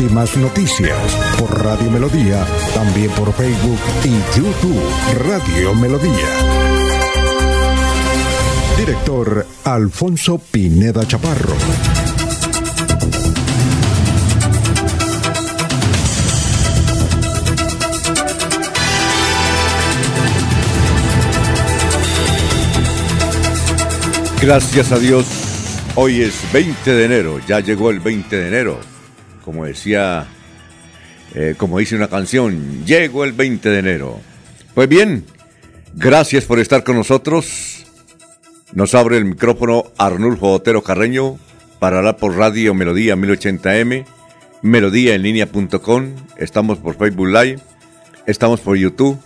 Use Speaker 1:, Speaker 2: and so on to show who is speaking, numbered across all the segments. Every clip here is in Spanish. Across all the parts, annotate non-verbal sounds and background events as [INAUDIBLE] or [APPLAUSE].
Speaker 1: Últimas noticias por Radio Melodía, también por Facebook y YouTube Radio Melodía. Director Alfonso Pineda Chaparro.
Speaker 2: Gracias a Dios, hoy es 20 de enero, ya llegó el 20 de enero. Como decía, eh, como dice una canción, llegó el 20 de enero. Pues bien, gracias por estar con nosotros. Nos abre el micrófono Arnulfo Otero Carreño para hablar por Radio Melodía 1080m, melodíaenlínea.com, estamos por Facebook Live, estamos por YouTube.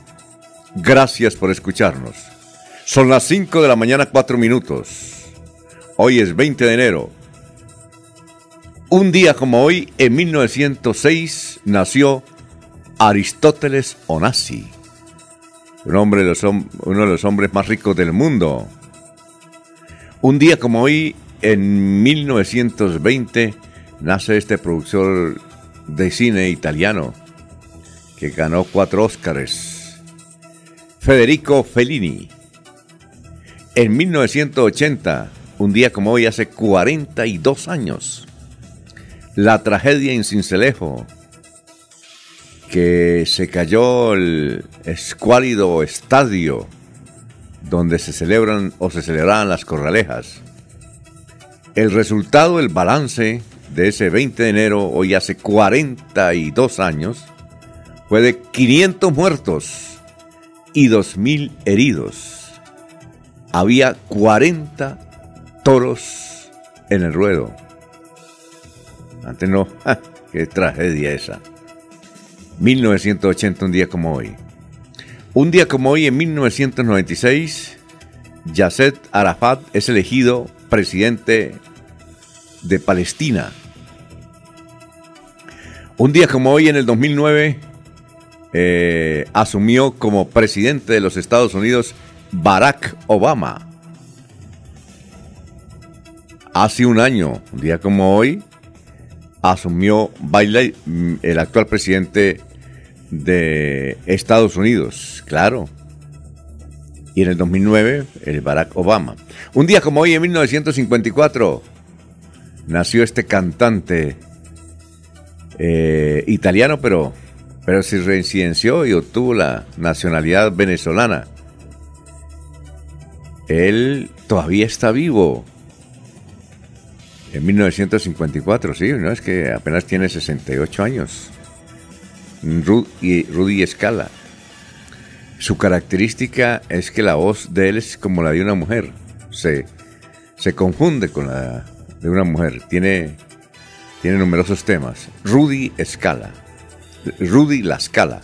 Speaker 2: Gracias por escucharnos. Son las 5 de la mañana, 4 minutos. Hoy es 20 de enero. Un día como hoy, en 1906, nació Aristóteles Onassi, un hombre uno de los hombres más ricos del mundo. Un día como hoy, en 1920, nace este productor de cine italiano que ganó cuatro Óscares, Federico Fellini. En 1980, un día como hoy, hace 42 años, la tragedia en Cincelejo, que se cayó el escuálido estadio donde se celebran o se celebraban las corralejas. El resultado, el balance de ese 20 de enero, hoy hace 42 años, fue de 500 muertos y 2.000 heridos había 40 toros en el ruedo. Antes no, [LAUGHS] qué tragedia esa. 1980, un día como hoy. Un día como hoy, en 1996, Yasser Arafat es elegido presidente de Palestina. Un día como hoy, en el 2009, eh, asumió como presidente de los Estados Unidos Barack Obama. Hace un año, un día como hoy, asumió Biden, el actual presidente de Estados Unidos, claro. Y en el 2009, el Barack Obama. Un día como hoy, en 1954, nació este cantante eh, italiano, pero, pero se reincidenció y obtuvo la nacionalidad venezolana. Él todavía está vivo. En 1954, sí, ¿no? Es que apenas tiene 68 años. Rudy, Rudy Escala. Su característica es que la voz de él es como la de una mujer. Se, se confunde con la de una mujer. Tiene, tiene numerosos temas. Rudy Escala. Rudy La Scala.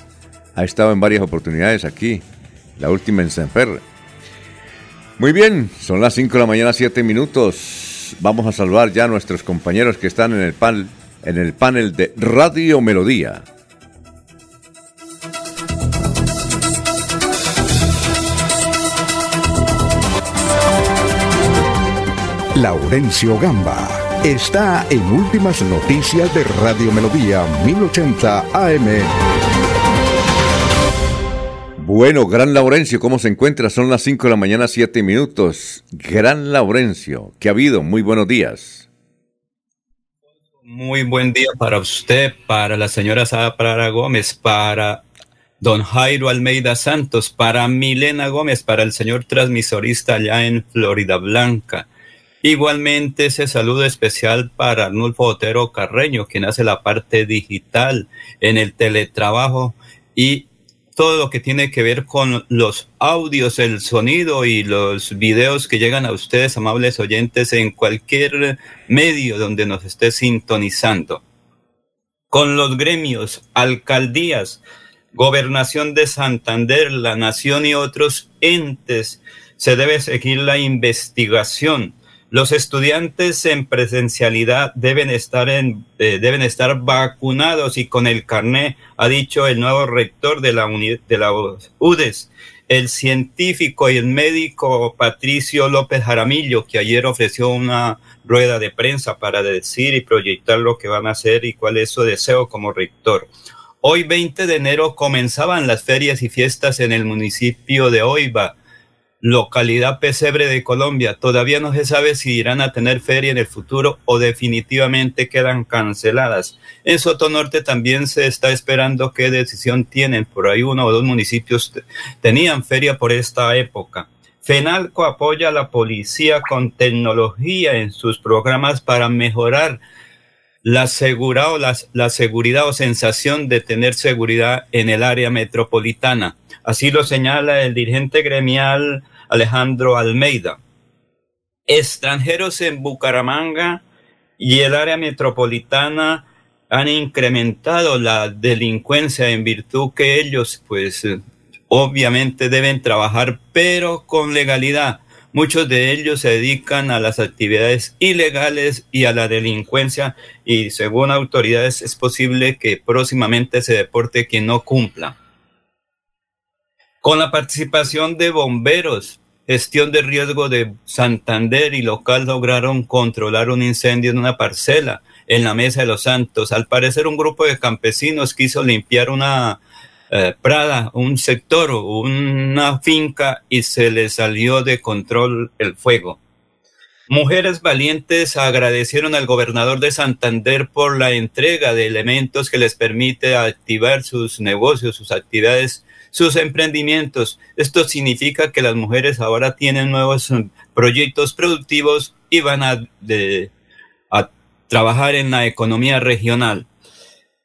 Speaker 2: Ha estado en varias oportunidades aquí. La última en Sanfer. Muy bien, son las 5 de la mañana, 7 minutos. Vamos a salvar ya a nuestros compañeros que están en el, en el panel de Radio Melodía.
Speaker 1: Laurencio Gamba está en Últimas Noticias de Radio Melodía 1080 AM.
Speaker 2: Bueno, Gran Laurencio, ¿cómo se encuentra? Son las 5 de la mañana, 7 minutos. Gran Laurencio, ¿qué ha habido? Muy buenos días.
Speaker 3: Muy buen día para usted, para la señora Sara Prara Gómez, para don Jairo Almeida Santos, para Milena Gómez, para el señor transmisorista allá en Florida Blanca. Igualmente ese saludo especial para Arnulfo Otero Carreño, quien hace la parte digital en el teletrabajo y todo lo que tiene que ver con los audios, el sonido y los videos que llegan a ustedes, amables oyentes, en cualquier medio donde nos esté sintonizando. Con los gremios, alcaldías, Gobernación de Santander, la Nación y otros entes. Se debe seguir la investigación. Los estudiantes en presencialidad deben estar, en, eh, deben estar vacunados y con el carné, ha dicho el nuevo rector de la, de la UDES el científico y el médico Patricio López Jaramillo, que ayer ofreció una rueda de prensa para decir y proyectar lo que van a hacer y cuál es su deseo como rector. Hoy 20 de enero comenzaban las ferias y fiestas en el municipio de Oiva, localidad pesebre de Colombia. Todavía no se sabe si irán a tener feria en el futuro o definitivamente quedan canceladas. En Sotonorte también se está esperando qué decisión tienen. Por ahí uno o dos municipios tenían feria por esta época. FENALCO apoya a la policía con tecnología en sus programas para mejorar la seguridad o la seguridad o sensación de tener seguridad en el área metropolitana. Así lo señala el dirigente gremial Alejandro Almeida. Extranjeros en Bucaramanga y el área metropolitana han incrementado la delincuencia en virtud que ellos, pues, obviamente deben trabajar, pero con legalidad. Muchos de ellos se dedican a las actividades ilegales y a la delincuencia y según autoridades es posible que próximamente se deporte quien no cumpla. Con la participación de bomberos, gestión de riesgo de Santander y local lograron controlar un incendio en una parcela en la Mesa de los Santos. Al parecer un grupo de campesinos quiso limpiar una eh, prada, un sector, una finca y se le salió de control el fuego. Mujeres valientes agradecieron al gobernador de Santander por la entrega de elementos que les permite activar sus negocios, sus actividades, sus emprendimientos. Esto significa que las mujeres ahora tienen nuevos proyectos productivos y van a, trabajar en la economía regional.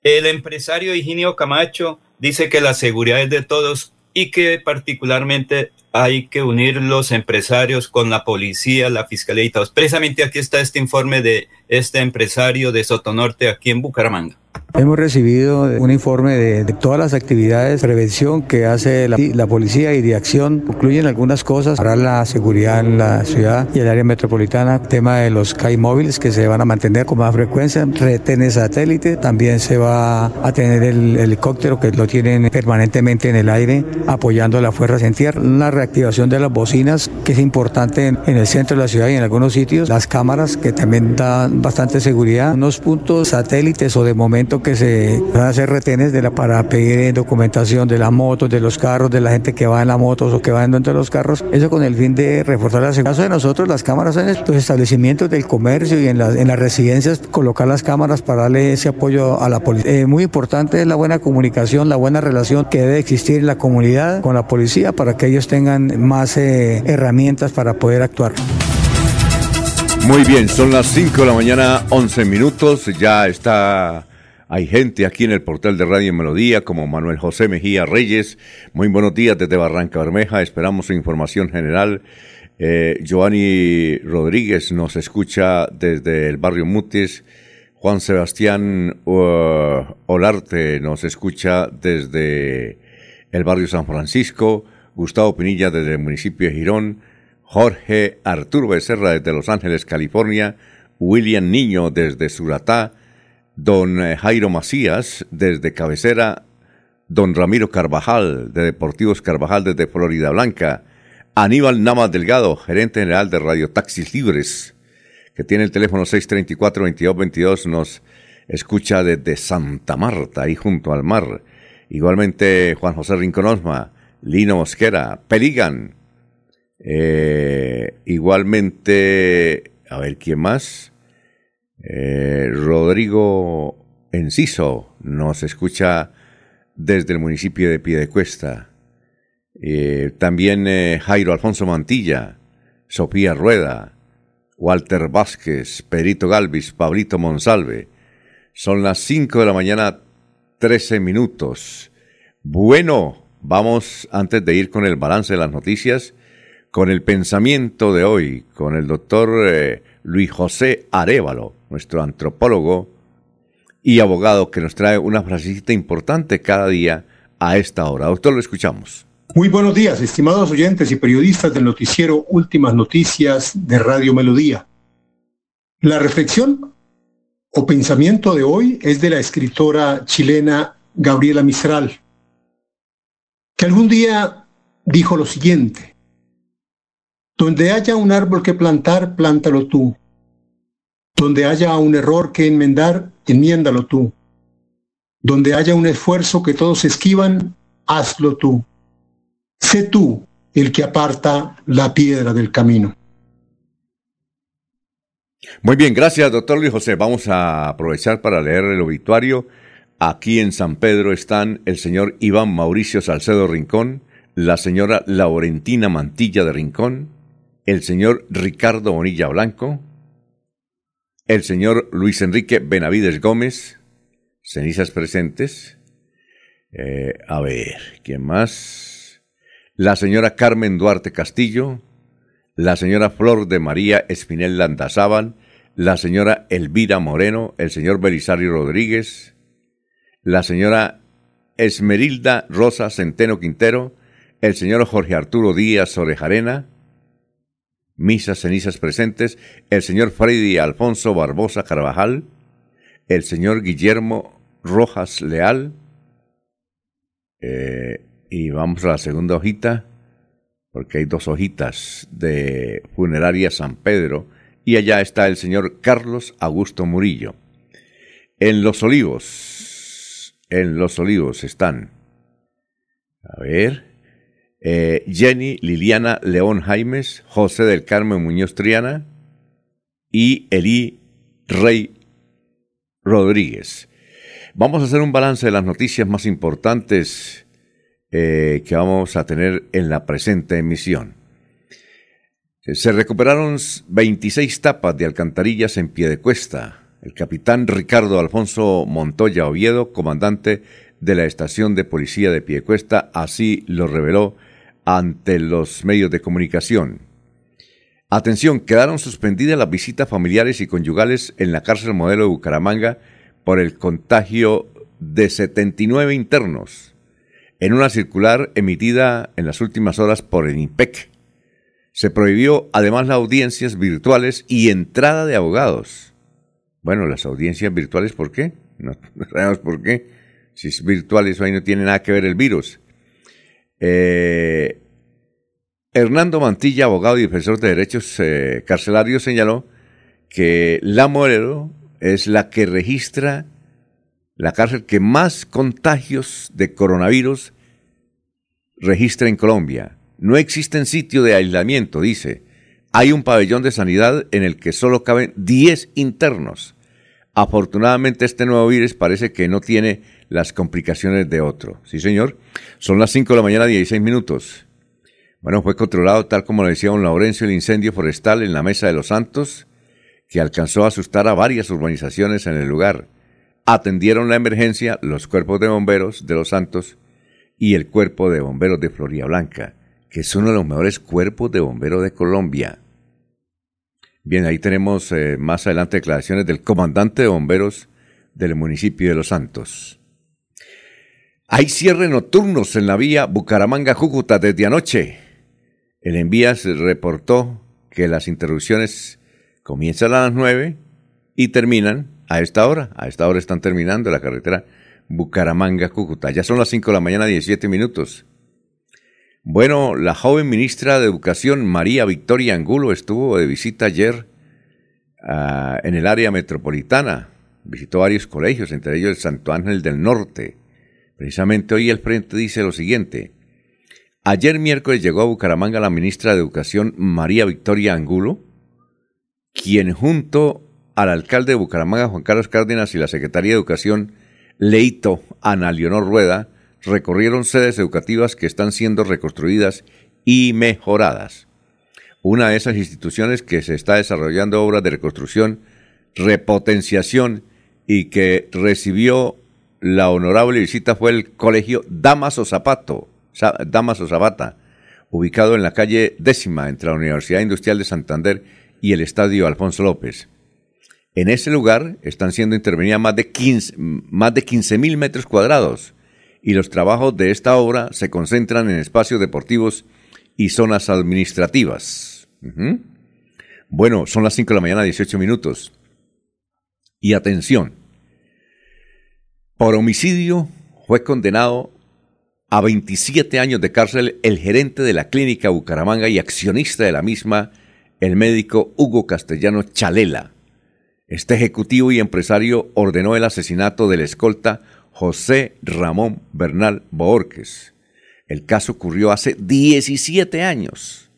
Speaker 3: El empresario Higinio Camacho dice que la seguridad es de todos y que particularmente hay que unir los empresarios con la policía, la fiscalía y todos. Precisamente aquí está este informe de este empresario de Sotonorte aquí en Bucaramanga.
Speaker 4: Hemos recibido un informe de, todas las actividades de prevención que hace la, policía y de acción. Incluyen algunas cosas para la seguridad en la ciudad y el área metropolitana. Tema de los CAI móviles que se van a mantener con más frecuencia. Retenes satélite. También se va a tener el helicóptero que lo tienen permanentemente en el aire apoyando a las fuerzas en tierra. Una reactivación de las bocinas que es importante en el centro de la ciudad y en algunos sitios. Las cámaras que también dan bastante seguridad. Unos puntos satélites o de momento que se van a hacer retenes para pedir documentación de las motos, de los carros, de la gente que va en las motos o que va dentro de los carros. Eso con el fin de reforzar la seguridad. En el caso de nosotros, las cámaras en los establecimientos del comercio y en, en las residencias, colocar las cámaras para darle ese apoyo a la policía. Eh, muy importante es la buena comunicación, la buena relación que debe existir en la comunidad con la policía para que ellos tengan más eh, herramientas para poder actuar.
Speaker 2: Muy bien, son las 5 de la mañana, 11 minutos. Ya está hay gente aquí en el portal de Radio Melodía como Manuel José Mejía Reyes. Muy buenos días desde Barranca Bermeja. Esperamos su información general. Eh, Giovanni Rodríguez nos escucha desde el barrio Mutis. Juan Sebastián uh, Olarte nos escucha desde el barrio San Francisco. Gustavo Pinilla desde el municipio de Girón. Jorge Arturo Becerra desde Los Ángeles, California. William Niño desde Suratá don eh, Jairo Macías desde Cabecera, don Ramiro Carvajal de Deportivos Carvajal desde Florida Blanca, Aníbal Namas Delgado, gerente general de Radio Taxis Libres, que tiene el teléfono 634-2222, nos escucha desde Santa Marta, ahí junto al mar. Igualmente Juan José Rinconosma, Lino Mosquera, Peligan. Eh, igualmente, a ver, ¿quién más? Eh, Rodrigo Enciso nos escucha desde el municipio de Piedecuesta. Eh, también eh, Jairo Alfonso Mantilla, Sofía Rueda, Walter Vázquez, Perito Galvis, Pablito Monsalve. Son las 5 de la mañana, 13 minutos. Bueno, vamos antes de ir con el balance de las noticias, con el pensamiento de hoy, con el doctor Luis José Arevalo nuestro antropólogo y abogado que nos trae una frasecita importante cada día a esta hora. Doctor, lo escuchamos.
Speaker 5: Muy buenos días, estimados oyentes y periodistas del noticiero Últimas Noticias de Radio Melodía. La reflexión o pensamiento de hoy es de la escritora chilena Gabriela Mistral, que algún día dijo lo siguiente, donde haya un árbol que plantar, plántalo tú. Donde haya un error que enmendar, enmiéndalo tú. Donde haya un esfuerzo que todos esquivan, hazlo tú. Sé tú el que aparta la piedra del camino.
Speaker 2: Muy bien, gracias, doctor Luis José. Vamos a aprovechar para leer el obituario. Aquí en San Pedro están el señor Iván Mauricio Salcedo Rincón, la señora Laurentina Mantilla de Rincón, el señor Ricardo Bonilla Blanco, el señor Luis Enrique Benavides Gómez, cenizas presentes. Eh, a ver, ¿quién más? La señora Carmen Duarte Castillo, la señora Flor de María Espinel Landazábal, la señora Elvira Moreno, el señor Belisario Rodríguez, la señora Esmerilda Rosa Centeno Quintero, el señor Jorge Arturo Díaz Orejarena, misas cenizas presentes, el señor Freddy Alfonso Barbosa Carvajal, el señor Guillermo Rojas Leal, eh, y vamos a la segunda hojita, porque hay dos hojitas de Funeraria San Pedro, y allá está el señor Carlos Augusto Murillo. En Los Olivos, en Los Olivos están, a ver, eh, Jenny Liliana León Jaimes, José del Carmen Muñoz Triana y Elí Rey Rodríguez. Vamos a hacer un balance de las noticias más importantes eh, que vamos a tener en la presente emisión. Se recuperaron 26 tapas de alcantarillas en pie de cuesta. El capitán Ricardo Alfonso Montoya Oviedo, comandante de la estación de policía de Piedecuesta, así lo reveló ante los medios de comunicación. Atención, quedaron suspendidas las visitas familiares y conyugales en la cárcel modelo de Bucaramanga por el contagio de 79 internos. En una circular emitida en las últimas horas por el INPEC, se prohibió además las audiencias virtuales y entrada de abogados. Bueno, las audiencias virtuales, ¿por qué? No, [LAUGHS] sabemos por qué. Si es virtual, eso ahí no tiene nada que ver el virus. Eh, Hernando Mantilla, abogado y defensor de derechos eh, carcelarios, señaló que la Morero es la que registra la cárcel que más contagios de coronavirus registra en Colombia. No existe sitio de aislamiento, dice. Hay un pabellón de sanidad en el que solo caben 10 internos. Afortunadamente este nuevo virus parece que no tiene las complicaciones de otro. Sí, señor. Son las 5 de la mañana, 16 minutos. Bueno, fue controlado, tal como lo decía don Laurencio, el incendio forestal en la Mesa de los Santos, que alcanzó a asustar a varias urbanizaciones en el lugar. Atendieron la emergencia los cuerpos de bomberos de los Santos y el cuerpo de bomberos de Floría Blanca, que es uno de los mejores cuerpos de bomberos de Colombia. Bien, ahí tenemos eh, más adelante declaraciones del comandante de bomberos del municipio de Los Santos. Hay cierre nocturnos en la vía Bucaramanga-Júcuta desde anoche. El Envías reportó que las interrupciones comienzan a las 9 y terminan a esta hora. A esta hora están terminando la carretera Bucaramanga-Cúcuta. Ya son las 5 de la mañana, 17 minutos. Bueno, la joven ministra de Educación, María Victoria Angulo, estuvo de visita ayer ah, en el área metropolitana. Visitó varios colegios, entre ellos el Santo Ángel del Norte. Precisamente hoy el Frente dice lo siguiente. Ayer miércoles llegó a Bucaramanga la ministra de Educación María Victoria Angulo, quien junto al alcalde de Bucaramanga Juan Carlos Cárdenas y la Secretaría de Educación Leito Ana Leonor Rueda recorrieron sedes educativas que están siendo reconstruidas y mejoradas. Una de esas instituciones que se está desarrollando obras de reconstrucción, repotenciación y que recibió la honorable visita fue el Colegio Damaso Zapato, Damaso Zapata, ubicado en la calle décima entre la Universidad Industrial de Santander y el Estadio Alfonso López. En ese lugar están siendo intervenidas más de 15 más de mil metros cuadrados y los trabajos de esta obra se concentran en espacios deportivos y zonas administrativas. Bueno, son las 5 de la mañana, 18 minutos. Y atención, por homicidio fue condenado a 27 años de cárcel el gerente de la clínica Bucaramanga y accionista de la misma, el médico Hugo Castellano Chalela. Este ejecutivo y empresario ordenó el asesinato del escolta José Ramón Bernal Boorques. El caso ocurrió hace 17 años.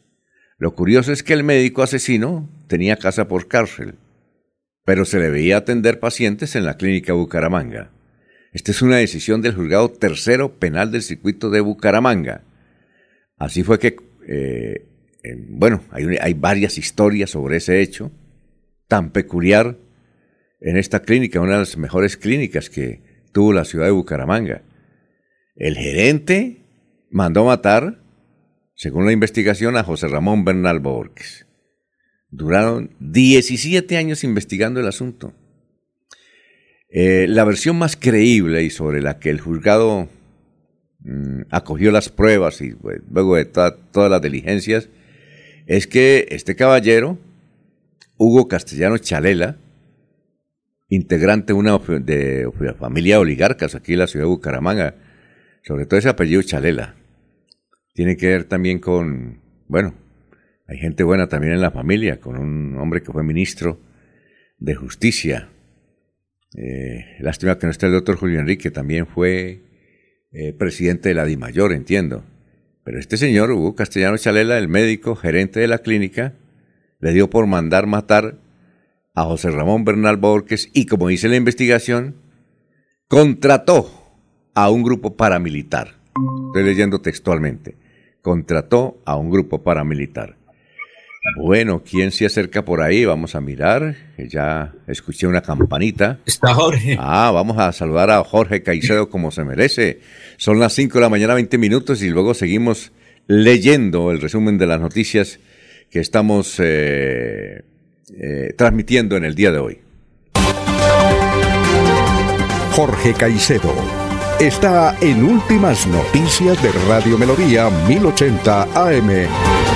Speaker 2: Lo curioso es que el médico asesino tenía casa por cárcel, pero se le veía atender pacientes en la clínica Bucaramanga. Esta es una decisión del juzgado tercero penal del circuito de Bucaramanga. Así fue que, eh, bueno, hay, hay varias historias sobre ese hecho tan peculiar en esta clínica, una de las mejores clínicas que tuvo la ciudad de Bucaramanga. El gerente mandó matar, según la investigación, a José Ramón Bernal Borges. Duraron 17 años investigando el asunto. Eh, la versión más creíble y sobre la que el juzgado mm, acogió las pruebas y pues, luego de todas las diligencias es que este caballero, Hugo Castellano Chalela, integrante de una familia de oligarcas aquí en la ciudad de Bucaramanga, sobre todo ese apellido Chalela, tiene que ver también con, bueno, hay gente buena también en la familia, con un hombre que fue ministro de Justicia, eh, lástima que no esté el doctor Julio Enrique, también fue eh, presidente de la DIMAYOR, entiendo. Pero este señor, Hugo Castellano Chalela, el médico, gerente de la clínica, le dio por mandar matar a José Ramón Bernal Borges y, como dice la investigación, contrató a un grupo paramilitar. Estoy leyendo textualmente. Contrató a un grupo paramilitar. Bueno, ¿quién se acerca por ahí? Vamos a mirar. Ya escuché una campanita.
Speaker 3: Está Jorge.
Speaker 2: Ah, vamos a saludar a Jorge Caicedo como se merece. Son las 5 de la mañana, 20 minutos, y luego seguimos leyendo el resumen de las noticias que estamos eh, eh, transmitiendo en el día de hoy.
Speaker 6: Jorge Caicedo está en Últimas Noticias de Radio Melodía 1080 AM.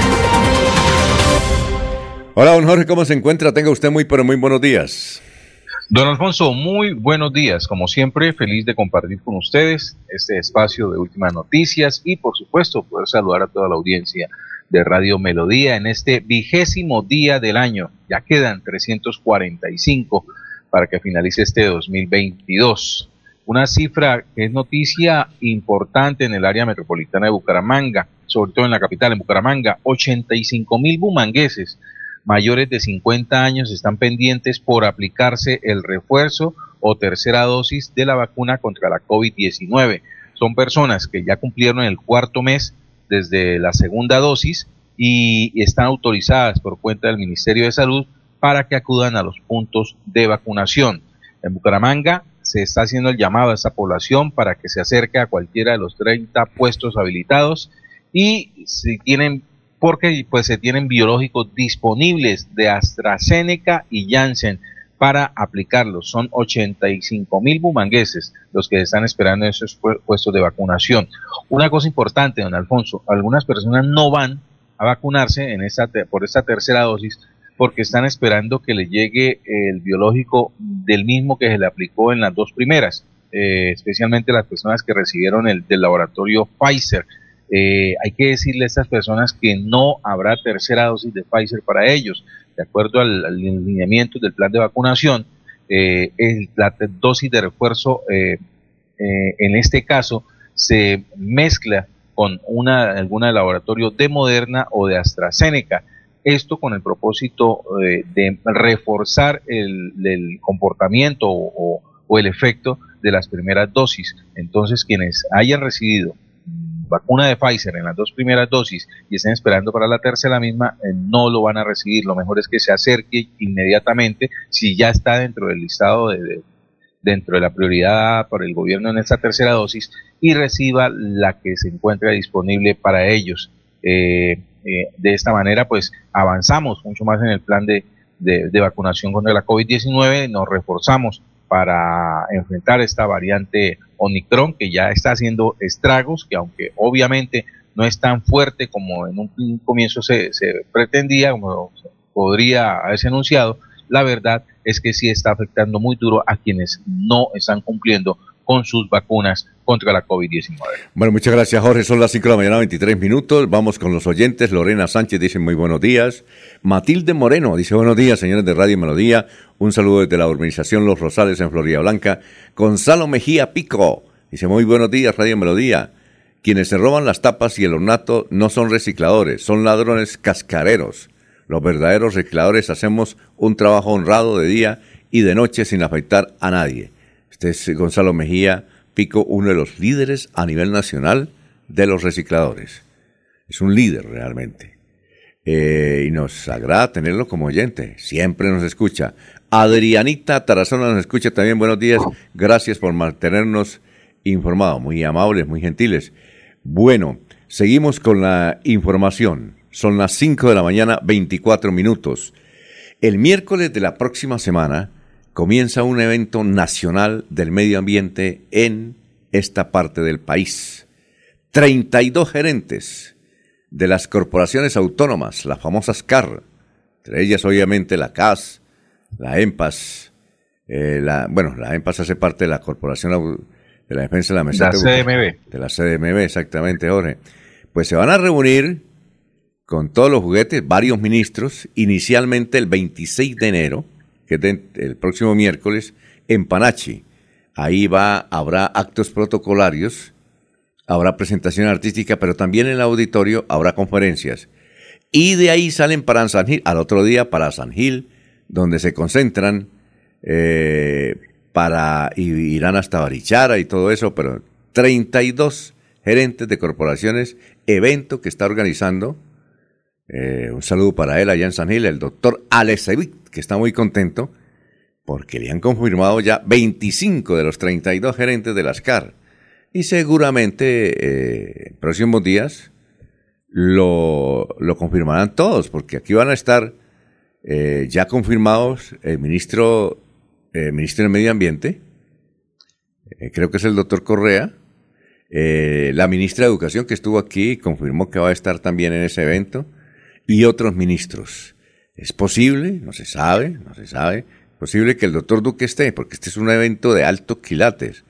Speaker 2: Hola, don Jorge, ¿cómo se encuentra? Tenga usted muy, pero muy buenos días.
Speaker 7: Don Alfonso, muy buenos días. Como siempre, feliz de compartir con ustedes este espacio de últimas noticias y, por supuesto, poder saludar a toda la audiencia de Radio Melodía en este vigésimo día del año. Ya quedan 345 para que finalice este 2022. Una cifra que es noticia importante en el área metropolitana de Bucaramanga, sobre todo en la capital, en Bucaramanga, 85 mil bumangueses mayores de 50 años están pendientes por aplicarse el refuerzo o tercera dosis de la vacuna contra la COVID-19. Son personas que ya cumplieron el cuarto mes desde la segunda dosis y están autorizadas por cuenta del Ministerio de Salud para que acudan a los puntos de vacunación. En Bucaramanga se está haciendo el llamado a esa población para que se acerque a cualquiera de los 30 puestos habilitados y si tienen porque pues se tienen biológicos disponibles de AstraZeneca y Janssen para aplicarlos. Son 85 mil bumangueses los que están esperando esos puestos de vacunación. Una cosa importante, don Alfonso, algunas personas no van a vacunarse en esa, por esta tercera dosis porque están esperando que le llegue el biológico del mismo que se le aplicó en las dos primeras, eh, especialmente las personas que recibieron el del laboratorio Pfizer eh, hay que decirle a estas personas que no habrá tercera dosis de Pfizer para ellos. De acuerdo al, alineamiento del plan de vacunación, eh, la dosis de refuerzo eh, en este caso se mezcla con una alguna laboratorio de Moderna o de AstraZeneca. Esto con el propósito de reforzar el, comportamiento o el efecto de las primeras dosis. Entonces, quienes hayan recibido vacuna de Pfizer en las dos primeras dosis y estén esperando para la tercera misma, eh, no lo van a recibir. Lo mejor es que se acerque inmediatamente si ya está dentro del listado de, dentro de la prioridad por el gobierno en esta tercera dosis y reciba la que se encuentre disponible para ellos. Eh, eh, de esta manera, pues avanzamos mucho más en el plan de, de vacunación contra la COVID-19, nos reforzamos para enfrentar esta variante Omicron que ya está haciendo estragos, que aunque obviamente no es tan fuerte como en un comienzo se, se pretendía, como podría haberse anunciado, la verdad es que sí está afectando muy duro a quienes no están cumpliendo con sus vacunas contra la COVID-19.
Speaker 2: Bueno, muchas gracias Jorge. Son las 5 de la mañana, 23 minutos. Vamos con los oyentes. Lorena Sánchez dice muy buenos días. Matilde Moreno dice buenos días, señores de Radio Melodía. Un saludo desde la urbanización Los Rosales en Florida Blanca. Gonzalo Mejía Pico dice muy buenos días, Radio Melodía. Quienes se roban las tapas y el ornato no son recicladores, son ladrones cascareros. Los verdaderos recicladores hacemos un trabajo honrado de día y de noche sin afectar a nadie. Este es Gonzalo Mejía Pico, uno de los líderes a nivel nacional de los recicladores. Es un líder realmente. Eh, y nos agrada tenerlo como oyente. Siempre nos escucha. Adrianita Tarazona nos escucha también. Buenos días. Gracias por mantenernos informados. Muy amables, muy gentiles. Bueno, seguimos con la información. Son las 5 de la mañana, 24 minutos. El miércoles de la próxima semana comienza un evento nacional del medio ambiente en esta parte del país. 32 gerentes de las corporaciones autónomas, las famosas CAR, entre ellas obviamente la CAS, la EMPAS, eh, la, bueno, la EMPAS hace parte de la Corporación de la Defensa de la Mesa.
Speaker 7: La CDMB.
Speaker 2: De la CDMB, exactamente, Jorge. Pues se van a reunir con todos los juguetes, varios ministros, inicialmente el 26 de enero, que es el próximo miércoles, en Panachi. Ahí va, habrá actos protocolarios, habrá presentación artística, pero también en el auditorio habrá conferencias. Y de ahí salen para San Gil, al otro día para San Gil, donde se concentran eh, para, y irán hasta Barichara y todo eso, pero 32 gerentes de corporaciones, evento que está organizando eh, un saludo para él allá en San Gil, el doctor Alexevit, que está muy contento porque le han confirmado ya 25 de los 32 gerentes de las CAR. Y seguramente eh, en próximos días lo, confirmarán todos, porque aquí van a estar eh, ya confirmados el ministro, ministro del Medio Ambiente, creo que es el doctor Correa, la ministra de Educación que estuvo aquí confirmó que va a estar también en ese evento y otros ministros. ¿Es posible? No se sabe, no se sabe. ¿Es posible que el doctor Duque esté, porque este es un evento de altos quilates.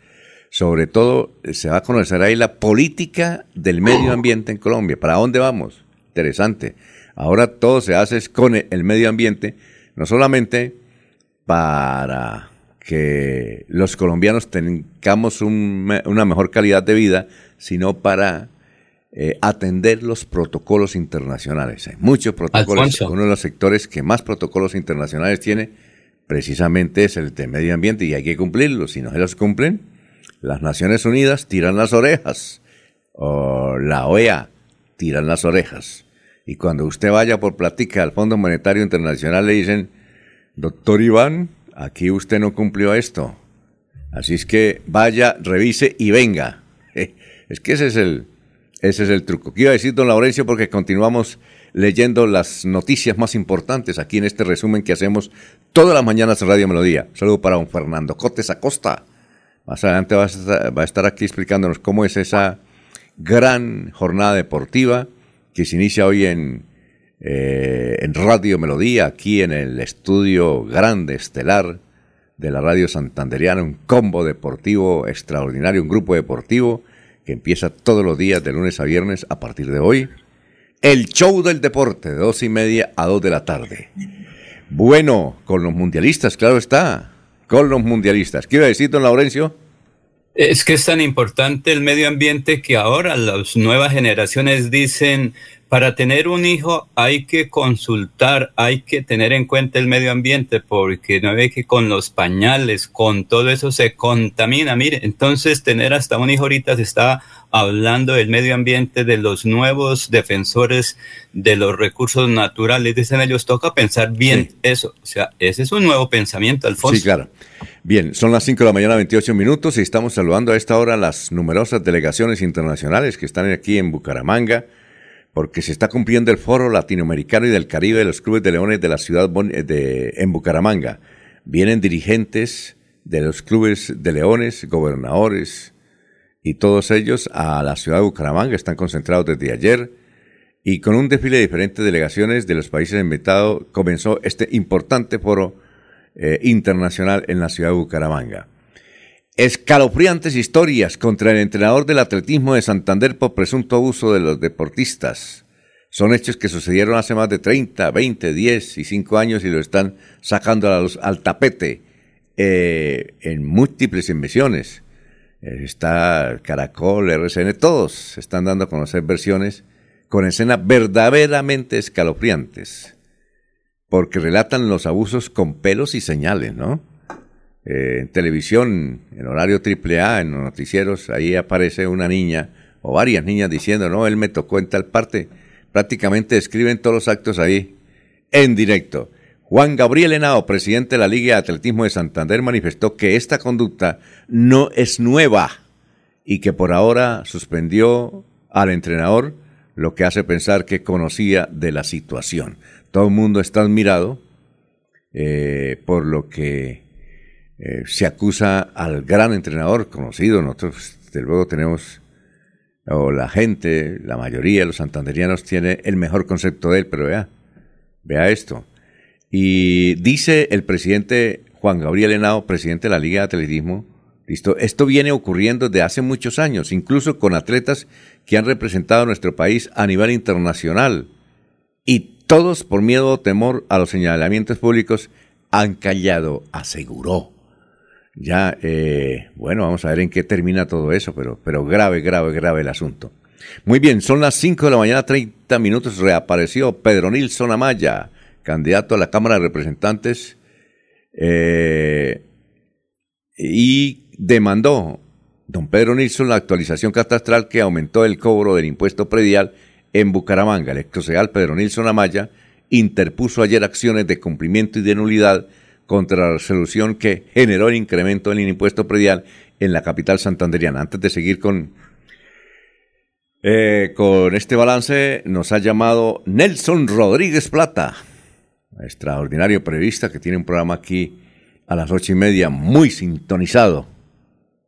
Speaker 2: Sobre todo eh, se va a conocer ahí la política del medio ambiente en Colombia. ¿Para dónde vamos? Interesante. Ahora todo se hace con el medio ambiente, no solamente para que los colombianos tengamos una mejor calidad de vida, sino para eh, atender los protocolos internacionales. Hay muchos protocolos. Uno de los sectores que más protocolos internacionales tiene precisamente es el de medio ambiente y hay que cumplirlos. Si no se los cumplen, las Naciones Unidas tiran las orejas o la OEA tiran las orejas. Y cuando usted vaya por plática al Fondo Monetario Internacional le dicen, doctor Iván, aquí usted no cumplió esto. Así es que vaya, revise y venga. [LAUGHS] Es que ese es el, ese es el truco. ¿Qué iba a decir, don Laurencio? Porque continuamos leyendo las noticias más importantes aquí en este resumen que hacemos todas las mañanas en Radio Melodía. saludo para don Fernando Cotes Acosta. Más adelante va a, estar, aquí explicándonos cómo es esa gran jornada deportiva que se inicia hoy eh, en Radio Melodía, aquí en el estudio grande, estelar de la Radio Santanderiana, un combo deportivo extraordinario, un grupo deportivo que empieza todos los días de lunes a viernes a partir de hoy. El show del deporte, de dos y media a dos de la tarde. Bueno, con los mundialistas, claro está. Con los mundialistas. ¿Qué iba a decir, don Laurencio?
Speaker 3: Es que es tan importante el medio ambiente que ahora las nuevas generaciones dicen, para tener un hijo hay que consultar, hay que tener en cuenta el medio ambiente, porque no ve que con los pañales, con todo eso se contamina. Mire, entonces tener hasta un hijo ahorita se está hablando del medio ambiente, de los nuevos defensores de los recursos naturales. Dicen ellos, toca pensar bien eso. O sea, ese es un nuevo pensamiento, Alfonso.
Speaker 2: Sí, claro. Bien, son las 5 de la mañana, 28 minutos, y estamos saludando a esta hora las numerosas delegaciones internacionales que están aquí en Bucaramanga porque se está cumpliendo el foro latinoamericano y del Caribe de los clubes de leones de la ciudad de, en Bucaramanga. Vienen dirigentes de los clubes de leones, gobernadores y todos ellos a la ciudad de Bucaramanga. Están concentrados desde ayer y con un desfile de diferentes delegaciones de los países invitados comenzó este importante foro eh, internacional en la ciudad de Bucaramanga. Escalofriantes historias contra el entrenador del atletismo de Santander por presunto abuso de los deportistas. Son hechos que sucedieron hace más de 30, 20, 10 y 5 años y lo están sacando al tapete eh, en múltiples emisiones. Eh, está Caracol, RCN, todos están dando a conocer versiones con escenas verdaderamente escalofriantes, porque relatan los abusos con pelos y señales, ¿no? Eh, en televisión, en horario triple A, en los noticieros, ahí aparece una niña o varias niñas diciendo, no, él me tocó en tal parte. Prácticamente escriben todos los actos ahí en directo. Juan Gabriel Henao, presidente de la Liga de Atletismo de Santander, manifestó que esta conducta no es nueva y que por ahora suspendió al entrenador, lo que hace pensar que conocía de la situación. Todo el mundo está admirado eh, por lo que eh, se acusa al gran entrenador conocido. Nosotros, desde luego, tenemos, o la gente, la mayoría de los santanderianos tiene el mejor concepto de él, pero vea, vea esto. Y dice el presidente Juan Gabriel Henao, presidente de la Liga de Atletismo, listo, esto viene ocurriendo desde hace muchos años, incluso con atletas que han representado a nuestro país a nivel internacional. Y todos, por miedo o temor a los señalamientos públicos, han callado, aseguró. Ya, eh, bueno, vamos a ver en qué termina todo eso, pero, pero grave, grave, grave el asunto. Muy bien, son las 5 de la mañana, 30 minutos, reapareció Pedro Nilsson Amaya, candidato a la Cámara de Representantes, eh, y demandó don Pedro Nilsson la actualización catastral que aumentó el cobro del impuesto predial en Bucaramanga. El Pedro Nilsson Amaya interpuso ayer acciones de cumplimiento y de nulidad contra la resolución que generó el incremento del impuesto predial en la capital santanderiana. Antes de seguir con, eh, con este balance, nos ha llamado Nelson Rodríguez Plata, extraordinario periodista que tiene un programa aquí a las ocho y media, muy sintonizado.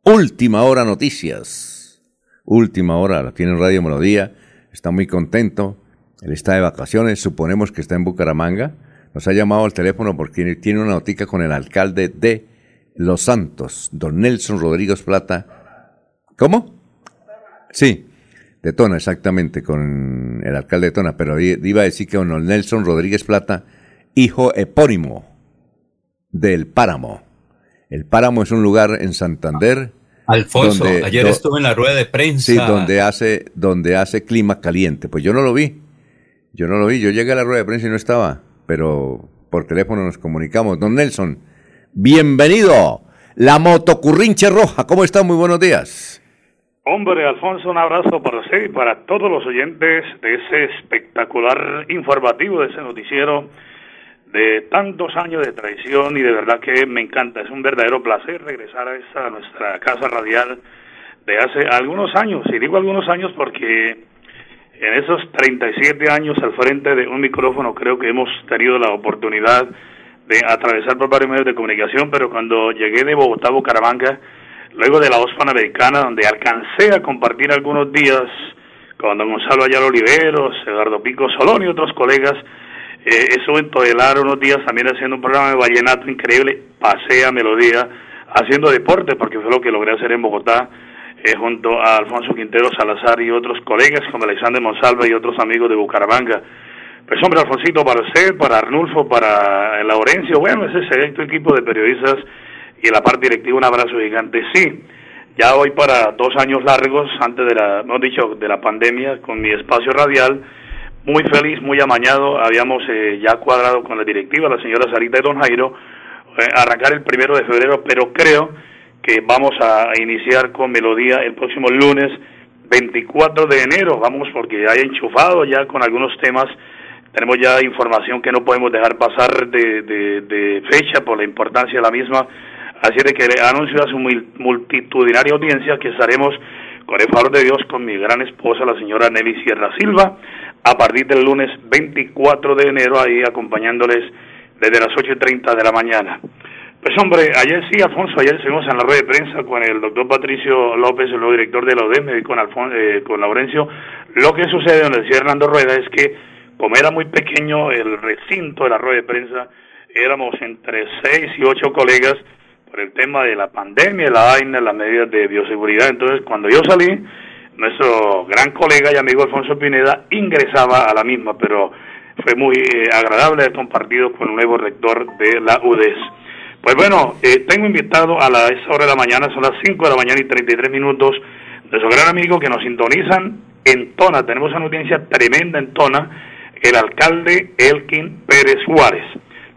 Speaker 2: Última hora noticias. Última hora, la tiene en Radio Melodía, está muy contento. Él está de vacaciones, suponemos que está en Bucaramanga nos ha llamado al teléfono porque tiene una notica con el alcalde de Los Santos, don Nelson Rodríguez Plata. ¿Cómo? Sí, de Tona, exactamente, con el alcalde de Tona, pero iba a decir que don Nelson Rodríguez Plata, hijo epónimo del Páramo. El Páramo es un lugar en Santander.
Speaker 3: Alfonso, ayer estuve en la rueda de prensa.
Speaker 2: Sí, donde hace, donde hace clima caliente. Pues yo no lo vi. Yo no lo vi. Yo llegué a la rueda de prensa y no estaba pero por teléfono nos comunicamos. Don Nelson, bienvenido. La motocurrinche roja, ¿cómo está? Muy buenos días.
Speaker 8: Hombre, Alfonso, un abrazo para usted y para todos los oyentes de ese espectacular informativo, de ese noticiero de tantos años de tradición y de verdad que me encanta. Es un verdadero placer regresar a, esa, a nuestra casa radial de hace algunos años. Y digo algunos años porque en esos 37 años al frente de un micrófono creo que hemos tenido la oportunidad de atravesar por varios medios de comunicación, pero cuando llegué de Bogotá a Bucaramanga, luego de la voz panamericana, donde alcancé a compartir algunos días con don Gonzalo Ayala Oliveros, Eduardo Pico Solón y otros colegas, eh, estuve en Todelar unos días también haciendo un programa de vallenato increíble, pasé a Melodía, haciendo deporte, porque fue lo que logré hacer en Bogotá, eh, junto a Alfonso Quintero Salazar y otros colegas como Alexander Monsalva y otros amigos de Bucaramanga. Pues hombre, Alfonsito, para usted, para Arnulfo, para Laurencio, bueno, ese selecto equipo de periodistas y la parte directiva, un abrazo gigante. Sí, ya voy para dos años largos, antes de la, hemos dicho, de la pandemia, con mi espacio radial, muy feliz, muy amañado, habíamos eh, ya cuadrado con la directiva, la señora Sarita y don Jairo, eh, arrancar el primero de febrero, pero creo que vamos a iniciar con Melodía el próximo lunes 24 de enero. Vamos porque hay enchufado ya con algunos temas. Tenemos ya información que no podemos dejar pasar de, de, fecha por la importancia de la misma. Así de que le anuncio a su multitudinaria audiencia que estaremos, con el favor de Dios, con mi gran esposa, la señora Nelly Sierra Silva, a partir del lunes 24 de enero, ahí acompañándoles desde las 8.30 de la mañana. Pues hombre, ayer sí, Alfonso, ayer estuvimos en la rueda de prensa con el doctor Patricio López, el nuevo director de la ODEM, con, Alfon eh, con Laurencio. Lo que sucede, donde decía Hernando Rueda, es que como era muy pequeño el recinto de la rueda de prensa, éramos entre seis y ocho colegas por el tema de la pandemia, la vaina, las medidas de bioseguridad. Entonces, cuando yo salí, nuestro gran colega y amigo Alfonso Pineda ingresaba a la misma, pero fue muy eh, agradable haber compartido con el nuevo rector de la UDES. Pues bueno, eh, tengo invitado a la, esa hora de la mañana, son las 5 de la mañana y 33 minutos, de su gran amigo que nos sintonizan en Tona. Tenemos una audiencia tremenda en Tona, el alcalde Elkin Pérez Juárez.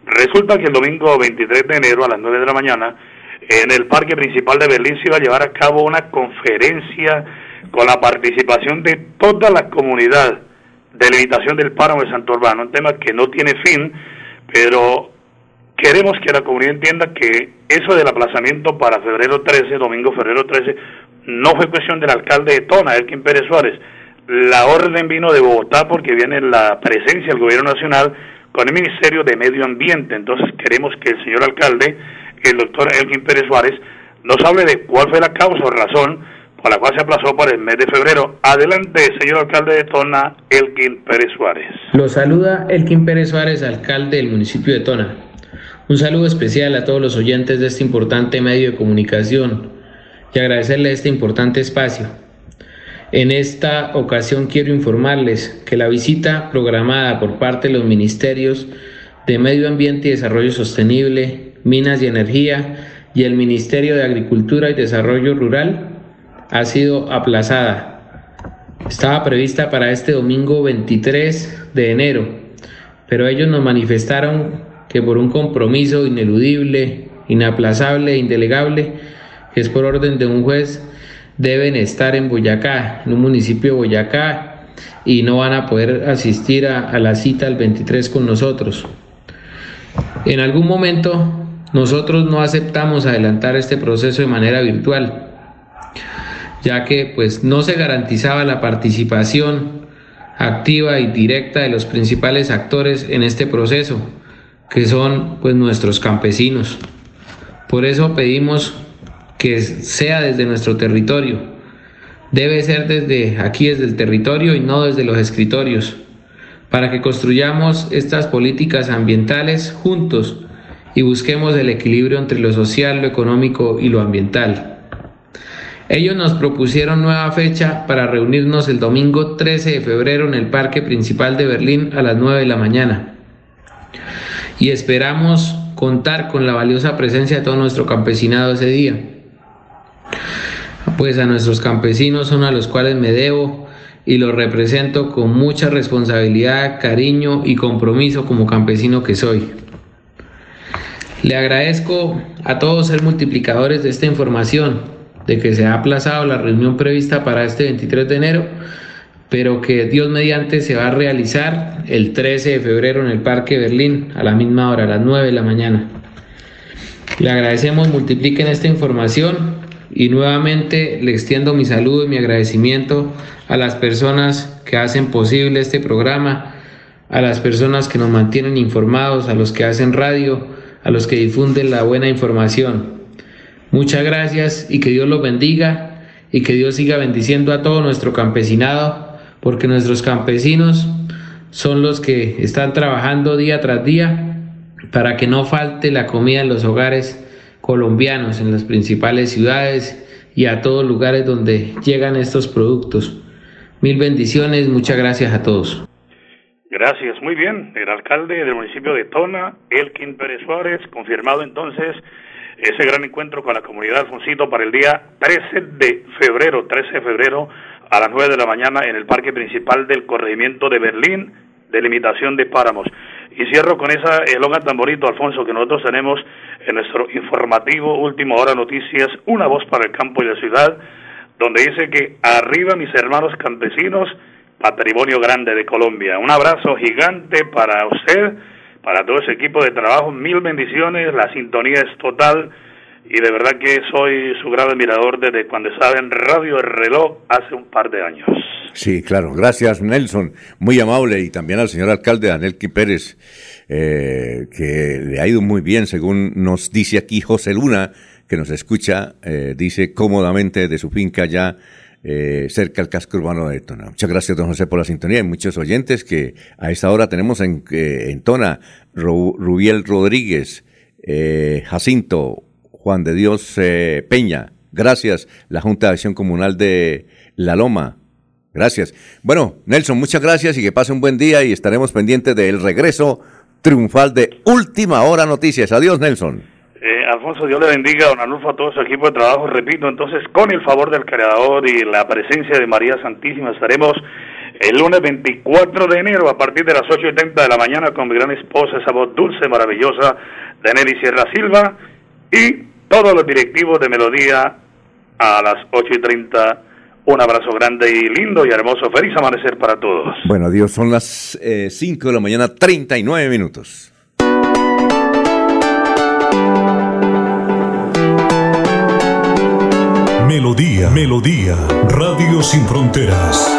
Speaker 8: Resulta que el domingo 23 de enero a las 9 de la mañana, en el parque principal de Berlín se iba a llevar a cabo una conferencia con la participación de toda la comunidad de limitación del páramo de Santo Urbano, un tema que no tiene fin, pero queremos que la comunidad entienda que eso del aplazamiento para febrero 13, domingo febrero 13, no fue cuestión del alcalde de Tona, Elkin Pérez Suárez. La orden vino de Bogotá porque viene la presencia del gobierno nacional con el Ministerio de Medio Ambiente. Entonces queremos que el señor alcalde, el doctor Elkin Pérez Suárez, nos hable de cuál fue la causa o razón por la cual se aplazó para el mes de febrero. Adelante, señor alcalde de Tona, Elkin Pérez Suárez.
Speaker 9: Lo saluda Elkin Pérez Suárez, alcalde del municipio de Tona. Un saludo especial a todos los oyentes de este importante medio de comunicación y agradecerle este importante espacio. En esta ocasión quiero informarles que la visita programada por parte de los ministerios de Medio Ambiente y Desarrollo Sostenible, Minas y Energía y el Ministerio de Agricultura y Desarrollo Rural ha sido aplazada. Estaba prevista para este domingo 23 de enero, pero ellos nos manifestaron que por un compromiso ineludible, inaplazable e indelegable, que es por orden de un juez, deben estar en Boyacá, en un municipio de Boyacá, y no van a poder asistir a, la cita el 23 con nosotros. En algún momento nosotros no aceptamos adelantar este proceso de manera virtual, ya que pues no se garantizaba la participación activa y directa de los principales actores en este proceso que son pues nuestros campesinos. Por eso pedimos que sea desde nuestro territorio. Debe ser desde aquí, desde el territorio y no desde los escritorios, para que construyamos estas políticas ambientales juntos y busquemos el equilibrio entre lo social, lo económico y lo ambiental. Ellos nos propusieron nueva fecha para reunirnos el domingo 13 de febrero en el Parque Principal de Berlín a las 9 de la mañana y esperamos contar con la valiosa presencia de todo nuestro campesinado ese día. Pues a nuestros campesinos son a los cuales me debo y los represento con mucha responsabilidad, cariño y compromiso como campesino que soy. Le agradezco a todos ser multiplicadores de esta información, de que se ha aplazado la reunión prevista para este 23 de enero pero que Dios mediante se va a realizar el 13 de febrero en el Parque Berlín a la misma hora, a las 9 de la mañana. Le agradecemos, multipliquen esta información y nuevamente le extiendo mi saludo y mi agradecimiento a las personas que hacen posible este programa, a las personas que nos mantienen informados, a los que hacen radio, a los que difunden la buena información. Muchas gracias y que Dios los bendiga y que Dios siga bendiciendo a todo nuestro campesinado porque nuestros campesinos son los que están trabajando día tras día para que no falte la comida en los hogares colombianos, en las principales ciudades y a todos lugares donde llegan estos productos. Mil bendiciones, muchas gracias a todos.
Speaker 8: Gracias, muy bien. El alcalde del municipio de Tona, Elkin Pérez Suárez, confirmado entonces ese gran encuentro con la comunidad Alfonsito para el día 13 de febrero, 13 de febrero a las 9 de la mañana en el parque principal del corregimiento de Berlín, de limitación de páramos. Y cierro con esa eslogan tan bonito, Alfonso, que nosotros tenemos en nuestro informativo Última Hora Noticias, una voz para el campo y la ciudad, donde dice que arriba mis hermanos campesinos, patrimonio grande de Colombia. Un abrazo gigante para usted, para todo ese equipo de trabajo, mil bendiciones, la sintonía es total y de verdad que soy su gran admirador desde cuando estaba en Radio El Reloj hace un par de años.
Speaker 2: Sí, claro. Gracias, Nelson. Muy amable. Y también al señor alcalde Daniel Pérez, eh, que le ha ido muy bien, según nos dice aquí José Luna, que nos escucha, eh, dice cómodamente de su finca ya eh, cerca del casco urbano de Tona. Muchas gracias, don José, por la sintonía. Hay muchos oyentes que a esta hora tenemos en, en Tona, Rubiel Rodríguez, Jacinto, Juan de Dios Peña. Gracias, la Junta de Acción Comunal de La Loma, Gracias. Bueno, Nelson, muchas gracias y que pase un buen día y estaremos pendientes del regreso triunfal de Última Hora Noticias. Adiós, Nelson.
Speaker 8: Eh, Alfonso, Dios le bendiga, don Anulfo, a todo su equipo de trabajo. Repito, entonces, con el favor del Creador y la presencia de María Santísima, estaremos el lunes 24 de enero a partir de las 8.30 de la mañana con mi gran esposa, esa voz dulce, maravillosa de Nelly Sierra Silva y todos los directivos de Melodía a las 8.30 un abrazo grande y lindo y hermoso. Feliz amanecer para todos.
Speaker 2: Bueno, adiós. Son las 5 eh, de la mañana, 39 minutos.
Speaker 6: Melodía, Melodía, Radio Sin Fronteras.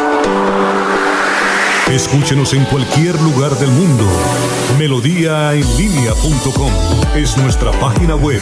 Speaker 6: Escúchenos en cualquier lugar del mundo. Melodíaenlínea.com es nuestra página web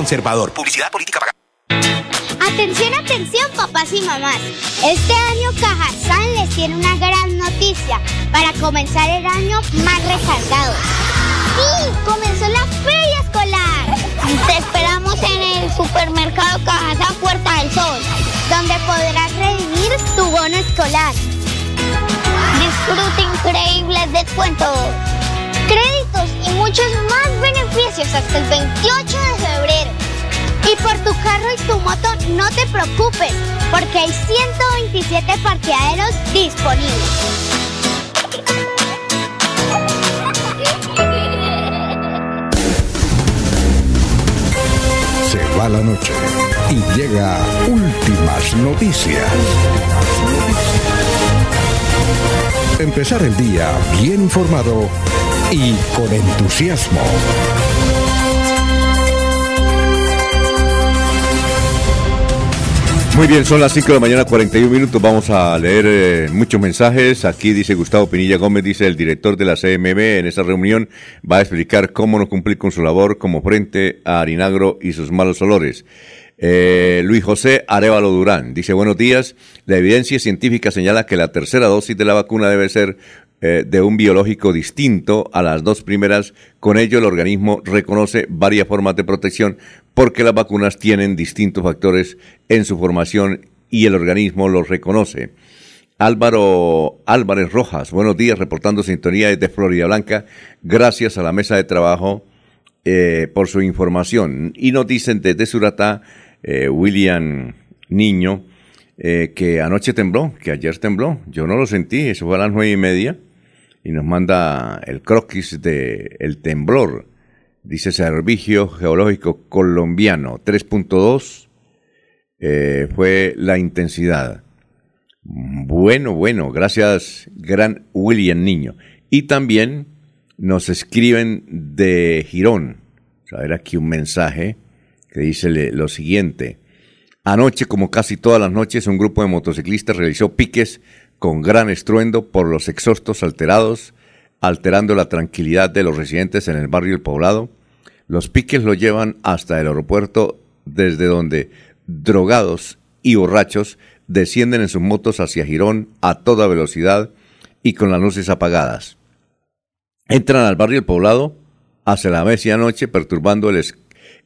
Speaker 10: Conservador. Publicidad política pagada.
Speaker 11: Atención, atención, papás y mamás. Este año Cajazán les tiene una gran noticia para comenzar el año más resaltado. ¡Sí! ¡Comenzó la feria escolar! Te esperamos en el supermercado Cajazán Puerta del Sol, donde podrás redimir tu bono escolar. Disfruta increíbles descuentos créditos y muchos más beneficios hasta el 28 de febrero. Y por tu carro y tu moto no te preocupes, porque hay 127 parqueaderos disponibles.
Speaker 6: Se va la noche y llega últimas noticias. Empezar el día bien informado y con entusiasmo.
Speaker 2: Muy bien, son las 5 de la mañana, 41 minutos. Vamos a leer eh, muchos mensajes. Aquí dice Gustavo Pinilla Gómez, dice el director de la CMB en esta reunión va a explicar cómo no cumplir con su labor como frente a Harinagro y sus malos olores. Eh, Luis José Arevalo Durán dice buenos días. La evidencia científica señala que la tercera dosis de la vacuna debe ser eh, de un biológico distinto a las dos primeras. Con ello, el organismo reconoce varias formas de protección porque las vacunas tienen distintos factores en su formación y el organismo los reconoce. Álvaro Álvarez Rojas, buenos días, reportando sintonía desde Florida Blanca. Gracias a la mesa de trabajo eh, por su información. Y nos dicen desde Suratá, eh, William Niño, que anoche tembló, que ayer tembló. Yo no lo sentí, eso fue a las nueve y media y nos manda el croquis de el temblor. Dice Servicio Geológico Colombiano 3.2 eh, fue la intensidad. Bueno, bueno, gracias, gran William Niño. Y también nos escriben de Girón. A ver aquí un mensaje que dice lo siguiente. Anoche, como casi todas las noches, un grupo de motociclistas realizó piques con gran estruendo por los exhaustos alterados, alterando la tranquilidad de los residentes en el barrio El Poblado. Los piques lo llevan hasta el aeropuerto, desde donde drogados y borrachos descienden en sus motos hacia Girón a toda velocidad y con las luces apagadas. Entran al barrio El Poblado hacia la medianoche perturbando el,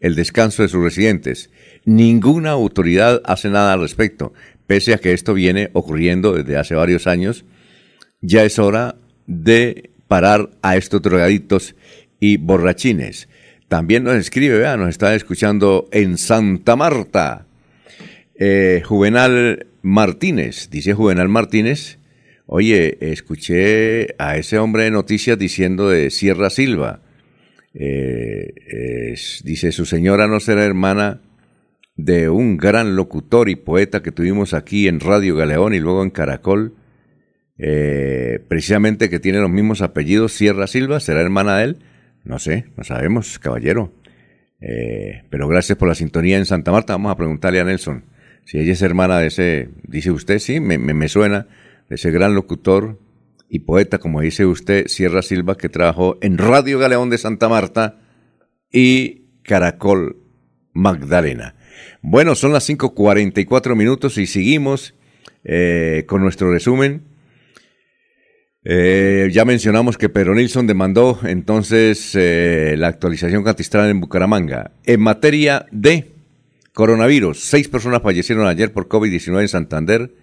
Speaker 2: el descanso de sus residentes. Ninguna autoridad hace nada al respecto, pese a que esto viene ocurriendo desde hace varios años, ya es hora de parar a estos drogadictos y borrachines. También nos escribe, vea, nos está escuchando en Santa Marta. Eh, Juvenal Martínez, dice Juvenal Martínez, oye, escuché a ese hombre de noticias diciendo de Sierra Silva. Eh, dice, su señora no será hermana de un gran locutor y poeta que tuvimos aquí en Radio Galeón y luego en Caracol, eh, precisamente que tiene los mismos apellidos, Sierra Silva, ¿será hermana de él? No sé, no sabemos, caballero. Eh, pero gracias por la sintonía en Santa Marta. Vamos a preguntarle a Nelson si ella es hermana de ese, dice usted, sí, me, me, suena, de ese gran locutor y poeta, como dice usted, Sierra Silva, que trabajó en Radio Galeón de Santa Marta y Caracol Magdalena. Bueno, son las 5.44 minutos y seguimos eh, con nuestro resumen. Eh, ya mencionamos que Pedro Nilsson demandó entonces eh, la actualización catastral en Bucaramanga. En materia de coronavirus, seis personas fallecieron ayer por COVID-19 en Santander.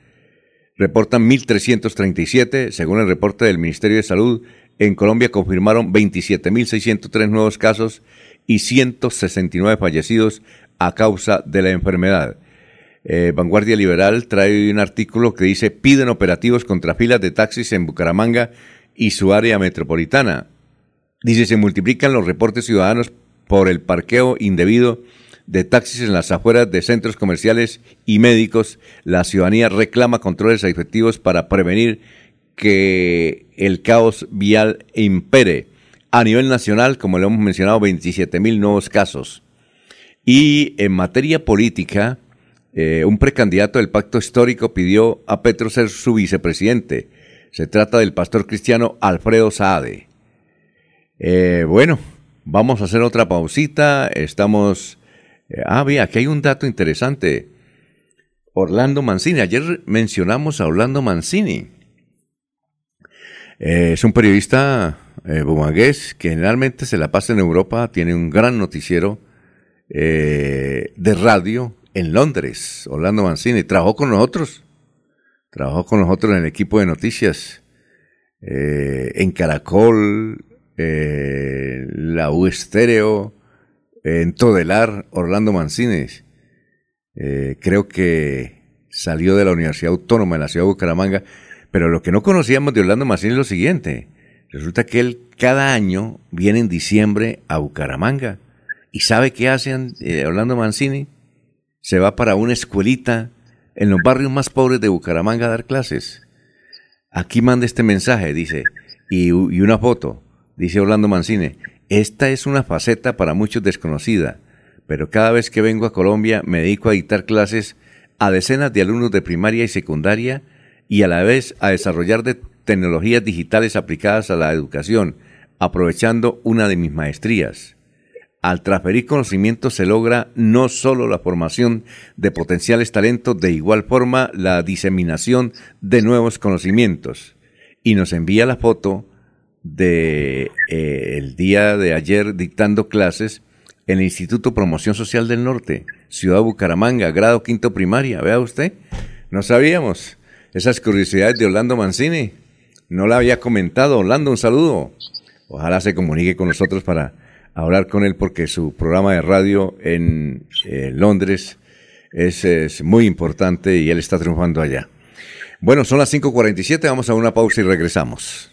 Speaker 2: Reportan 1.337. Según el reporte del Ministerio de Salud, en Colombia confirmaron 27.603 nuevos casos y 169 fallecidos a causa de la enfermedad. Eh, Vanguardia Liberal trae un artículo que dice piden operativos contra filas de taxis en Bucaramanga y su área metropolitana. Dice se multiplican los reportes ciudadanos por el parqueo indebido de taxis en las afueras de centros comerciales y médicos. La ciudadanía reclama controles efectivos para prevenir que el caos vial impere. A nivel nacional, como lo hemos mencionado, 27 mil nuevos casos. Y en materia política, eh, un precandidato del pacto histórico pidió a Petro ser su vicepresidente. Se trata del pastor cristiano Alfredo Saade. Eh, bueno, vamos a hacer otra pausita. Estamos... Eh, ah, ve, aquí hay un dato interesante. Orlando Mancini. Ayer mencionamos a Orlando Mancini. es un periodista bumangués que generalmente se la pasa en Europa, tiene un gran noticiero eh, de radio en Londres, Orlando Mancini. Trabajó con nosotros, trabajó con nosotros en el equipo de noticias, eh, en Caracol, eh, la U Estéreo, en Todelar, Orlando Mancini. creo que salió de la Universidad Autónoma de la ciudad de Bucaramanga, pero lo que no conocíamos de Orlando Mancini es lo siguiente. Resulta que él cada año viene en diciembre a Bucaramanga ¿Y sabe qué hace eh, Orlando Mancini? Se va para una escuelita en los barrios más pobres de Bucaramanga a dar clases. Aquí manda este mensaje, dice, y, una foto, dice Orlando Mancini. Esta es una faceta para muchos desconocida, pero cada vez que vengo a Colombia me dedico a dictar clases a decenas de alumnos de primaria y secundaria y a la vez a desarrollar de tecnologías digitales aplicadas a la educación, aprovechando una de mis maestrías. Al transferir conocimiento se logra no solo la formación de potenciales talentos, de igual forma la diseminación de nuevos conocimientos. Y nos envía la foto de eh, el día de ayer dictando clases en el Instituto Promoción Social del Norte, Ciudad Bucaramanga, grado quinto primaria. Vea usted, no sabíamos esas curiosidades de Orlando Mancini. No la había comentado. Orlando, un saludo. Ojalá se comunique con nosotros para hablar con él porque su programa de radio en eh, Londres es, muy importante y él está triunfando allá. Bueno, son las 5.47, vamos a una pausa y regresamos.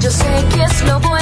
Speaker 12: Yo sé que es lo bueno.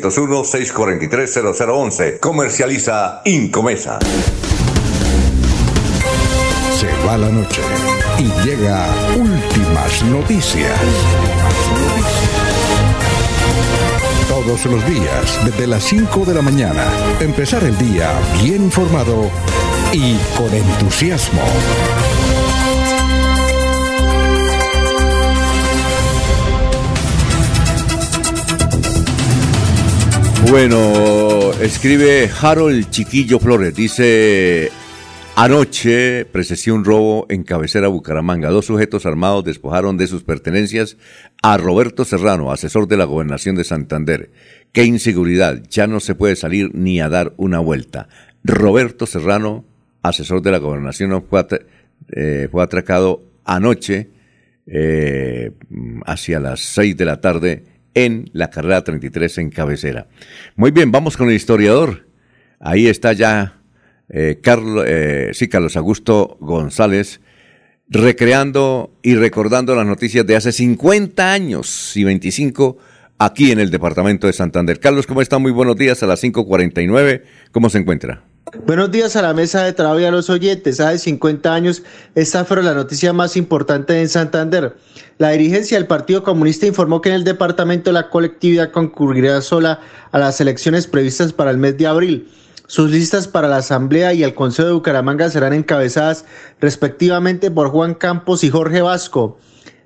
Speaker 13: 643 0011. Comercializa Incomesa.
Speaker 1: Se va la noche y llega últimas noticias. Todos los días, desde las 5 de la mañana, empezar el día bien informado y con entusiasmo.
Speaker 2: Bueno, escribe Harold Chiquillo Flores, dice, anoche presencié un robo en cabecera Bucaramanga. Dos sujetos armados despojaron de sus pertenencias a Roberto Serrano, asesor de la gobernación de Santander. Qué inseguridad, ya no se puede salir ni a dar una vuelta. Roberto Serrano, asesor de la gobernación, fue, eh, fue atracado anoche eh, hacia las seis de la tarde en la carrera 33 en cabecera. Muy bien, vamos con el historiador. Ahí está ya eh, Carlos, eh, sí, Carlos Augusto González, recreando y recordando las noticias de hace 50 años y 25 aquí en el departamento de Santander. Carlos, ¿cómo está? Muy buenos días a las 5.49. ¿Cómo se encuentra?
Speaker 14: Buenos días a la mesa de trabajo y a los oyentes. Hace 50 años, esta fue la noticia más importante en Santander. La dirigencia del Partido Comunista informó que en el departamento la colectividad concurrirá sola a las elecciones previstas para el mes de abril. Sus listas para la Asamblea y el Consejo de Bucaramanga serán encabezadas respectivamente por Juan Campos y Jorge Vasco.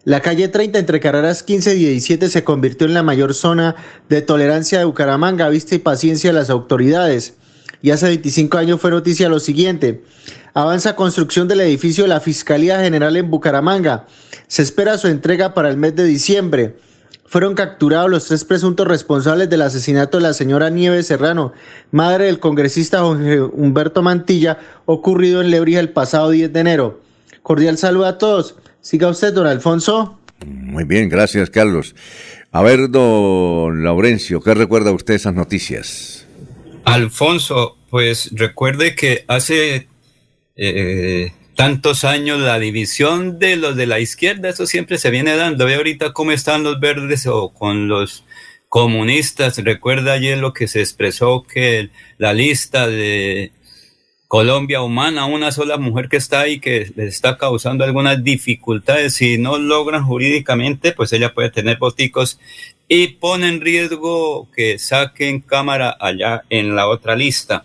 Speaker 14: La calle 30 entre carreras 15 y 17 se convirtió en la mayor zona de tolerancia de Bucaramanga, vista y paciencia de las autoridades y hace 25 años fue noticia lo siguiente. Avanza construcción del edificio de la Fiscalía General en Bucaramanga. Se espera su entrega para el mes de diciembre. Fueron capturados los tres presuntos responsables del asesinato de la señora Nieves Serrano, madre del congresista Humberto Mantilla, ocurrido en Lebrija el pasado 10 de enero. Cordial saludo a todos. Siga usted, don Alfonso.
Speaker 2: Muy bien, gracias, Carlos. A ver, don Laurencio, ¿qué recuerda usted esas noticias?
Speaker 3: Alfonso, pues recuerde que hace eh, tantos años la división de los de la izquierda, eso siempre se viene dando. Ve ahorita cómo están los verdes o con los comunistas. Recuerda ayer lo que se expresó que la lista de Colombia humana, una sola mujer que está ahí que les está causando algunas dificultades. Si no logran jurídicamente, pues ella puede tener boticos y pone en riesgo que saquen cámara allá en la otra lista.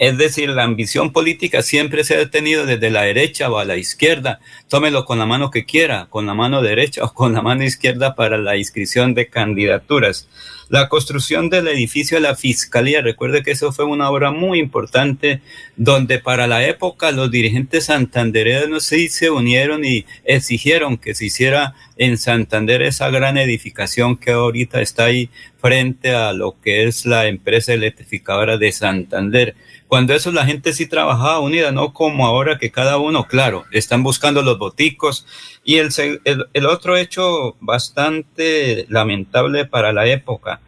Speaker 3: Es decir, la ambición política siempre se ha tenido desde la derecha o a la izquierda. Tómelo con la mano que quiera, con la mano derecha o con la mano izquierda para la inscripción de candidaturas. La construcción del edificio de la Fiscalía, recuerde que eso fue una obra muy importante donde para la época los dirigentes santandereanos sí se unieron y exigieron que se hiciera en Santander esa gran edificación que ahorita está ahí frente a lo que es la empresa electrificadora de Santander. Cuando eso la gente sí trabajaba unida, no como ahora que cada uno, claro, están buscando los boticos. Y el, el, otro hecho bastante lamentable para la época,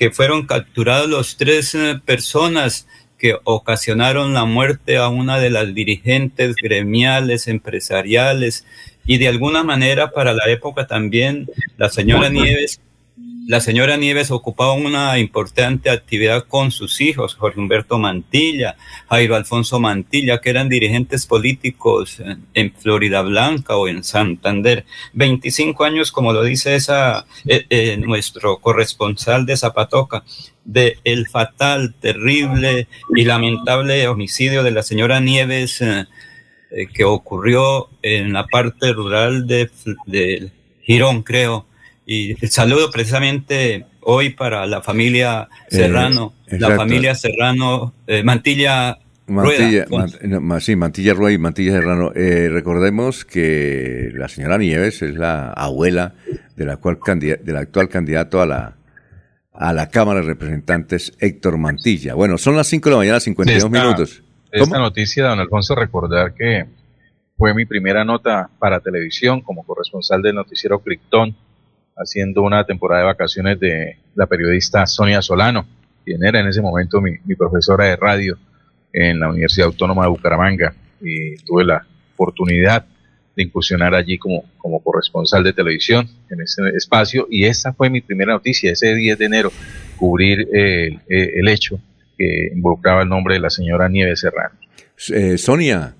Speaker 3: que fueron capturados los tres eh, personas que ocasionaron la muerte a una de las dirigentes gremiales, empresariales, y de alguna manera para la época también la señora Nieves la señora Nieves ocupaba una importante actividad con sus hijos, Jorge Humberto Mantilla, Jairo Alfonso Mantilla, que eran dirigentes políticos en, Florida Blanca o en Santander. 25 años, como lo dice esa, eh, eh, nuestro corresponsal de Zapatoca, de el fatal, terrible y lamentable homicidio de la señora Nieves eh, que ocurrió en la parte rural de, de Girón, creo y el saludo precisamente hoy para la familia eh, Serrano, la familia Serrano, eh, Mantilla
Speaker 2: Mantilla, Rueda. sí, Mantilla Rueda y Mantilla Serrano. Eh, recordemos que la señora Nieves es la abuela del actual, del actual candidato a la, a la Cámara de Representantes Héctor Mantilla. Bueno, son las 5 de la mañana, 52
Speaker 7: Esta-
Speaker 2: minutos.
Speaker 7: Esta noticia, don Alfonso, recordar que fue mi primera nota para televisión como corresponsal del noticiero Criptón, haciendo una temporada de vacaciones de la periodista Sonia Solano, quien era en ese momento mi, profesora de radio en la Universidad Autónoma de Bucaramanga. Y tuve la oportunidad de incursionar allí como, como corresponsal de televisión en ese espacio. Y esa fue mi primera noticia, ese 10 de enero, cubrir eh, el, el hecho que involucraba el nombre de la señora Nieves Serrano.
Speaker 2: Eh, Sonia,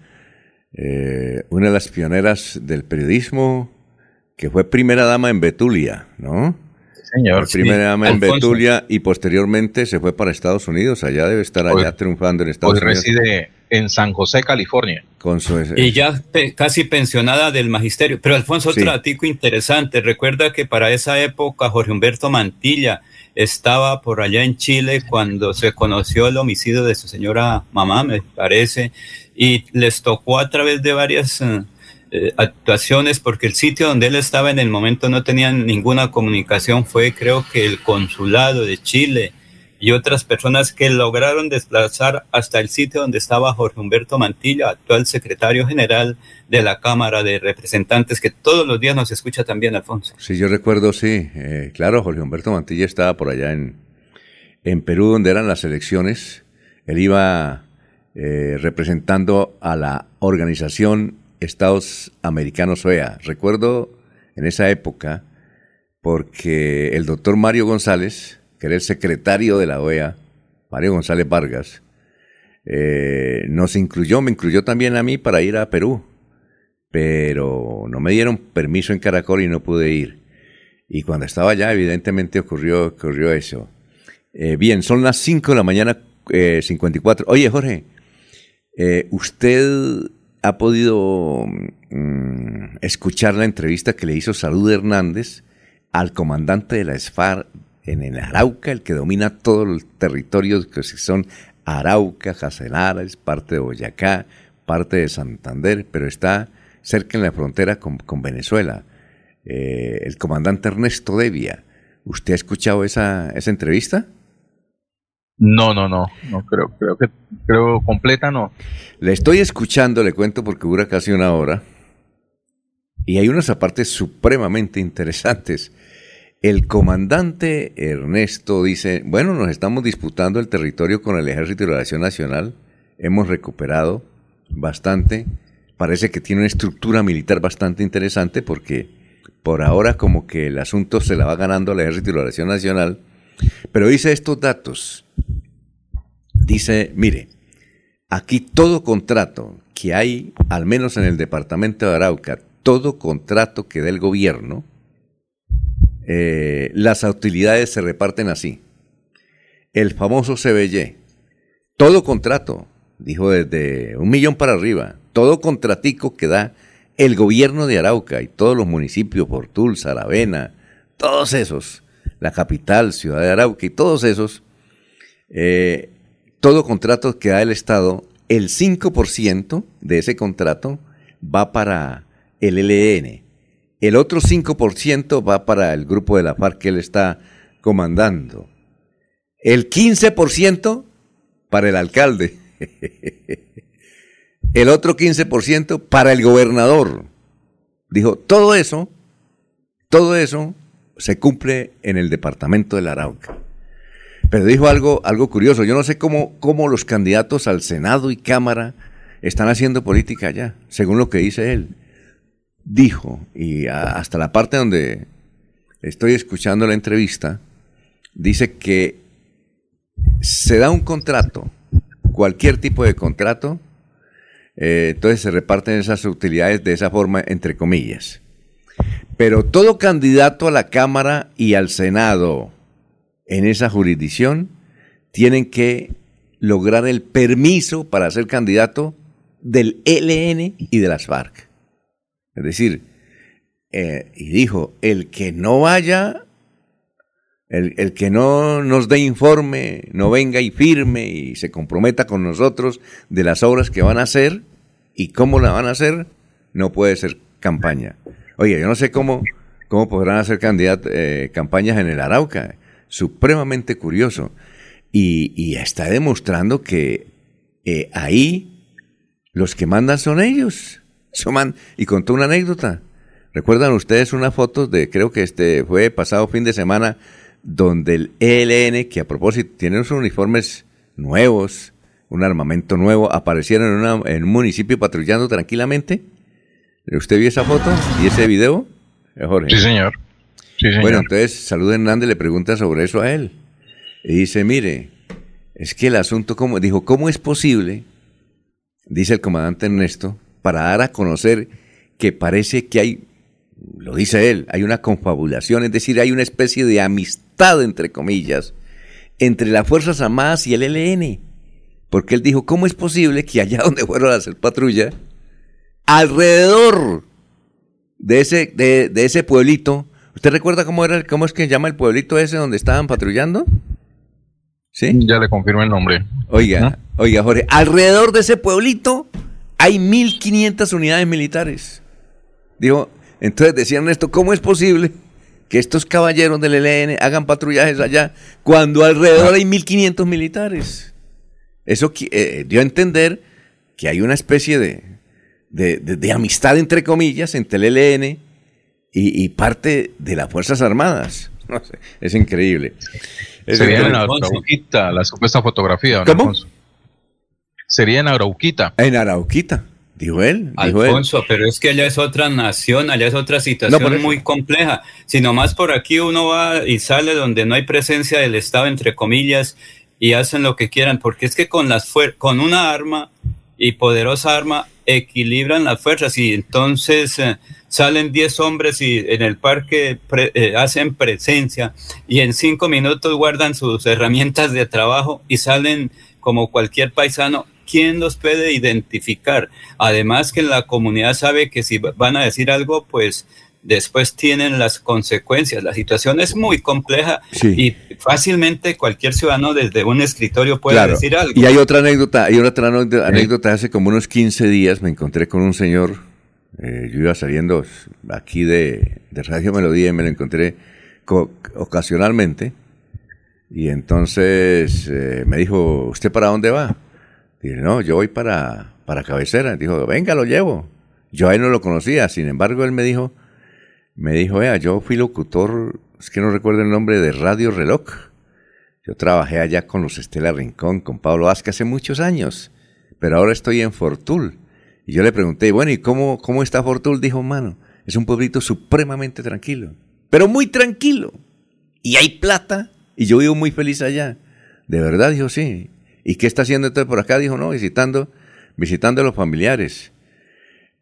Speaker 2: eh, una de las pioneras del periodismo, que fue primera dama en Betulia, ¿no?
Speaker 7: señor.
Speaker 2: Fue primera
Speaker 7: Sí,
Speaker 2: dama en
Speaker 7: Alfonso.
Speaker 2: Betulia y posteriormente se fue para Estados Unidos. Allá debe estar allá
Speaker 7: Hoy-
Speaker 2: triunfando en Estados
Speaker 7: Hoy
Speaker 2: Unidos.
Speaker 7: reside en San José, California.
Speaker 2: Con su,
Speaker 3: Y ya pe- casi pensionada del magisterio. Pero Alfonso,
Speaker 2: Sí.
Speaker 3: otro datico interesante. Recuerda que para esa época Jorge Humberto Mantilla estaba por allá en Chile cuando se conoció el homicidio de su señora mamá, me parece, y les tocó a través de varias eh, eh, actuaciones, porque el sitio donde él estaba en el momento no tenía ninguna comunicación, fue creo que el consulado de Chile y otras personas que lograron desplazar hasta el sitio donde estaba Jorge Humberto Mantilla, actual secretario general de la Cámara de Representantes, que todos los días nos escucha también, Alfonso.
Speaker 2: Sí, yo recuerdo, sí. eh, claro, Jorge Humberto Mantilla estaba por allá en, en Perú, donde eran las elecciones. Él iba eh, representando a la organización Estados Americanos OEA. Recuerdo en esa época, porque el doctor Mario González, que era el secretario de la OEA, Mario González Vargas, eh, nos incluyó, me incluyó también a mí para ir a Perú pero no me dieron permiso en Caracol y no pude ir. Y cuando estaba allá, evidentemente ocurrió, ocurrió eso. Eh, bien, son las 5 de la mañana, eh, 54. Oye, Jorge, eh, ¿usted ha podido mm, escuchar la entrevista que le hizo Salud Hernández al comandante de la SFAR en el Arauca, el que domina todo el territorio que son Arauca, Jacelares, parte de Boyacá, parte de Santander, pero está cerca en la frontera con, con Venezuela. Eh, el comandante Ernesto Devia. ¿Usted ha escuchado esa, esa entrevista?
Speaker 7: No, no, no, no creo, creo que creo completa no.
Speaker 2: Le estoy escuchando, le cuento porque dura casi una hora. Y hay unas apartes supremamente interesantes. El comandante Ernesto dice, bueno, nos estamos disputando el territorio con el Ejército de la Nación Nacional. Hemos recuperado bastante. Parece que tiene una estructura militar bastante interesante porque por ahora como que el asunto se la va ganando al Ejército de la Nación Nacional. Pero dice estos datos. Dice, mire, aquí todo contrato que hay, al menos en el departamento de Arauca, todo contrato que dé el gobierno, eh, las utilidades se reparten así. El famoso CBY, todo contrato, dijo desde un millón para arriba, todo contratico que da el gobierno de Arauca y todos los municipios, Portul, Saravena, todos esos, la capital, ciudad de Arauca y todos esos, eh, todo contrato que da el Estado, el 5% de ese contrato va para el LN. El otro 5% va para el grupo de la FARC que él está comandando. El 15% para el alcalde. [LAUGHS] el otro 15% para el gobernador. Dijo, todo eso, todo eso se cumple en el departamento del Arauca. Pero dijo algo, algo curioso. Yo no sé cómo, cómo los candidatos al Senado y Cámara están haciendo política allá, según lo que dice él. Dijo, y hasta la parte donde estoy escuchando la entrevista, dice que se da un contrato, cualquier tipo de contrato, eh, entonces se reparten esas utilidades de esa forma, entre comillas. Pero todo candidato a la Cámara y al Senado en esa jurisdicción tienen que lograr el permiso para ser candidato del ELN y de las FARC. Es decir, eh, y dijo, el que no vaya, el, el que no nos dé informe, no venga y firme y se comprometa con nosotros de las obras que van a hacer y cómo la van a hacer, no puede ser campaña. Oye, yo no sé cómo, cómo podrán hacer eh, campañas en el Arauca. supremamente curioso. Y, está demostrando que eh, ahí los que mandan son ellos. y contó una anécdota. ¿Recuerdan ustedes una foto de, creo que este fue pasado fin de semana, donde el ELN, que a propósito tiene unos uniformes nuevos, un armamento nuevo, aparecieron en, un municipio patrullando tranquilamente? ¿Usted vio esa foto y ese video?
Speaker 7: Eh, Jorge. Sí, señor.
Speaker 2: Bueno, entonces Salud Hernández le pregunta sobre eso a él. Y dice, mire, es que el asunto, como dijo, ¿cómo es posible, dice el comandante Ernesto, para dar a conocer que parece que hay, lo dice él, hay una confabulación, es decir, hay una especie de amistad, entre comillas, entre las Fuerzas Armadas y el ELN? Porque él dijo, ¿cómo es posible que allá [LAUGHS] donde fueron a hacer patrulla, alrededor de ese, de, ese pueblito, ¿usted recuerda cómo era, cómo es que llama el pueblito ese donde estaban patrullando?
Speaker 7: ¿Sí? Ya le confirmo el nombre.
Speaker 2: Oiga, oiga, Jorge, alrededor de ese pueblito hay 1500 unidades militares. Digo, entonces decían esto, ¿cómo es posible que estos caballeros del ELN hagan patrullajes allá cuando alrededor hay 1500 militares? Eso eh, dio a entender que hay una especie de, de, amistad, entre comillas, entre el ELN y, parte de las Fuerzas Armadas. No sé, es increíble.
Speaker 7: Sería en Arauquita, la supuesta fotografía.
Speaker 2: ¿Cómo?
Speaker 7: Sería en Arauquita.
Speaker 2: En Arauquita. Dijo él.
Speaker 3: Alfonso, pero es que allá es otra nación, allá es otra situación muy compleja. Si nomás por aquí uno va y sale donde no hay presencia del Estado, entre comillas, y hacen lo que quieran, porque es que con, las con una arma y poderosa arma equilibran las fuerzas y entonces eh, salen 10 hombres y en el parque eh, hacen presencia y en cinco minutos guardan sus herramientas de trabajo y salen como cualquier paisano. ¿Quién los puede identificar? Además que la comunidad sabe que si van a decir algo, pues después tienen las consecuencias. La situación es muy compleja y fácilmente cualquier ciudadano desde un escritorio puede decir algo.
Speaker 2: Y hay otra anécdota, hay otra anécdota, hace como unos 15 días me encontré con un señor, eh, yo iba saliendo aquí de, Radio Melodía y me lo encontré ocasionalmente y entonces eh, me dijo, ¿usted para dónde va? Dije, no, yo voy para, para cabecera. Dijo, venga, lo llevo. Yo a él no lo conocía, sin embargo él me dijo, me dijo, vea, yo fui locutor, es que no recuerdo el nombre, de Radio Reloj. Yo trabajé allá con los Estela Rincón, con Pablo Vázquez hace muchos años, pero ahora estoy en Fortul. Y yo le pregunté, bueno, ¿y cómo, cómo está Fortul? Dijo, mano, es un pueblito supremamente tranquilo, pero muy tranquilo. Y hay plata, y yo vivo muy feliz allá. De verdad, dijo, sí. ¿Y qué está haciendo entonces por acá? Dijo, no, visitando, visitando a los familiares.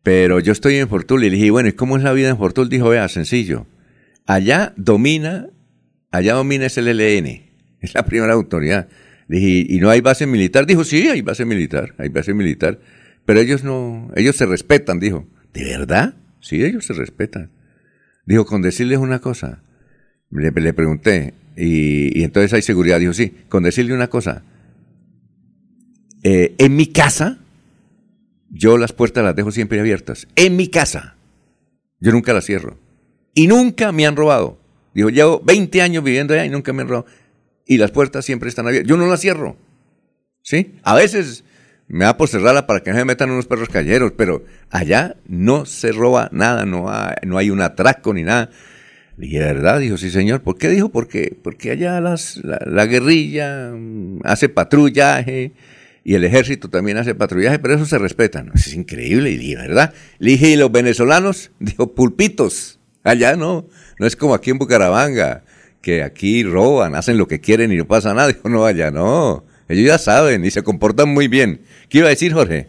Speaker 2: Pero yo estoy en Fortul y le dije, bueno, ¿y cómo es la vida en Fortul? Dijo, vea, sencillo. Allá domina, allá domina es el LN, es la primera autoridad. Dije, ¿y no hay base militar? Dijo, sí, hay base militar, hay base militar. Pero ellos no, ellos se respetan, dijo. ¿De verdad? Sí, ellos se respetan. Dijo, con decirles una cosa. Le, pregunté, y, entonces hay seguridad. Dijo, sí, con decirle una cosa. Eh, en mi casa, yo las puertas las dejo siempre abiertas. En mi casa. Yo nunca las cierro. Y nunca me han robado. Dijo, llevo 20 años viviendo allá y nunca me han robado. Y las puertas siempre están abiertas. Yo no las cierro. ¿Sí? A veces me da por cerrarla para que no se metan unos perros calleros, pero allá no se roba nada, no hay, no hay un atraco ni nada. Y de verdad, dijo, sí señor. ¿Por qué dijo? Porque, porque allá las, la guerrilla mm, hace patrullaje, y el ejército también hace patrullaje, pero eso se respeta. ¿no? Es increíble, y ¿verdad? Le dije, ¿y los venezolanos? [LAUGHS] Dijo, pulpitos. Allá no, no es como aquí en Bucaramanga, que aquí roban, hacen lo que quieren y no pasa nada. Dijo, no, allá no. Ellos ya saben y se comportan muy bien. ¿Qué iba a decir, Jorge?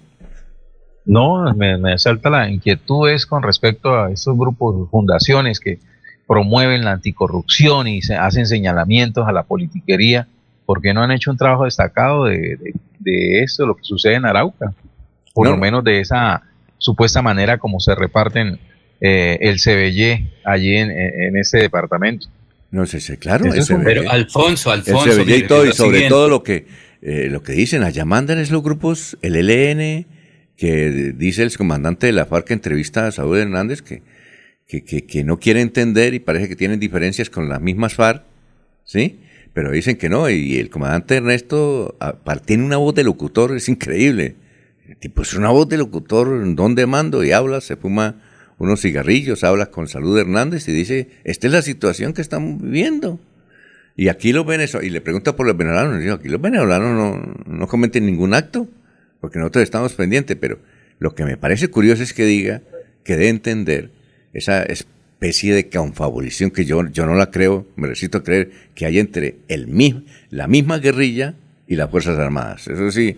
Speaker 7: No, me, me salta la inquietud es con respecto a estos grupos, fundaciones que promueven la anticorrupción y se hacen señalamientos a la politiquería ¿por qué no han hecho un trabajo destacado de, de, esto, lo que sucede en Arauca? Por lo menos de esa supuesta manera como se reparten eh, el CBY allí en, en, ese departamento.
Speaker 2: No sé, sé claro.
Speaker 3: pero Alfonso, Alfonso.
Speaker 2: El y todo, y sobre todo lo que, eh, lo que dicen, allá mandan es los grupos, el ELN, que dice el comandante de la FARC entrevista a Saúl Hernández que, que, que, que no quiere entender y parece que tienen diferencias con las mismas FARC, ¿sí? Pero dicen que no, y el comandante Ernesto tiene una voz de locutor, es increíble. Tipo es una voz de locutor, donde mando y habla, se fuma unos cigarrillos, habla con Salud Hernández y dice, esta es la situación que estamos viviendo. Y aquí los venezolanos, y le pregunta por los venezolanos, digo, aquí los venezolanos no, no cometen ningún acto, porque nosotros estamos pendientes, pero lo que me parece curioso es que diga, que dé entender esa especie de confabulación que yo, yo no la creo, me necesito creer que hay entre el mismo, la misma guerrilla y las Fuerzas Armadas. Eso sí,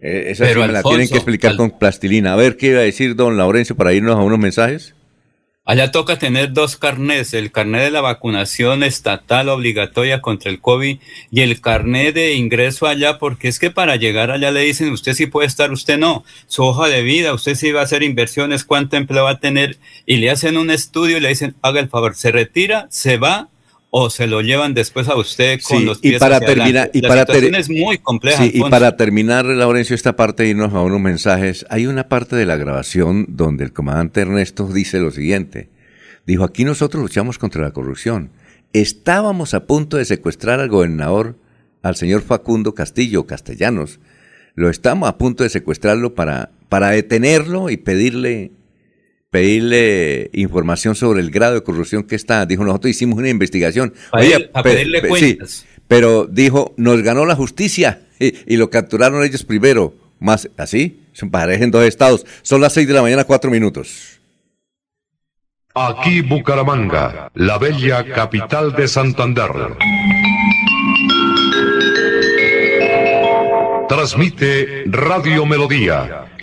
Speaker 2: eh, esa sí me la tienen que explicar
Speaker 3: al-
Speaker 2: con plastilina. A ver qué iba a decir don Laurencio para irnos a unos mensajes.
Speaker 3: Allá toca tener dos carnés, el carnet de la vacunación estatal obligatoria contra el COVID y el carnet de ingreso allá, porque es que para llegar allá le dicen, usted sí puede estar, usted no, su hoja de vida, usted sí va a hacer inversiones, cuánto empleo va a tener, y le hacen un estudio y le dicen, haga el favor, se retira, se va o se lo llevan después a usted con
Speaker 2: Sí,
Speaker 3: los
Speaker 2: y
Speaker 3: pies
Speaker 2: para
Speaker 3: hacia
Speaker 2: terminar,
Speaker 3: adelante.
Speaker 2: y
Speaker 3: La
Speaker 2: para ter-
Speaker 3: es muy compleja.
Speaker 2: Sí, y para terminar, Laurencio, esta parte, irnos a unos mensajes. Hay una parte de la grabación donde el comandante Ernesto dice lo siguiente. Dijo, aquí nosotros luchamos contra la corrupción. Estábamos a punto de secuestrar al gobernador, al señor Facundo Castillo Castellanos. Lo estamos a punto de secuestrarlo para, para detenerlo y pedirle, pedirle información sobre el grado de corrupción que está. Dijo, nosotros hicimos una investigación.
Speaker 3: Para
Speaker 2: Oye,
Speaker 3: para pedirle
Speaker 2: pe-
Speaker 3: cuentas.
Speaker 2: sí, pero dijo, nos ganó la justicia y, y lo capturaron ellos primero. Más así, se parecen dos estados. Son las seis de la mañana, cuatro minutos.
Speaker 15: Aquí Bucaramanga, la bella capital de Santander. Transmite Radio Melodía,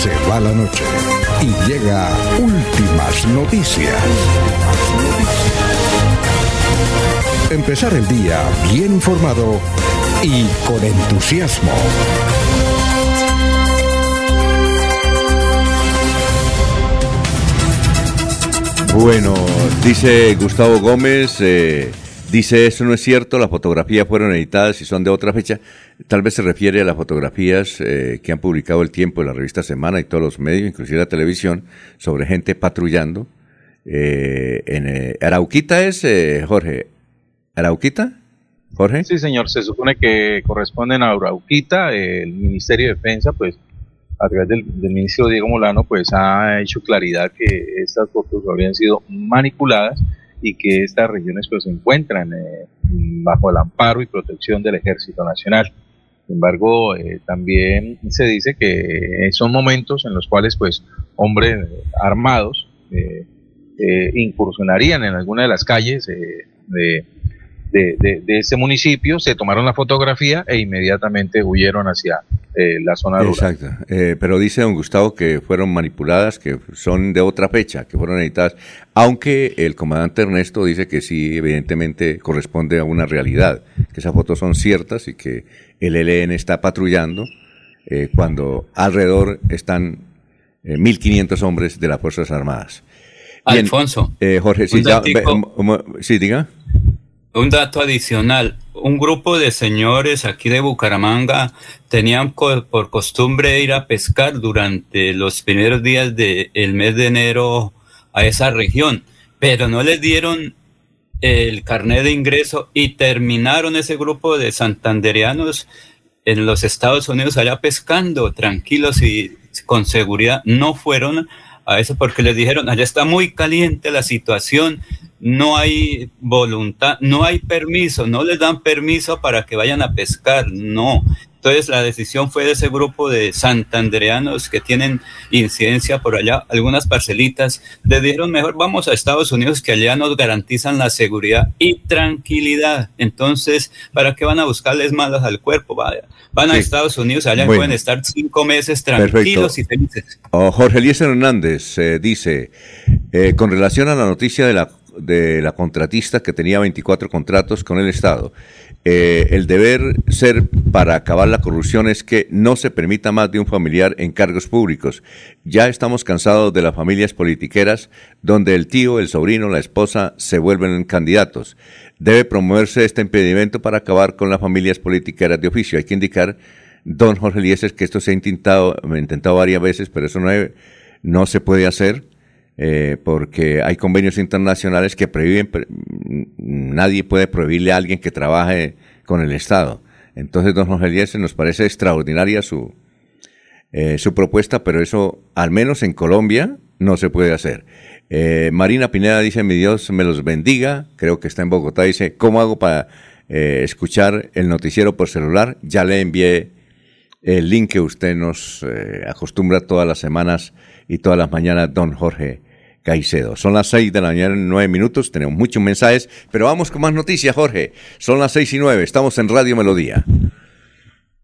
Speaker 1: Se va la noche y llega últimas noticias. Empezar el día bien informado y con entusiasmo.
Speaker 2: Bueno, dice Gustavo Gómez, eh, dice eso no es cierto, las fotografías fueron editadas y son de otra fecha. Tal vez se refiere a las fotografías eh, que han publicado el tiempo, la revista Semana y todos los medios, inclusive la televisión, sobre gente patrullando. Eh, en eh, Arauquita es, eh, Jorge, ¿Arauquita? Jorge.
Speaker 7: Sí, señor, se supone que corresponden a Arauquita, el Ministerio de Defensa, pues a través del, del ministro Diego Molano, pues ha hecho claridad que estas fotos habían sido manipuladas y que estas regiones pues se encuentran eh, bajo el amparo y protección del Ejército Nacional. Sin embargo, eh, también se dice que son momentos en los cuales pues hombres armados eh, eh, incursionarían en alguna de las calles eh, de, de, de, de ese municipio, se tomaron la fotografía e inmediatamente huyeron hacia eh, la zona rural.
Speaker 2: Exacto. Eh, pero dice don Gustavo que fueron manipuladas, que son de otra fecha, que fueron editadas, aunque el comandante Ernesto dice que sí, evidentemente corresponde a una realidad, que esas fotos son ciertas y que el ELN está patrullando eh, cuando alrededor están eh, 1.500 hombres de las Fuerzas Armadas. Bien,
Speaker 3: Alfonso,
Speaker 2: eh, Jorge, sí,
Speaker 3: un
Speaker 2: ya, um, um, sí, diga.
Speaker 3: Un dato adicional, un grupo de señores aquí de Bucaramanga tenían por costumbre ir a pescar durante los primeros días del mes de enero a esa región, pero no les dieron el carnet de ingreso y terminaron ese grupo de santandereanos en los Estados Unidos allá pescando tranquilos y con seguridad. No fueron a eso porque les dijeron, allá está muy caliente la situación, no hay voluntad, no hay permiso, no les dan permiso para que vayan a pescar, no. Entonces la decisión fue de ese grupo de santandereanos que tienen incidencia por allá, algunas parcelitas, les dijeron mejor vamos a Estados Unidos que allá nos garantizan la seguridad y tranquilidad. Entonces, ¿para qué van a buscarles malas al cuerpo? Vaya, van a. Estados Unidos, allá
Speaker 2: Bueno.
Speaker 3: pueden estar cinco meses
Speaker 2: Perfecto.
Speaker 3: tranquilos y felices.
Speaker 2: Oh, Jorge Eliezer Hernández eh, dice, eh, con relación a la noticia de la, de la contratista que tenía 24 contratos con el Estado, eh, el deber ser para acabar la corrupción es que no se permita más de un familiar en cargos públicos. Ya estamos cansados de las familias politiqueras donde el tío, el sobrino, la esposa se vuelven candidatos. Debe promoverse este impedimento para acabar con las familias politiqueras de oficio. Hay que indicar Don Jorge Eliezer, que esto se ha intentado, intentado varias veces, pero eso no, he- no se puede hacer eh, porque hay convenios internacionales que prohíben, nadie puede prohibirle a alguien que trabaje con el Estado. Entonces, don Jorge Eliezer, nos parece extraordinaria su, eh, su propuesta, pero eso, al menos en Colombia, no se puede hacer. Eh, Marina Pineda dice, mi Dios me los bendiga, creo que está en Bogotá, dice, ¿cómo hago para eh, escuchar el noticiero por celular? Ya le envié el link que usted nos eh, acostumbra todas las semanas y todas las mañanas, don Jorge Caicedo. Son las seis de la mañana, en nueve minutos, tenemos muchos mensajes, pero vamos con más noticias, Jorge. Son las seis y nueve, estamos en Radio Melodía.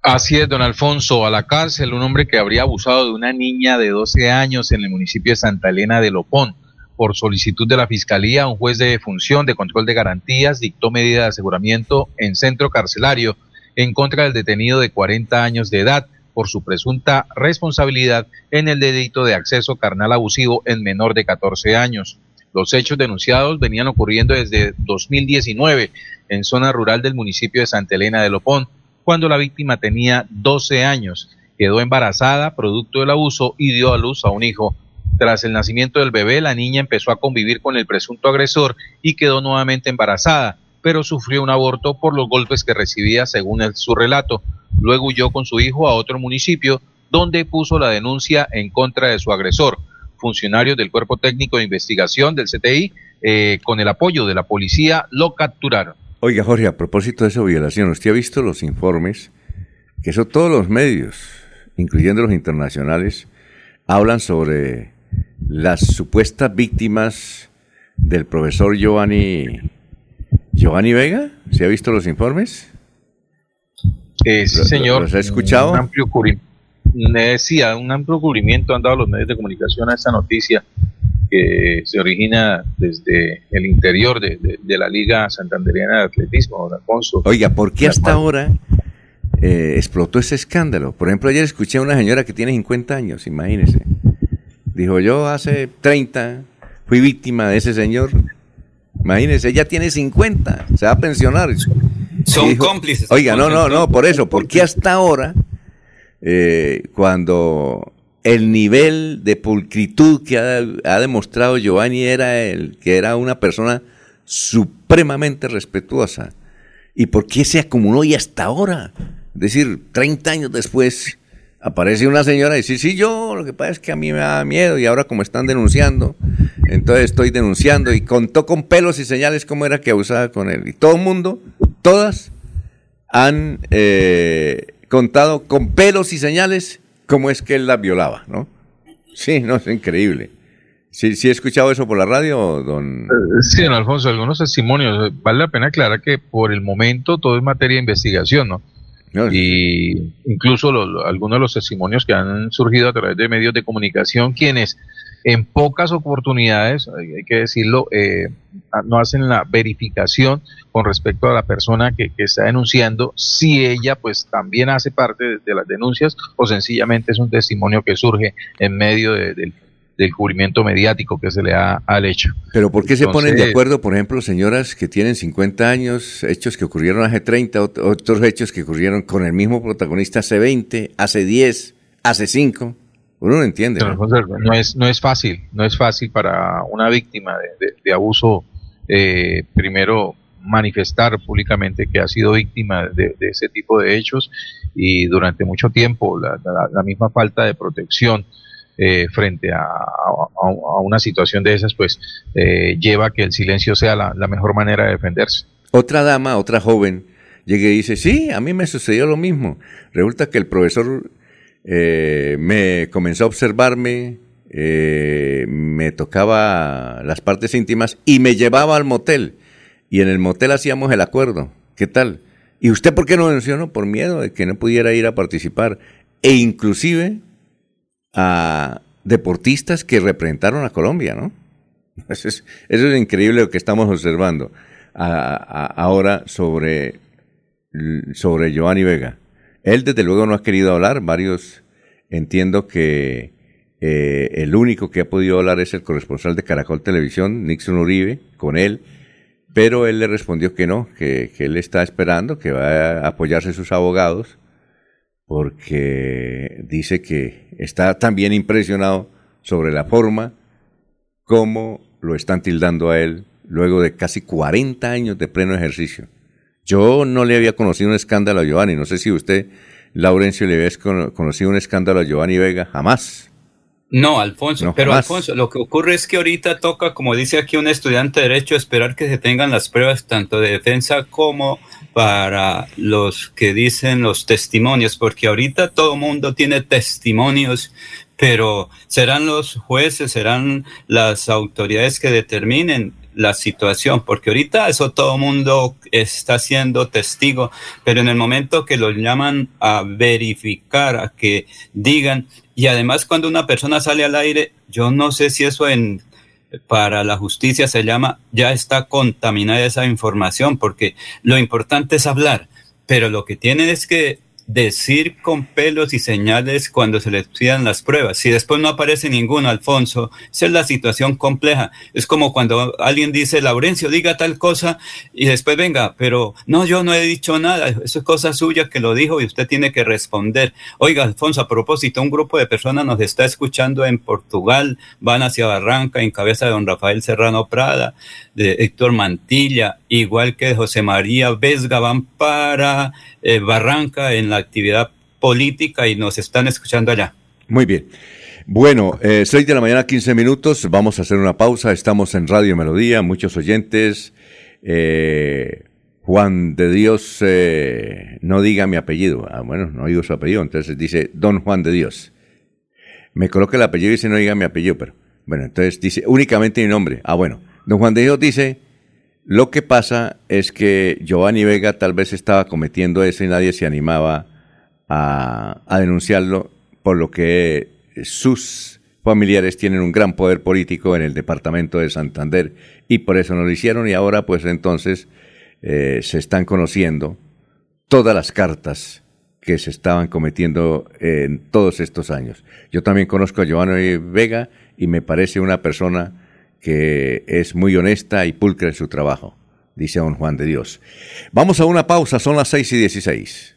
Speaker 7: Así es, don Alfonso, a la cárcel un hombre que habría abusado de una niña de 12 años en el municipio de Santa Elena de Lopón. Por solicitud de la Fiscalía, un juez de función de control de garantías dictó medida de aseguramiento en centro carcelario en contra del detenido de 40 años de edad por su presunta responsabilidad en el delito de acceso carnal abusivo en menor de 14 años. Los hechos denunciados venían ocurriendo desde 2019 en zona rural del municipio de Santa Elena de Lopón, cuando la víctima tenía 12 años. Quedó embarazada producto del abuso y dio a luz a un hijo. Tras el nacimiento del bebé, la niña empezó a convivir con el presunto agresor y quedó nuevamente embarazada, pero sufrió un aborto por los golpes que recibía según su relato. Luego huyó con su hijo a otro municipio donde puso la denuncia en contra de su agresor. Funcionarios del Cuerpo Técnico de Investigación del CTI, eh, con el apoyo de la policía, lo capturaron.
Speaker 2: Oiga, Jorge, a propósito de esa violación, ¿usted ha visto los informes que eso todos los medios, incluyendo los internacionales, hablan sobre las supuestas víctimas del profesor Giovanni Giovanni Vega? ¿Se ha visto los informes?
Speaker 7: Eh, sí,
Speaker 2: ¿Lo- lo-
Speaker 7: señor.
Speaker 2: los ha escuchado?
Speaker 7: Un amplio cubri- eh, un amplio cubrimiento han dado los medios de comunicación a esta noticia que se origina desde el interior de, de- de la Liga Santanderiana de Atletismo, don Alfonso.
Speaker 2: Oiga, ¿por qué hasta ahora eh, explotó ese escándalo? Por ejemplo, ayer escuché a una señora que tiene 50 años, imagínese. Dijo, yo hace 30 fui víctima de ese señor. Imagínese, ella tiene 50, se va a pensionar.
Speaker 3: Son cómplices.
Speaker 2: Oiga, no, no, no, por eso, porque hasta ahora, eh, cuando el nivel de pulcritud que ha, ha demostrado Giovanni era el que era una persona supremamente respetuosa. ¿Y por qué se acumuló y hasta ahora? Es decir, 30 años después aparece una señora y dice, sí, yo, lo que pasa es que a mí me da miedo y ahora como están denunciando, entonces estoy denunciando y contó con pelos y señales cómo era que abusaba con él. Y todo el mundo, todas, han eh, contado con pelos y señales cómo es que él la violaba, ¿no? Sí, no, es increíble. ¿Sí, ¿Sí he escuchado eso por la radio, don...?
Speaker 7: Eh, Sí, don Alfonso, algunos testimonios. Vale la pena aclarar que por el momento todo es materia de investigación, ¿no? Y incluso algunos de los testimonios que han surgido a través de medios de comunicación, quienes en pocas oportunidades, hay que decirlo, eh, no hacen la verificación con respecto a la persona que, que está denunciando, si ella pues también hace parte de, de las denuncias o sencillamente es un testimonio que surge en medio de- del, del cubrimiento mediático que se le da al hecho.
Speaker 2: Pero ¿por qué se ponen de acuerdo, por ejemplo, señoras que tienen 50 años, hechos que ocurrieron hace 30, ot- otros hechos que ocurrieron con el mismo protagonista hace 20, hace 10, hace 5? Uno no entiende. ¿no?
Speaker 7: Es, no es fácil, no es fácil para una víctima de, de- de abuso, eh, primero manifestar públicamente que ha sido víctima de, de ese tipo de hechos y durante mucho tiempo la, la- la misma falta de protección eh, frente a, a- a una situación de esas, pues eh, lleva a que el silencio sea la, la mejor manera de defenderse.
Speaker 2: Otra dama, otra joven, llega y dice, sí, a mí me sucedió lo mismo. Resulta que el profesor eh, me comenzó a observarme, eh, me tocaba las partes íntimas y me llevaba al motel. Y en el motel hacíamos el acuerdo. ¿Qué tal? ¿Y usted por qué no denunció? No, por miedo de que no pudiera ir a participar. E inclusive a deportistas que representaron a Colombia, ¿no? [LAUGHS] Eso es, increíble lo que estamos observando ahora sobre, sobre Giovanni Vega. Él desde luego no ha querido hablar, varios entiendo que eh, el único que ha podido hablar es el corresponsal de Caracol Televisión, Nixon Uribe, con él, pero él le respondió que no, que, que él está esperando, que va a apoyarse sus abogados, porque dice que está también impresionado sobre la forma como lo están tildando a él luego de casi 40 años de pleno ejercicio. Yo no le había conocido un escándalo a Giovanni, no sé si usted, Laurencio, le había cono- conocido un escándalo a Giovanni Vega, jamás.
Speaker 3: No, Alfonso,
Speaker 2: No,
Speaker 3: pero
Speaker 2: jamás.
Speaker 3: Alfonso, lo que ocurre es que ahorita toca, como dice aquí un estudiante de derecho, esperar que se tengan las pruebas tanto de defensa como para los que dicen los testimonios, porque ahorita todo mundo tiene testimonios, pero serán los jueces, serán las autoridades que determinen la situación, porque ahorita eso todo mundo está siendo testigo, pero en el momento que los llaman a verificar, a que digan, y además cuando una persona sale al aire, yo no sé si eso en para la justicia se llama ya está contaminada esa información, porque lo importante es hablar, pero lo que tienen es que decir con pelos y señales cuando se les pidan las pruebas. Si después no aparece ninguno, Alfonso, esa es la situación compleja. Es como cuando alguien dice, Laurencio, diga tal cosa y después venga, pero no, yo no he dicho nada, eso es cosa suya que lo dijo y usted tiene que responder. Oiga, Alfonso, a propósito, un grupo de personas nos está escuchando en Portugal, van hacia Barranca en cabeza de don Rafael Serrano Prada, de Héctor Mantilla, igual que José María Vesga, van para eh, Barranca en la actividad política y nos están escuchando allá.
Speaker 2: Muy bien. Bueno, eh, 6 de la mañana, 15 minutos. Vamos a hacer una pausa. Estamos en Radio Melodía, muchos oyentes. Eh, Juan de Dios, eh, no diga mi apellido. Ah, bueno, no digo su apellido, entonces dice Don Juan de Dios. Me coloca el apellido y dice no diga mi apellido, pero bueno, entonces dice únicamente mi nombre. Ah, bueno. Don Juan de Dios dice, lo que pasa es que Giovanni Vega tal vez estaba cometiendo eso y nadie se animaba a, denunciarlo, por lo que sus familiares tienen un gran poder político en el departamento de Santander y por eso no lo hicieron y ahora pues entonces eh, se están conociendo todas las cartas que se estaban cometiendo en todos estos años. Yo también conozco a Giovanni Vega y me parece una persona que es muy honesta y pulcra en su trabajo, dice don Juan de Dios. Vamos a una pausa, son las 6 y 16.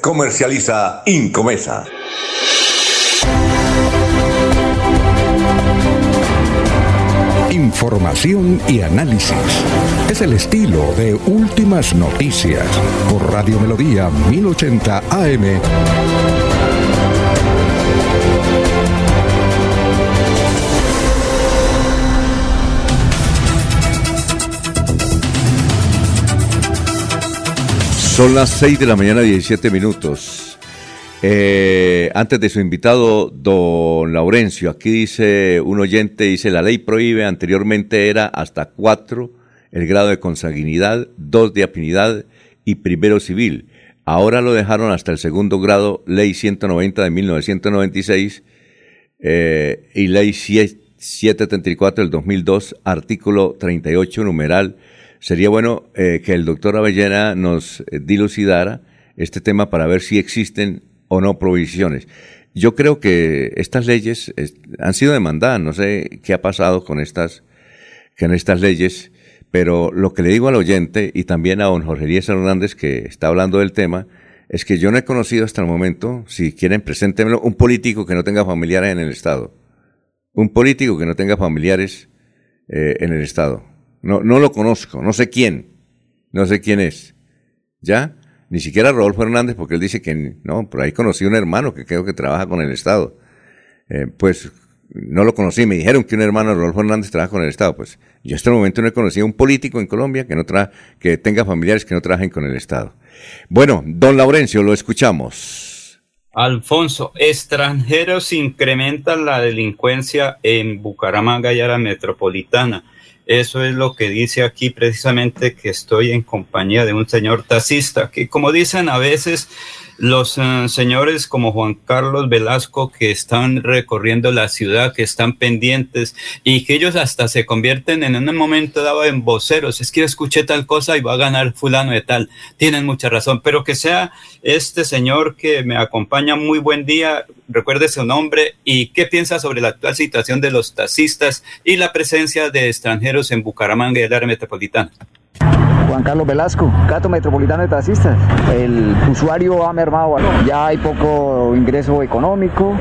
Speaker 13: Comercializa Incomesa.
Speaker 1: Información y análisis. Es el estilo de Últimas Noticias por Radio Melodía 1080 AM.
Speaker 2: Son las 6 de la mañana, 17 minutos. Eh, antes de su invitado, don Laurencio, aquí dice un oyente, dice, la ley prohíbe, anteriormente era hasta 4 el grado de consanguinidad, 2 de afinidad y primero civil. Ahora lo dejaron hasta el segundo grado, ley 190 de 1996 eh, y ley 734 del 2002, artículo 38, numeral sería bueno eh, que el doctor Avellana nos eh, dilucidara este tema para ver si existen o no provisiones. Yo creo que estas leyes han sido demandadas, no sé qué ha pasado con estas, con estas leyes, pero lo que le digo al oyente y también a don Jorge Elías Hernández que está hablando del tema, es que yo no he conocido hasta el momento, si quieren preséntemelo, un político que no tenga familiares en el Estado. Un político que no tenga familiares eh, en el Estado. No, no lo conozco, no sé quién, no sé quién es. ¿Ya? Ni siquiera Rodolfo Hernández, porque él dice que no, por ahí conocí un hermano que creo que trabaja con el Estado. Eh, pues no lo conocí, me dijeron que un hermano de Rodolfo Hernández trabaja con el Estado. Pues yo hasta el momento no he conocido un político en Colombia que, no tra que tenga familiares que no trabajen con el Estado. Bueno, don Laurencio, lo escuchamos.
Speaker 3: Alfonso, extranjeros incrementan la delincuencia en Bucaramanga y área metropolitana. Eso es lo que dice aquí precisamente que estoy en compañía de un señor taxista, que como dicen a veces los eh, señores como Juan Carlos Velasco que están recorriendo la ciudad, que están pendientes y que ellos hasta se convierten en un momento dado en voceros. Es que yo escuché tal cosa y va a ganar fulano de tal. Tienen mucha razón, pero que sea este señor que me acompaña, muy buen día, recuerde su nombre y qué piensa sobre la actual situación de los taxistas y la presencia de extranjeros en Bucaramanga y el área metropolitana.
Speaker 16: Juan Carlos Velasco, Cato Metropolitano de Taxistas. El usuario ha mermado, ya hay poco ingreso económico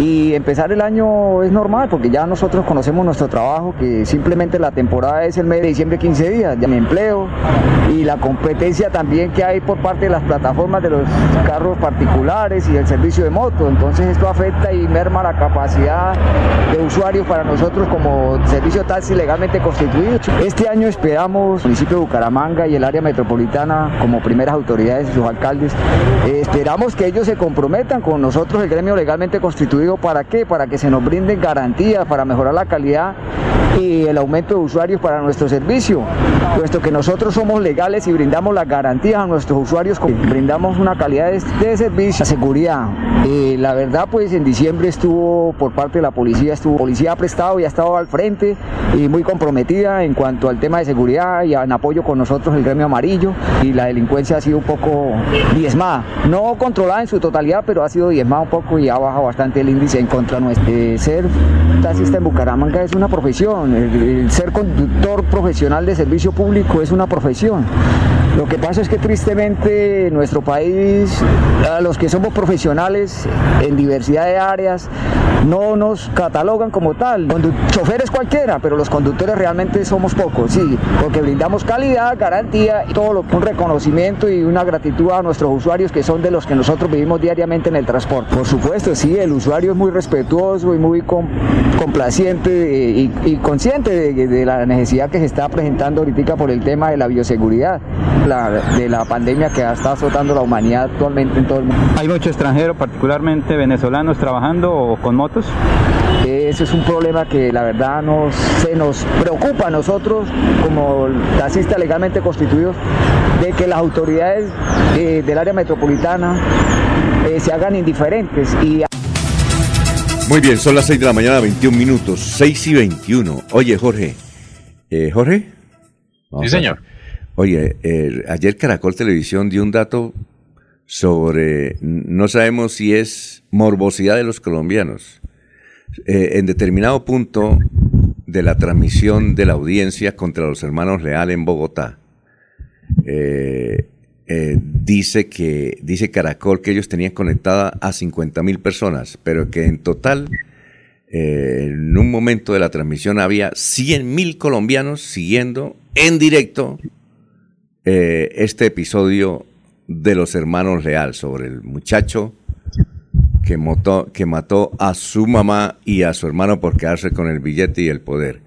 Speaker 16: y empezar el año es normal porque ya nosotros conocemos nuestro trabajo, que simplemente la temporada es el mes de diciembre 15 días, ya me empleo y la competencia también que hay por parte de las plataformas de los carros particulares y el servicio de moto. Entonces esto afecta y merma la capacidad de usuarios para nosotros como servicio taxi legalmente constituido. Este año esperamos, municipio de Bucaramanga y el área metropolitana como primeras autoridades y sus alcaldes, eh, esperamos que ellos se comprometan con nosotros, el gremio legalmente constituido, ¿para qué? Para que se nos brinden garantías, para mejorar la calidad y el aumento de usuarios para nuestro servicio, puesto que nosotros somos legales y brindamos las garantías a nuestros usuarios, brindamos una calidad de, servicio, seguridad. Eh, la verdad, pues en diciembre estuvo por parte de la policía, estuvo policía ha prestado y ha estado al frente y muy comprometida en cuanto al tema de seguridad y en apoyo con nosotros el gremio amarillo y la delincuencia ha sido un poco diezmada, no controlada en su totalidad, pero ha sido diezmada un poco y ha bajado bastante el índice en contra nuestro. Eh, ser taxista en Bucaramanga es una profesión, el ser conductor profesional de servicio público es una profesión. Lo que pasa es que tristemente en nuestro país, a los que somos profesionales en diversidad de áreas, no nos catalogan como tal. choferes cualquiera, pero los conductores realmente somos pocos, sí, porque brindamos calidad, garantía y todo lo, un reconocimiento y una gratitud a nuestros usuarios que son de los que nosotros vivimos diariamente en el transporte. Por supuesto, sí, el usuario es muy respetuoso y muy complaciente y, consciente de, de la necesidad que se está presentando ahorita por el tema de la bioseguridad de la pandemia que está azotando la humanidad actualmente en todo el mundo.
Speaker 17: ¿Hay muchos extranjeros, particularmente venezolanos, trabajando con
Speaker 16: Ese es un problema que la verdad nos, se nos preocupa a nosotros como taxistas legalmente constituidos de que las autoridades eh, del área metropolitana eh, se hagan indiferentes y
Speaker 2: muy bien, son las 6 de la mañana, 21 minutos, 6 y 21. Oye, Jorge. Eh, ¿Jorge?
Speaker 7: sí, señor.
Speaker 2: Oye, eh, ayer Caracol Televisión dio un dato sobre, no sabemos si es morbosidad de los colombianos. Eh, en determinado punto de la transmisión de la audiencia contra los hermanos Leal en Bogotá, eh, dice que dice Caracol que ellos tenían conectada a 50 mil personas, pero que en total eh, en un momento de la transmisión había 100.000 colombianos siguiendo en directo eh, este episodio de los hermanos Leal sobre el muchacho que, mató a su mamá y a su hermano por quedarse con el billete y el poder.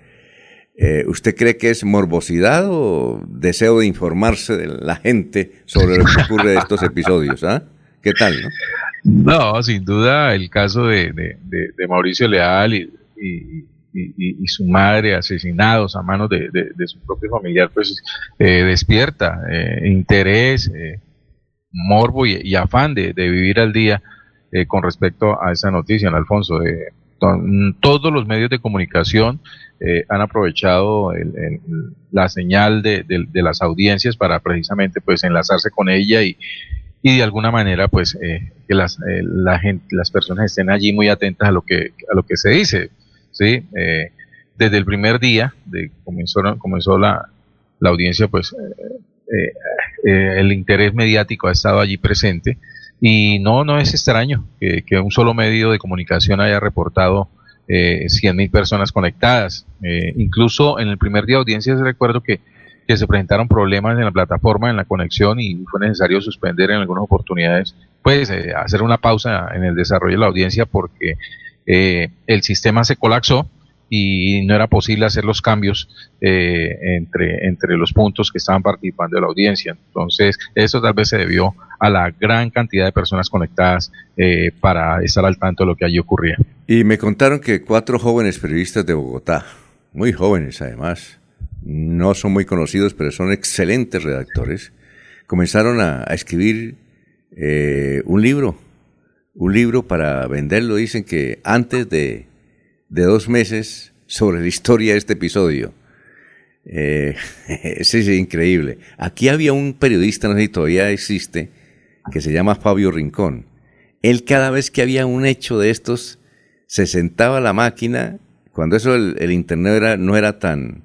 Speaker 2: Eh, ¿Usted cree que es morbosidad o deseo de informarse de la gente sobre lo que ocurre de estos episodios? ¿ah? ¿Qué tal? No?
Speaker 7: Sin duda el caso de, de- Mauricio Leal y, y- su madre asesinados a manos de, su propio familiar, pues eh, despierta eh, interés, morbo y, afán de vivir al día eh, con respecto a esa noticia, ¿no, Alfonso. Eh, to- todos los medios de comunicación eh, han aprovechado el- la señal de, las audiencias para precisamente pues enlazarse con ella y, y de alguna manera pues eh, que las eh, la las personas estén allí muy atentas a lo que a lo que se dice sí Eh, desde el primer día de comenzó comenzó la, la audiencia pues eh, el interés mediático ha estado allí presente y no no es extraño que, un solo medio de comunicación haya reportado eh, 100.000 personas conectadas. Eh, incluso en el primer día de audiencias recuerdo que que se presentaron problemas en la plataforma, en la conexión y fue necesario suspender en algunas oportunidades, pues eh, hacer una pausa en el desarrollo de la audiencia porque eh, el sistema se colapsó y no era posible hacer los cambios eh, entre, entre los puntos que estaban participando de la audiencia. Entonces, eso tal vez se debió a la gran cantidad de personas conectadas eh, para estar al tanto de lo que allí ocurría.
Speaker 2: Y me contaron que cuatro jóvenes periodistas de Bogotá, muy jóvenes además, no son muy conocidos, pero son excelentes redactores, comenzaron a, escribir eh, un libro, un libro para venderlo, dicen que antes de, de dos meses sobre la historia de este episodio. Eh, [LAUGHS] sí, sí, increíble. Aquí había un periodista, no sé si todavía existe, que se llama Fabio Rincón. Él cada vez que había un hecho de estos, se sentaba a la máquina, cuando eso el, el internet era- no era tan,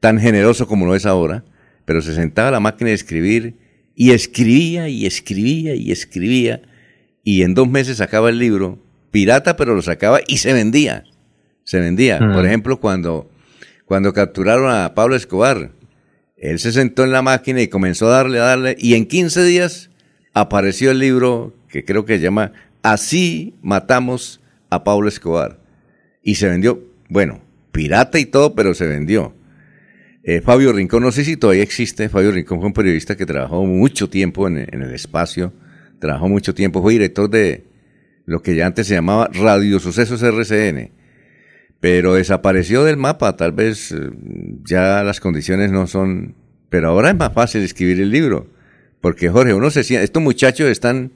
Speaker 2: tan generoso como lo es ahora, pero se sentaba a la máquina de escribir y escribía y escribía y escribía y en dos meses sacaba el libro, pirata, pero lo sacaba y se vendía. Se vendía. Por ejemplo, cuando, cuando capturaron a Pablo Escobar, él se sentó en la máquina y comenzó a darle, a darle, y en 15 días apareció el libro que creo que se llama Así matamos a Pablo Escobar. Y se vendió, bueno, pirata y todo, pero se vendió. Eh, Fabio Rincón, no sé si todavía existe. Fabio Rincón fue un periodista que trabajó mucho tiempo en, en el espacio, trabajó mucho tiempo, fue director de lo que ya antes se llamaba Radio Sucesos RCN, pero desapareció del mapa. Tal vez eh, ya las condiciones no son. Pero ahora es más fácil escribir el libro, porque Jorge, uno se siente. Estos muchachos están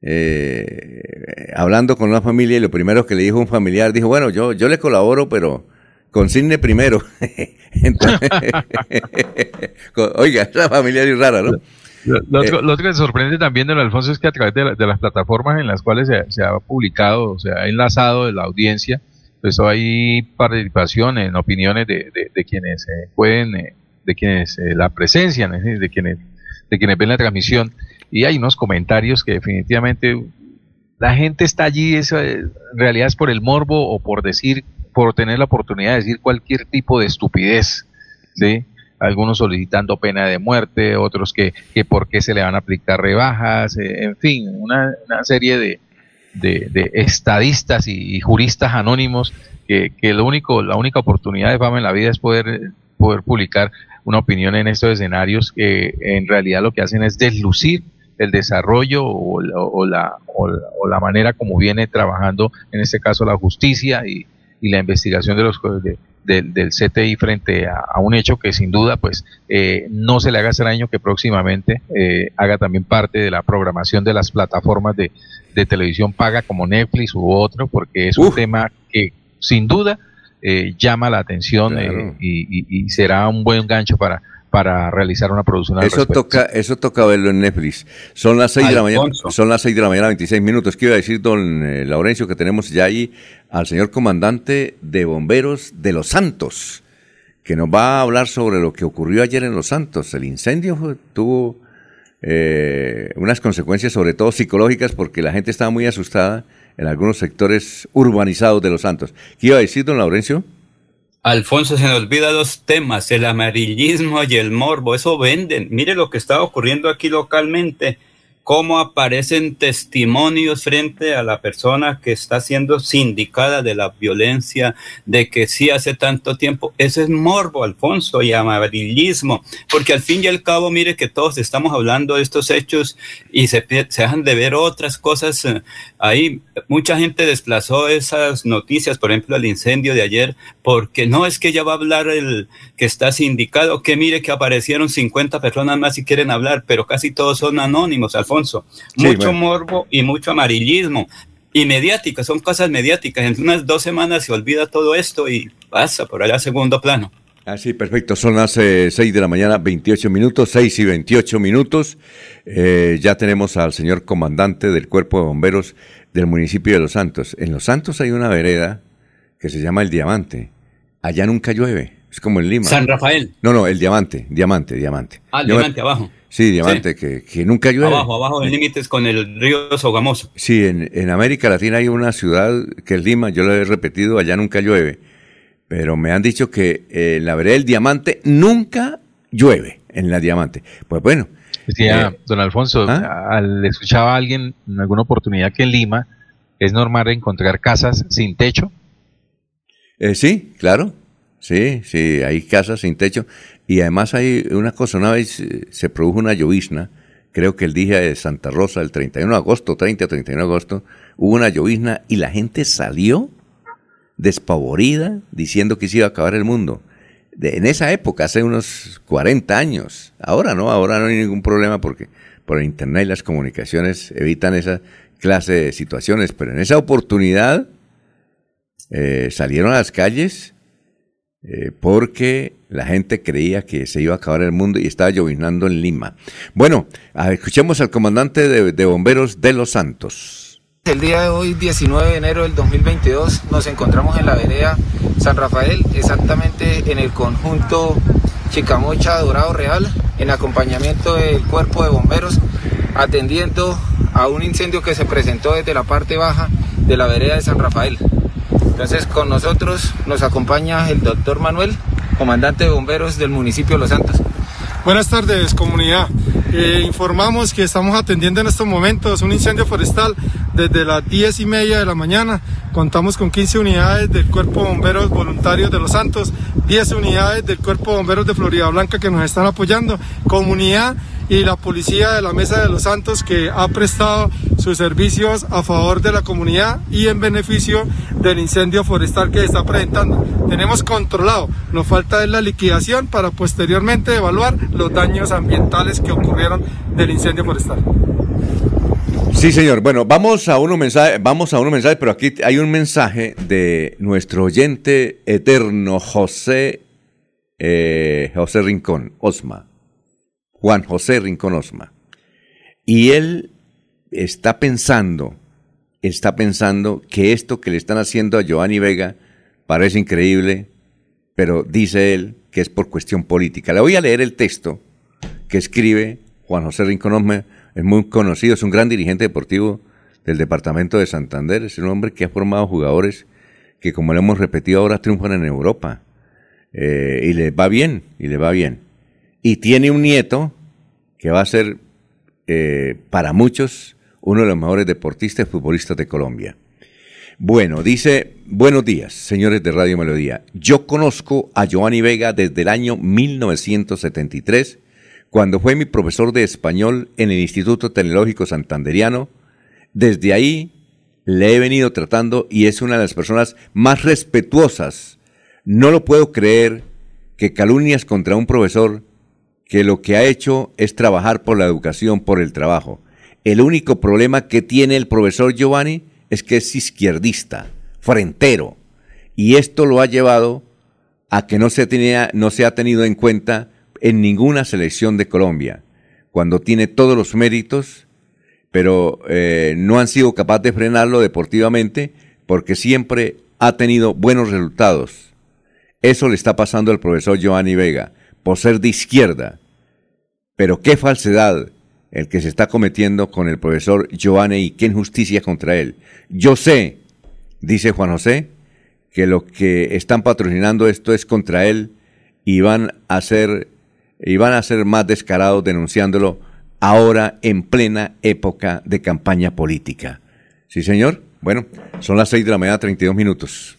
Speaker 2: eh, hablando con una familia y lo primero que le dijo un familiar dijo: Bueno, yo, yo le colaboro, pero consigne primero. [LAUGHS] Entonces, [LAUGHS] oiga, esa familia es rara, ¿no?
Speaker 7: Lo, lo otro,
Speaker 2: Eh,
Speaker 7: lo otro que sorprende también, don Alfonso, es que a través de, la- de las plataformas en las cuales se, se ha publicado, se ha enlazado de la audiencia, pues hay participación en opiniones de, de- quienes eh, pueden, eh, de quienes eh, la presencian, es de quienes, de quienes ven la transmisión, y hay unos comentarios que definitivamente la gente está allí, eso, eh, en realidad es por el morbo o por decir, por tener la oportunidad de decir cualquier tipo de estupidez, ¿sí? Algunos solicitando pena de muerte, otros que, que por qué se le van a aplicar rebajas, eh, en fin, una, una serie de, de, de estadistas y, juristas anónimos que, que lo único, la única oportunidad de fama en la vida es poder, poder publicar una opinión en estos escenarios que en realidad lo que hacen es deslucir el desarrollo o la, o la, o la- o la manera como viene trabajando, en este caso, la justicia y, y la investigación de los de- del- del CTI frente a, a un hecho que sin duda pues eh, no se le haga extraño que próximamente eh, haga también parte de la programación de las plataformas de, de televisión paga como Netflix u otro, porque es un tema que sin duda eh, llama la atención eh, y, y- y será un buen gancho para, para realizar una producción al
Speaker 2: Eso
Speaker 7: respecto.
Speaker 2: toca, eso toca verlo en Netflix. Son las seis de la mañana,
Speaker 7: Alfonso.
Speaker 2: son las seis de la mañana, 26 minutos. ¿Qué iba a decir, don eh, Laurencio, que tenemos ya ahí al señor comandante de bomberos de Los Santos, que nos va a hablar sobre lo que ocurrió ayer en Los Santos. El incendio tuvo eh, unas consecuencias, sobre todo psicológicas, porque la gente estaba muy asustada en algunos sectores urbanizados de Los Santos. ¿Qué iba a decir, don Laurencio?
Speaker 3: Alfonso, se nos olvida dos temas, el amarillismo y el morbo, eso venden. Mire lo que está ocurriendo aquí localmente cómo aparecen testimonios frente a la persona que está siendo sindicada de la violencia, de que sí hace tanto tiempo. Ese es morbo, Alfonso, y amarillismo, porque al fin y al cabo, mire que todos estamos hablando de estos hechos y se, se dejan de ver otras cosas. eh, Ahí mucha gente desplazó esas noticias, por ejemplo, el incendio de ayer, porque no es que ya va a hablar el que está sindicado, que mire que aparecieron 50 personas más y quieren hablar, pero casi todos son anónimos, Alfonso.
Speaker 2: Sí,
Speaker 3: Mucho
Speaker 2: bueno.
Speaker 3: morbo y mucho amarillismo. Y mediática, son cosas mediáticas. En unas dos semanas se olvida todo esto y pasa por allá a segundo plano.
Speaker 2: Ah, sí, perfecto. Son las eh, 6 de la mañana, 28 minutos, 6 y 28 minutos. Eh, ya tenemos al señor comandante del Cuerpo de Bomberos del municipio de Los Santos. En Los Santos hay una vereda que se llama El Diamante. Allá nunca llueve. Es como en Lima.
Speaker 3: San Rafael.
Speaker 2: No, no, el Diamante, Diamante, Diamante.
Speaker 3: Ah, el diamante abajo.
Speaker 2: Sí, Diamante, Que, que nunca llueve.
Speaker 3: Abajo, abajo, en límites con el río Sogamoso.
Speaker 2: Sí, en, en América Latina hay una ciudad que es Lima, yo lo he repetido, allá nunca llueve. Pero me han dicho que eh, en la vereda del Diamante nunca llueve en la Diamante. Pues bueno.
Speaker 7: Decía
Speaker 2: eh,
Speaker 7: don Alfonso, al escuchaba a alguien en alguna oportunidad que en Lima es normal encontrar casas sin techo.
Speaker 2: eh, sí, claro. Sí, sí, hay casas sin techo. Y además hay una cosa, una vez se produjo una llovizna, creo que el día de Santa Rosa, el 31 de agosto, 30 o 31 de agosto, hubo una llovizna y la gente salió despavorida diciendo que se iba a acabar el mundo. En esa época, hace unos 40 años. Ahora no, ahora no hay ningún problema porque por internet y las comunicaciones evitan esa clase de situaciones. Pero en esa oportunidad eh, salieron a las calles eh, porque la gente creía que se iba a acabar el mundo y estaba lloviznando en Lima. Bueno, escuchemos al comandante de, de bomberos de Los Santos.
Speaker 18: El día de hoy, 19 de enero del 2022, nos encontramos en la vereda San Rafael, exactamente en el conjunto Chicamocha Dorado Real, en acompañamiento del cuerpo de bomberos, atendiendo a un incendio que se presentó desde la parte baja de la vereda de San Rafael. Entonces con nosotros nos acompaña el doctor Manuel, comandante de bomberos del municipio de Los Santos.
Speaker 19: Buenas tardes, comunidad. Eh, informamos que estamos atendiendo en estos momentos un incendio forestal desde las 10 y media de la mañana. Contamos con 15 unidades del Cuerpo de Bomberos Voluntarios de Los Santos, 10 unidades del Cuerpo de Bomberos de Florida Blanca que nos están apoyando, comunidad y la policía de la Mesa de los Santos que ha prestado sus servicios a favor de la comunidad y en beneficio del incendio forestal que está presentando. Tenemos controlado, nos falta es la liquidación para posteriormente evaluar los daños ambientales que ocurrieron del incendio forestal.
Speaker 2: Sí, señor. Bueno, vamos a unos mensajes, vamos a unos mensajes, pero aquí hay un mensaje de nuestro oyente eterno José eh, José Rincón Osma, Juan José Rincón Osma, y él está pensando, está pensando que esto que le están haciendo a Giovanni Vega parece increíble, pero dice él que es por cuestión política. Le voy a leer el texto que escribe Juan José Rincón Osma, es muy conocido, es un gran dirigente deportivo del departamento de Santander, es un hombre que ha formado jugadores que, como lo hemos repetido ahora, triunfan en Europa. Eh, y le va bien, y le va bien. Y tiene un nieto que va a ser, eh, para muchos, uno de los mejores deportistas y futbolistas de Colombia. Bueno, dice, buenos días, señores de Radio Melodía. Yo conozco a Giovanni Vega desde el año 1973, cuando fue mi profesor de español en el Instituto Tecnológico Santanderiano. Desde ahí le he venido tratando y es una de las personas más respetuosas. No lo puedo creer que calumnias contra un profesor que lo que ha hecho es trabajar por la educación, por el trabajo. El único problema que tiene el profesor Giovanni es que es izquierdista, frentero, y esto lo ha llevado a que no se, ha tenido en cuenta en ninguna selección de Colombia, cuando tiene todos los méritos, pero eh, no han sido capaces de frenarlo deportivamente porque siempre ha tenido buenos resultados. Eso le está pasando al profesor Giovanni Vega, por ser de izquierda. Pero qué falsedad el que se está cometiendo con el profesor Giovanni y qué injusticia contra él. Yo sé, dice Juan José, que lo que están patrocinando esto es contra él y van a ser, y van a ser más descarados denunciándolo ahora en plena época de campaña política. ¿Sí, señor? Bueno, son las seis de la mañana, 32 minutos.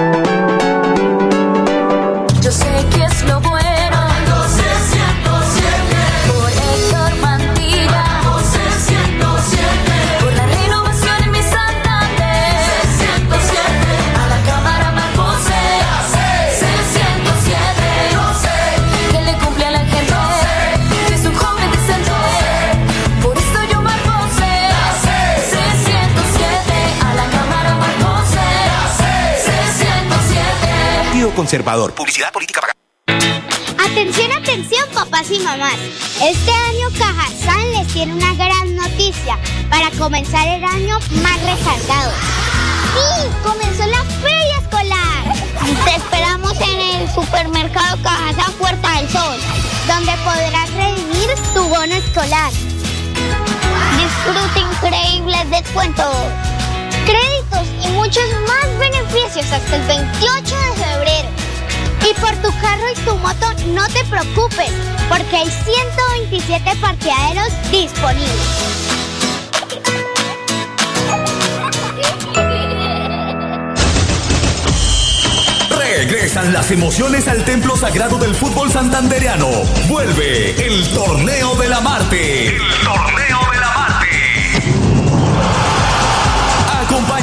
Speaker 12: Yo sé que es
Speaker 10: Conservador. Publicidad política pagada.
Speaker 11: Atención, atención, papás y mamás. Este año Cajazán les tiene una gran noticia para comenzar el año más recargado. ¡Sí! ¡Comenzó la feria escolar! Te esperamos en el supermercado Cajazán Puerta del Sol, donde podrás redimir tu bono escolar. Disfruta increíbles descuentos, créditos y muchos más beneficios hasta el 28 de. Y por tu carro y tu moto no te preocupes, porque hay 127 parqueaderos disponibles.
Speaker 20: Regresan las emociones al templo sagrado del fútbol santandereano. Vuelve el torneo de la Marte. El torneo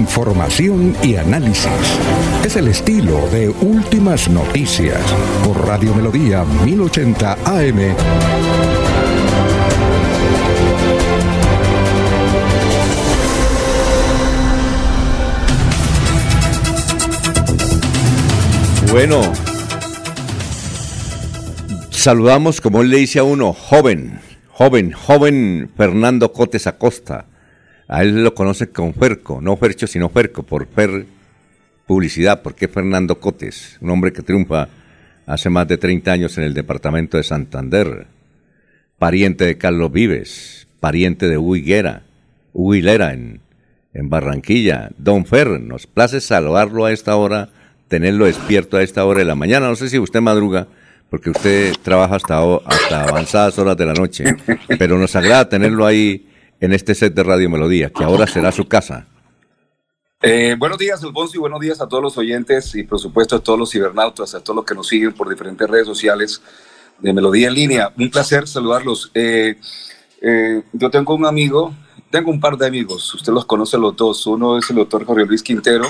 Speaker 1: Información y análisis. Es el estilo de Últimas Noticias por Radio Melodía 1080 AM.
Speaker 2: Bueno, saludamos, como le dice a uno, joven, joven, joven Fernando Cotes Acosta. A él lo conoce con Ferco, no Fercho, sino Ferco, por Fer Publicidad, porque Fernando Cotes, un hombre que triunfa hace más de 30 años en el departamento de Santander, pariente de Carlos Vives, pariente de Hugo Hilera en, en Barranquilla. Don Fer, nos place saludarlo a esta hora, tenerlo despierto a esta hora de la mañana. No sé si usted madruga, porque usted trabaja hasta, hasta avanzadas horas de la noche, pero nos agrada tenerlo ahí en este set de Radio Melodía, que ahora será su casa.
Speaker 21: Eh, buenos días, Alfonso, y buenos días a todos los oyentes y, por supuesto, a todos los cibernautas, a todos los que nos siguen por diferentes redes sociales de Melodía en línea. Un placer saludarlos. Eh, eh, yo tengo un amigo, tengo un par de amigos, usted los conoce los dos. Uno es el doctor Jorge Luis Quintero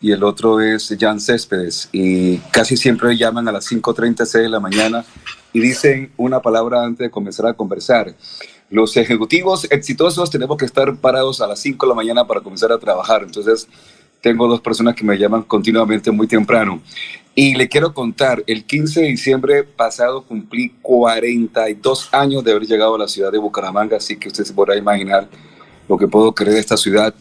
Speaker 21: y el otro es Jan Céspedes. Y casi siempre llaman a las 5.30, 6 de la mañana y dicen una palabra antes de comenzar a conversar. Los ejecutivos exitosos tenemos que estar parados a las 5 de la mañana para comenzar a trabajar. Entonces, tengo dos personas que me llaman continuamente muy temprano. Y le quiero contar, el 15 de diciembre pasado cumplí 42 años de haber llegado a la ciudad de Bucaramanga, así que usted se podrá imaginar lo que puedo creer de esta ciudad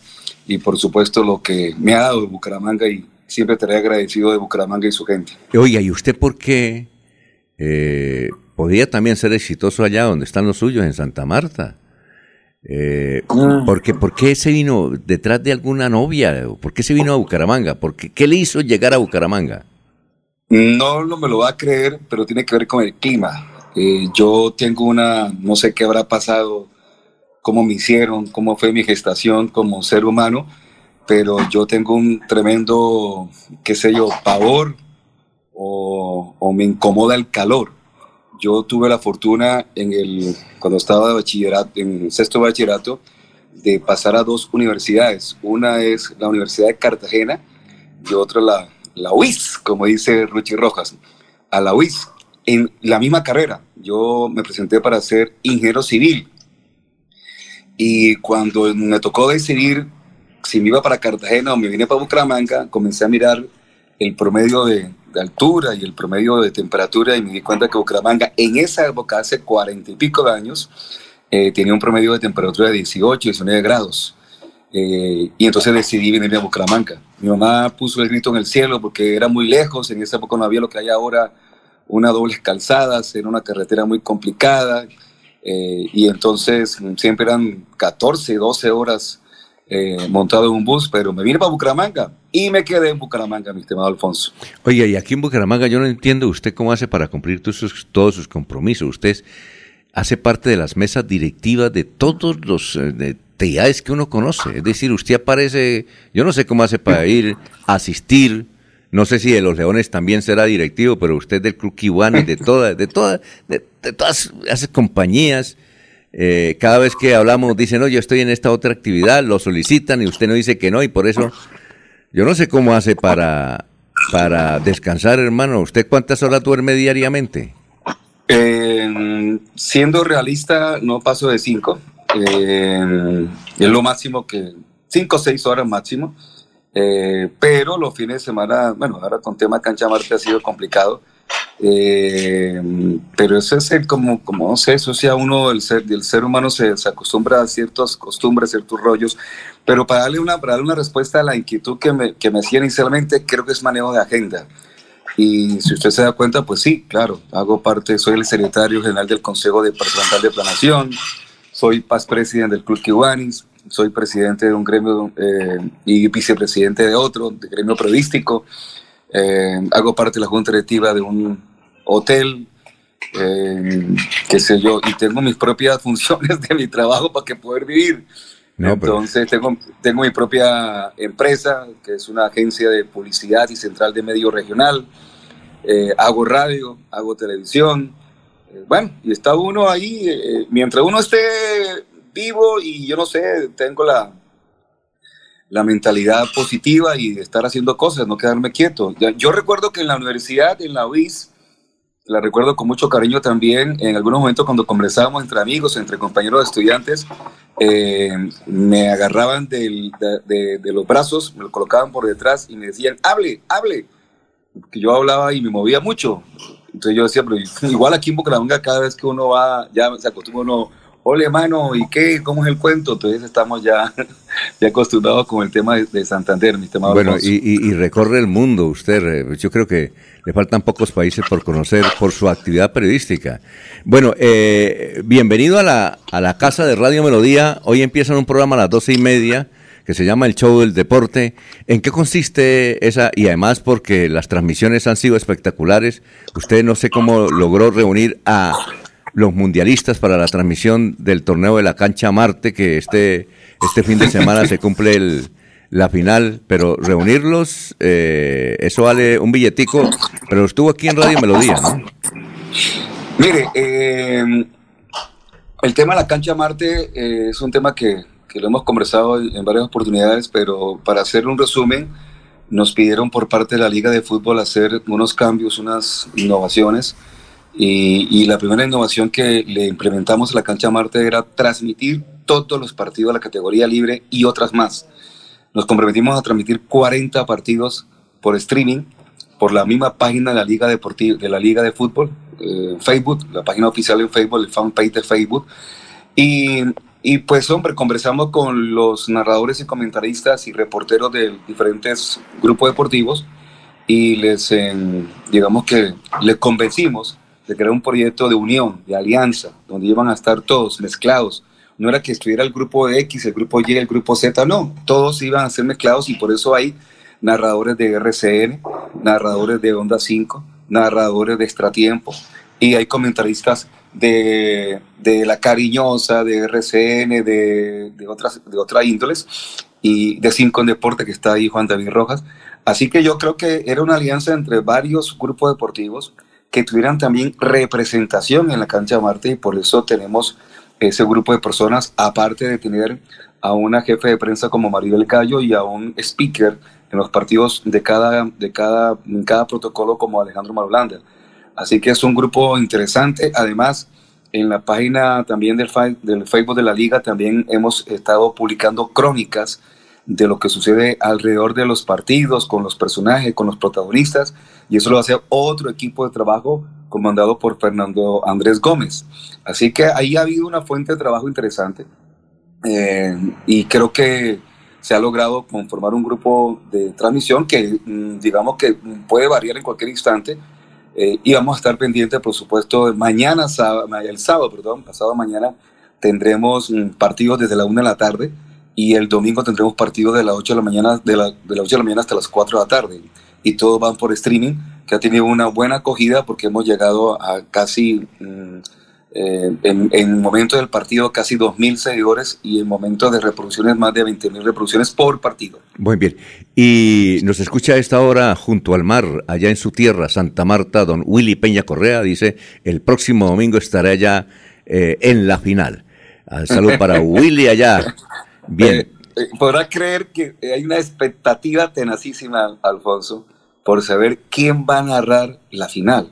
Speaker 21: y por supuesto lo que me ha dado Bucaramanga y siempre estaré agradecido de Bucaramanga y su gente.
Speaker 2: Oiga, ¿y usted por qué eh, podía también ser exitoso allá donde están los suyos, en Santa Marta? Eh, ¿por, qué, por qué se vino detrás de alguna novia? ¿Por qué se vino a Bucaramanga? ¿Por qué, ¿Qué le hizo llegar a Bucaramanga?
Speaker 21: No, no me lo va a creer, pero tiene que ver con el clima. Eh, yo tengo una, no sé qué habrá pasado, cómo me hicieron, cómo fue mi gestación como ser humano, pero yo tengo un tremendo, qué sé yo, pavor o, o me incomoda el calor. Yo tuve la fortuna en el, cuando estaba de bachillerato, en sexto bachillerato, de pasar a dos universidades. Una es la Universidad de Cartagena y otra la, la UIS, como dice Ruchi Rojas, a la UIS, en la misma carrera. Yo me presenté para ser ingeniero civil. Y cuando me tocó decidir si me iba para Cartagena o me vine para Bucaramanga, comencé a mirar el promedio de, de altura y el promedio de temperatura y me di cuenta que Bucaramanga en esa época, hace cuarenta y pico de años, eh, tenía un promedio de temperatura de 18, 19 grados. Eh, y entonces decidí venir a Bucaramanga. Mi mamá puso el grito en el cielo porque era muy lejos, en esa época no había lo que hay ahora, una doble calzadas, era una carretera muy complicada. eh, y entonces siempre eran 14, 12 horas eh, montado en un bus, pero me vine para Bucaramanga y me quedé en Bucaramanga, mi estimado Alfonso.
Speaker 2: Oye, y aquí en Bucaramanga yo no entiendo usted cómo hace para cumplir todos sus, compromisos. Usted hace parte de las mesas directivas de todos los eh, de entidades que uno conoce. Es decir, usted aparece, yo no sé cómo hace para ir a asistir. No sé si de los Leones también será directivo, pero usted del Club Kiwani, de todas, de todas, de, de todas esas compañías. Eh, cada vez que hablamos dicen, no, yo estoy en esta otra actividad, lo solicitan y usted no dice que no y por eso yo no sé cómo hace para, para descansar, hermano. ¿Usted cuántas horas duerme diariamente?
Speaker 21: Eh, siendo realista, no paso de cinco. Eh, es lo máximo que, cinco o seis horas máximo. Eh, pero los fines de semana, bueno, ahora con tema cancha Marte ha sido complicado. Eh, pero eso es el, como, como, no sé, eso sea uno, el ser, el ser humano se, se acostumbra a ciertas costumbres, ciertos rollos. Pero para darle una, para darle una respuesta a la inquietud que me, que me hacía inicialmente, creo que es manejo de agenda. Y si usted se da cuenta, pues sí, claro, hago parte, soy el secretario general del Consejo Departamental de Planación, soy paz presidente del Club Kiwanis, soy presidente de un gremio eh, y vicepresidente de otro, de gremio periodístico, eh, hago parte de la junta directiva de un hotel, eh, qué sé yo, y tengo mis propias [LAUGHS] funciones de mi trabajo para que poder vivir.
Speaker 2: No, pero-
Speaker 21: Entonces tengo, tengo mi propia empresa, que es una agencia de publicidad y central de medio regional. Eh, hago radio, hago televisión. Eh, bueno, y está uno ahí, eh, mientras uno esté vivo y yo no sé, tengo la, la mentalidad positiva y estar haciendo cosas, no quedarme quieto. Yo recuerdo que en la universidad, en la UIS, la recuerdo con mucho cariño también, en algunos momentos cuando conversábamos entre amigos, entre compañeros de estudiantes, eh, me agarraban de, los brazos, me lo colocaban por detrás y me decían, hable, hable, que yo hablaba y me movía mucho. Entonces yo decía, pero igual aquí en Bucaramanga cada vez que uno va, ya se acostumbra uno, ole mano, ¿y qué? ¿Cómo es el cuento? Entonces estamos ya, [LAUGHS] ya acostumbrados con el tema de, de Santander, mi estimado
Speaker 2: Bueno, y, y- y recorre el mundo usted. eh, Yo creo que le faltan pocos países por conocer por su actividad periodística. Bueno, eh, bienvenido a la, a la casa de Radio Melodía. Hoy empieza un programa a las doce y media que se llama El Show del Deporte. ¿En qué consiste esa? Y además porque las transmisiones han sido espectaculares. Usted no sé cómo logró reunir a los mundialistas para la transmisión del torneo de la cancha Marte, que este, este fin de semana se cumple el, la final, pero reunirlos, eh, eso vale un billetico, pero estuvo aquí en Radio Melodía, ¿no?
Speaker 21: Mire, eh, el tema de la cancha Marte eh, es un tema que, que lo hemos conversado en varias oportunidades, pero para hacer un resumen, nos pidieron por parte de la Liga de Fútbol hacer unos cambios, unas innovaciones. Y, y la primera innovación que le implementamos a la cancha Marte era transmitir todos los partidos de la categoría libre y otras más. Nos comprometimos a transmitir 40 partidos por streaming por la misma página de la Liga Deportiva, de la Liga de Fútbol, eh, Facebook, la página oficial en Facebook, el fanpage de Facebook. Y, y pues, hombre, conversamos con los narradores y comentaristas y reporteros de diferentes grupos deportivos y les, digamos que les convencimos de crear un proyecto de unión, de alianza, donde iban a estar todos mezclados. No era que estuviera el grupo X, el grupo Y, el grupo Z, no, todos iban a ser mezclados y por eso hay narradores de RCN, narradores de Onda 5, narradores de Extratiempo, y hay comentaristas de, de La Cariñosa, de RCN, de, de, otras, de otras índoles, y de Cinco en Deporte, que está ahí Juan David Rojas. Así que yo creo que era una alianza entre varios grupos deportivos que tuvieran también representación en la cancha de Marte y por eso tenemos ese grupo de personas, aparte de tener a una jefe de prensa como Maribel Cayo y a un speaker en los partidos de cada, de cada, en cada protocolo como Alejandro Marulanda. Así que es un grupo interesante. Además, en la página también del, del Facebook de la liga también hemos estado publicando crónicas de lo que sucede alrededor de los partidos, con los personajes, con los protagonistas, y eso lo hace otro equipo de trabajo comandado por Fernando Andrés Gómez. Así que ahí ha habido una fuente de trabajo interesante eh, y creo que se ha logrado conformar un grupo de transmisión que mm, digamos que puede variar en cualquier instante eh, y vamos a estar pendientes, por supuesto, mañana, el sábado, pasado mañana tendremos mm, partidos desde la 1 de la tarde y el domingo tendremos partidos de las 8 de la mañana, de, la, de las 8 de la mañana hasta las 4 de la tarde. Y todos van por streaming, que ha tenido una buena acogida porque hemos llegado a casi, mm, eh, en, el momento del partido, casi 2.000 seguidores y en momento de reproducciones, más de 20.000 reproducciones por partido.
Speaker 2: Muy bien. Y nos escucha a esta hora junto al mar, allá en su tierra, Santa Marta, don Willy Peña Correa, dice, el próximo domingo estará allá eh, en la final. Ah, Salud para [LAUGHS] Willy allá. Bien.
Speaker 21: Eh, eh, podrá creer que hay una expectativa tenacísima, Alfonso, por saber quién va a narrar la final.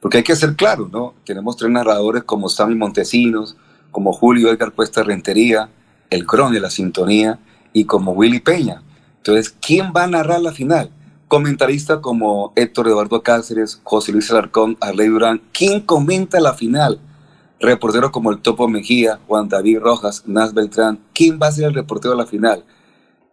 Speaker 21: Porque hay que ser claro, ¿no? Tenemos tres narradores como Sammy Montesinos, como Julio Edgar Cuesta Rentería, el Cron de la Sintonía y como Willy Peña. Entonces, ¿quién va a narrar la final? Comentaristas como Héctor Eduardo Cáceres, José Luis Alarcón, Arley Durán. ¿Quién comenta la final? reporteros como el Topo Mejía, Juan David Rojas, Nas Beltrán. ¿Quién va a ser el reportero de la final?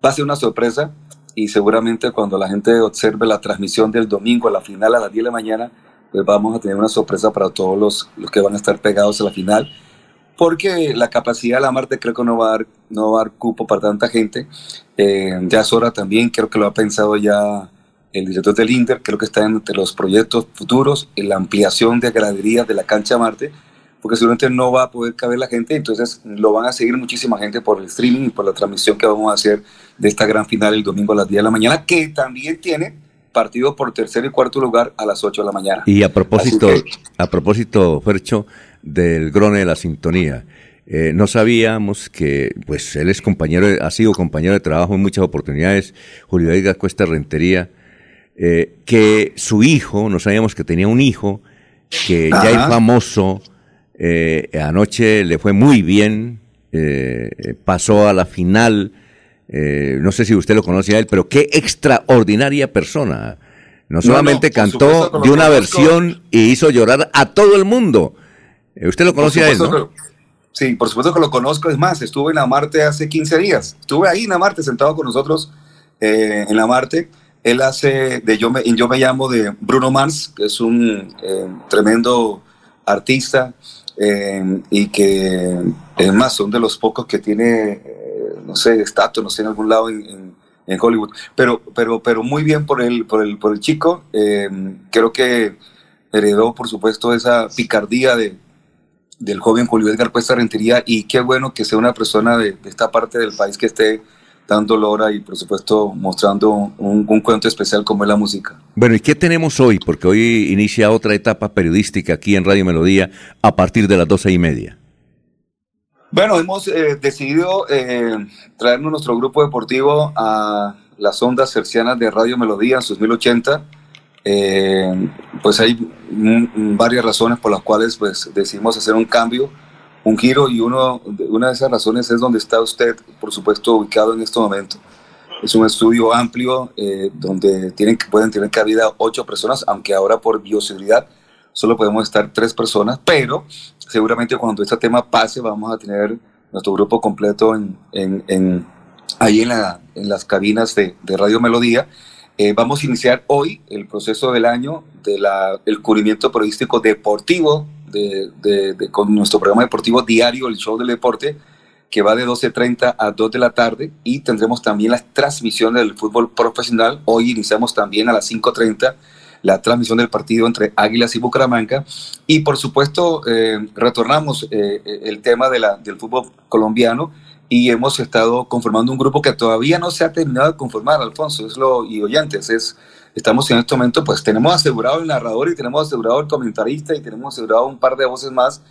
Speaker 21: Va a ser una sorpresa y seguramente cuando la gente observe la transmisión del domingo a la final a las 10 de la mañana, pues vamos a tener una sorpresa para todos los, los que van a estar pegados a la final. Porque la capacidad de la Marte creo que no va a dar, no va a dar cupo para tanta gente. Eh, ya es hora también, creo que lo ha pensado ya el director del Inter, creo que está entre los proyectos futuros, en la ampliación de graderías de la cancha Marte, porque seguramente no va a poder caber la gente, entonces lo van a seguir muchísima gente por el streaming y por la transmisión que vamos a hacer de esta gran final el domingo a las 10 de la mañana, que también tiene partido por tercer y cuarto lugar a las 8 de la mañana.
Speaker 2: Y a propósito, a propósito, Fercho, del Grone de la Sintonía, eh, no sabíamos que, pues él es compañero, ha sido compañero de trabajo en muchas oportunidades, Julio Edgar Cuesta Rentería, eh, que su hijo, no sabíamos que tenía un hijo, que ya es famoso, eh, anoche le fue muy bien, eh, pasó a la final. Eh, no sé si usted lo conoce a él, pero qué extraordinaria persona. No solamente
Speaker 21: no,
Speaker 2: cantó de una versión y hizo llorar a todo el mundo. Eh, usted lo conoce a él,
Speaker 21: supuesto
Speaker 2: ¿no?
Speaker 21: que- sí, por supuesto que lo conozco. Es más, estuve en la Marte hace 15 días. Estuve ahí en la Marte sentado con nosotros eh, en la Marte. Él hace de Yo me, Yo me llamo de Bruno Mars, que es un eh, tremendo artista eh, y que es más, son de los pocos que tiene, eh, no sé, estatus, no sé, en algún lado en, en- Hollywood. Pero, pero, pero muy bien por el, por el, por el chico. Eh, creo que heredó, por supuesto, esa picardía de, del joven Julio Edgar Cuesta Rentería y qué bueno que sea una persona de esta parte del país que esté dando lora y por supuesto mostrando un, un cuento especial como es la música.
Speaker 2: Bueno, ¿y qué tenemos hoy? Porque hoy inicia otra etapa periodística aquí en Radio Melodía a partir de las doce y media.
Speaker 21: Bueno, hemos eh, decidido eh, traernos nuestro grupo deportivo a las ondas cercianas de Radio Melodía en sus 1080. Eh, pues hay varias razones por las cuales pues, decidimos hacer un cambio, un giro y uno, una de esas razones es donde está usted, por supuesto, ubicado en este momento. Es un estudio amplio eh, donde tienen, pueden tener cabida ocho personas, aunque ahora por bioseguridad solo podemos estar tres personas, pero seguramente cuando este tema pase vamos a tener nuestro grupo completo en, en- en- ahí en, la- en las cabinas de, de Radio Melodía. Eh, vamos a iniciar hoy el proceso del año del cubrimiento periodístico deportivo de, de- de- con nuestro programa deportivo diario, el show del deporte, que va de 12.30 a 2 de la tarde y tendremos también las transmisiones del fútbol profesional. Hoy iniciamos también a las 5.30 la transmisión del partido entre Águilas y Bucaramanga. Y por supuesto, eh, retornamos eh, el tema de la, del fútbol colombiano y hemos estado conformando un grupo que todavía no se ha terminado de conformar, Alfonso, es lo, y oyentes, es, estamos en este momento, pues tenemos asegurado el narrador y tenemos asegurado el comentarista y tenemos asegurado un par de voces más.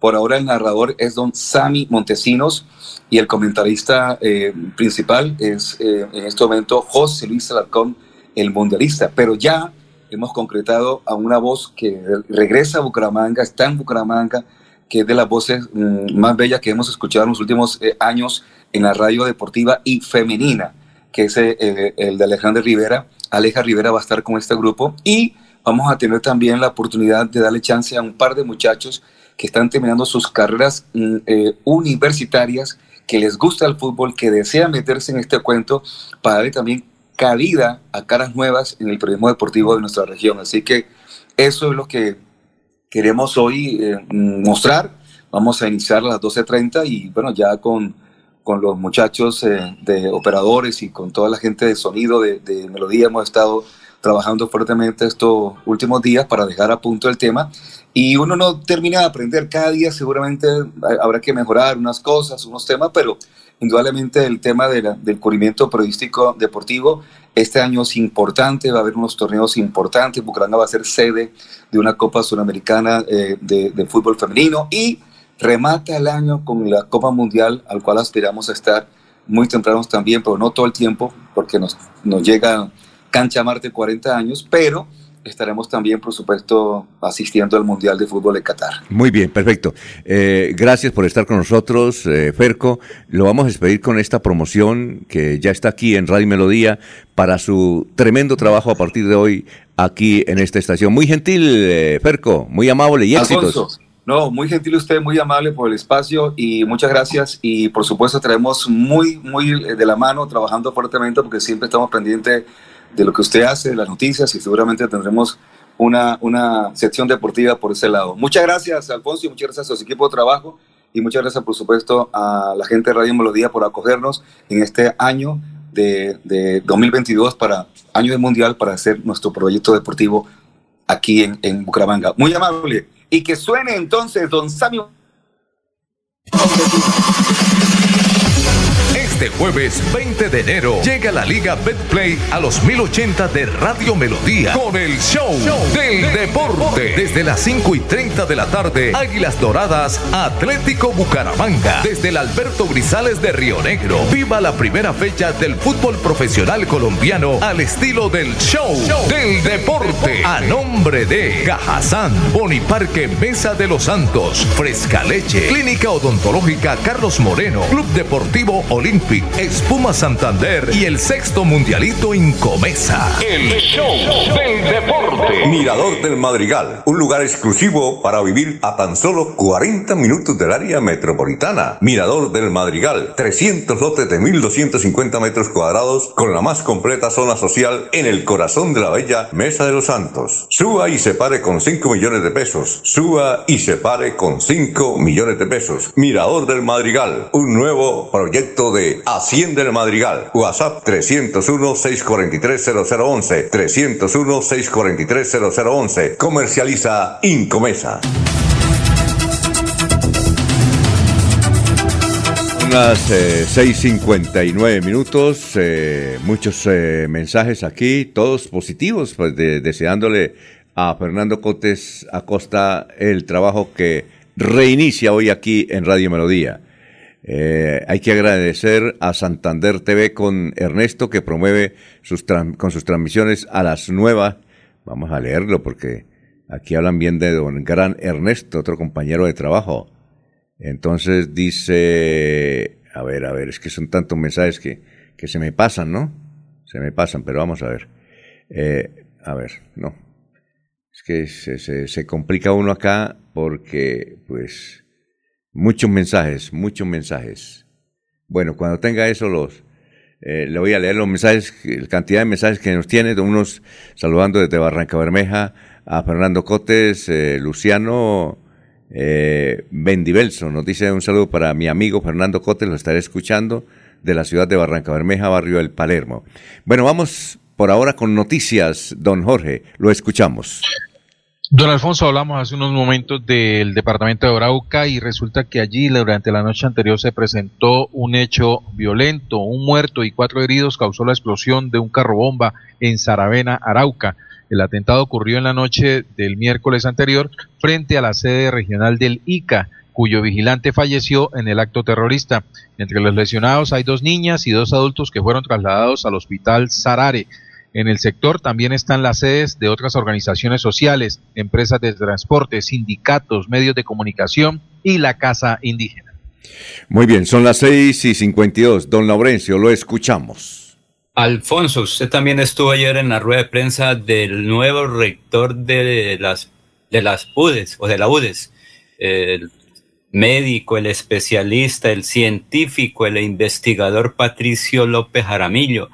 Speaker 21: Por ahora el narrador es don Sami Montesinos y el comentarista eh, principal es eh, en este momento José Luis Alarcón, el mundialista. Pero ya hemos concretado a una voz que regresa a Bucaramanga, está en Bucaramanga, que es de las voces mm, más bellas que hemos escuchado en los últimos eh, años en la radio deportiva y femenina, que es eh, el de Alejandro Rivera. Aleja Rivera va a estar con este grupo y vamos a tener también la oportunidad de darle chance a un par de muchachos que están terminando sus carreras mm, eh, universitarias, que les gusta el fútbol, que desean meterse en este cuento para darle también cabida a caras nuevas en el periodismo deportivo de nuestra región. Así que eso es lo que queremos hoy eh, mostrar. Vamos a iniciar a las 12.30 y bueno, ya con, con los muchachos eh, de operadores y con toda la gente de sonido de, de, Melodía hemos estado trabajando fuertemente estos últimos días para dejar a punto el tema. Y uno no termina de aprender cada día, seguramente habrá que mejorar unas cosas, unos temas, pero indudablemente el tema del cubrimiento periodístico deportivo este año es importante, va a haber unos torneos importantes, Bucaramanga va a ser sede de una Copa Sudamericana eh, de, de, fútbol femenino y remata el año con la Copa Mundial al cual aspiramos a estar muy tempranos también, pero no todo el tiempo, porque nos, nos llega Cancha Marte 40 años, pero estaremos también, por supuesto, asistiendo al Mundial de Fútbol de Qatar.
Speaker 2: Muy bien, perfecto. Eh, gracias por estar con nosotros, eh, Ferco. Lo vamos a despedir con esta promoción que ya está aquí en Radio Melodía para su tremendo trabajo a partir de hoy aquí en esta estación. Muy gentil, eh, Ferco, muy amable y éxitos.
Speaker 21: Alfonso. No, muy gentil usted, muy amable por el espacio y muchas gracias. Y por supuesto, traemos muy, muy de la mano, trabajando fuertemente porque siempre estamos pendientes de lo que usted hace, de las noticias y seguramente tendremos una, una sección deportiva por ese lado. Muchas gracias, Alfonso, y muchas gracias a su equipo de trabajo y muchas gracias, por supuesto, a la gente de Radio Melodía por acogernos en este año de, de 2022 para año del Mundial para hacer nuestro proyecto deportivo aquí en, en Bucaramanga. Muy amable. Y que suene entonces don Samio.
Speaker 20: Este jueves 20 de enero llega la Liga Betplay a los 1080 de Radio Melodía con el show, del, deporte. Desde las 5 y 30 de la tarde, Águilas Doradas, Atlético Bucaramanga. Desde el Alberto Grisales de Río Negro. Viva la primera fecha del fútbol profesional colombiano al estilo del show, del deporte. A nombre de Cajazán, Boniparque Mesa de los Santos, Fresca Leche, Clínica Odontológica Carlos Moreno, Club Deportivo Olímpico. Espuma Santander y el sexto mundialito Incomesa.
Speaker 13: El show del deporte. Mirador del Madrigal, un lugar exclusivo para vivir a tan solo 40 minutos del área metropolitana. Mirador del Madrigal, 300 lotes de 1.250 metros cuadrados con la más completa zona social en el corazón de la bella Mesa de los Santos. Suba y se pare con 5 millones de pesos. Suba y se pare con 5 millones de pesos. Mirador del Madrigal, un nuevo proyecto de Hacienda el Madrigal. WhatsApp 301-643-0011. 301-643-0011. Comercializa Incomesa.
Speaker 2: Unas eh, 6.59 minutos, eh, muchos eh, mensajes aquí, todos positivos, pues de, deseándole a Fernando Cotes Acosta el trabajo que reinicia hoy aquí en Radio Melodía. Eh, hay que agradecer a Santander TV con Ernesto que promueve sus con sus transmisiones a las nuevas. Vamos a leerlo porque aquí hablan bien de don Gran Ernesto, otro compañero de trabajo. Entonces dice, a ver, a ver, es que son tantos mensajes que, que se me pasan, ¿no? Se me pasan, pero vamos a ver. Eh, a ver, no. Es que se, se, se complica uno acá porque, pues, Muchos mensajes, muchos mensajes. Bueno, cuando tenga eso los eh, le voy a leer los mensajes, la cantidad de mensajes que nos tiene, unos saludando desde Barranca Bermeja a Fernando Cotes, eh, Luciano eh, Bendivelso, nos dice un saludo para mi amigo Fernando Cotes, lo estaré escuchando de la ciudad de Barranca Bermeja, barrio del Palermo. Bueno, vamos por ahora con noticias, don Jorge. Lo escuchamos.
Speaker 7: Don Alfonso, hablamos hace unos momentos del departamento de Arauca y resulta que allí durante la noche anterior se presentó un hecho violento. Un muerto y cuatro heridos causó la explosión de un carro bomba en Saravena, Arauca. El atentado ocurrió en la noche del miércoles anterior frente a la sede regional del ICA, cuyo vigilante falleció en el acto terrorista. Entre los lesionados hay dos niñas y dos adultos que fueron trasladados al hospital Sarare. En el sector también están las sedes de otras organizaciones sociales, empresas de transporte, sindicatos, medios de comunicación y la Casa Indígena.
Speaker 2: Muy bien, son las 6 y 52. Don Laurencio, lo escuchamos.
Speaker 3: Alfonso, usted también estuvo ayer en la rueda de prensa del nuevo rector de las, de las UDES o de la UDES, el médico, el especialista, el científico, el investigador Patricio López Jaramillo.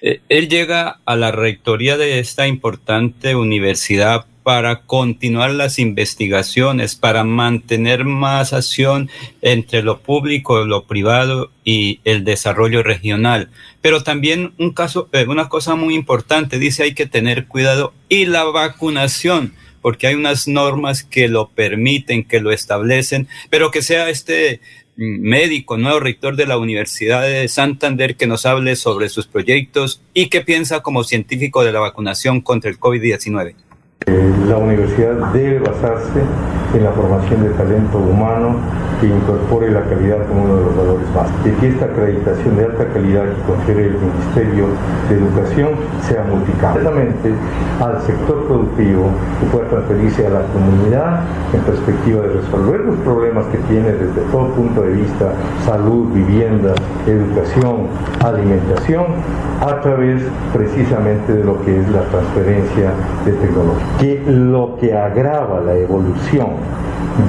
Speaker 3: Eh, él llega a la rectoría de esta importante universidad para continuar las investigaciones, para mantener más acción entre lo público, lo privado y el desarrollo regional. Pero también un caso, eh, una cosa muy importante, dice hay que tener cuidado y la vacunación, porque hay unas normas que lo permiten, que lo establecen, pero que sea este médico, nuevo rector de la Universidad de Santander, que nos hable sobre sus proyectos y qué piensa como científico de la vacunación contra el COVID-19.
Speaker 22: La universidad debe basarse en la formación de talento humano que incorpore la calidad como uno de los valores básicos. Y que esta acreditación de alta calidad que confiere el Ministerio de Educación sea multiplicada al sector productivo que pueda transferirse a la comunidad en perspectiva de resolver los problemas que tiene desde todo punto de vista, salud, vivienda, educación, alimentación, a través precisamente de lo que es la transferencia de tecnología. Que lo que agrava la evolución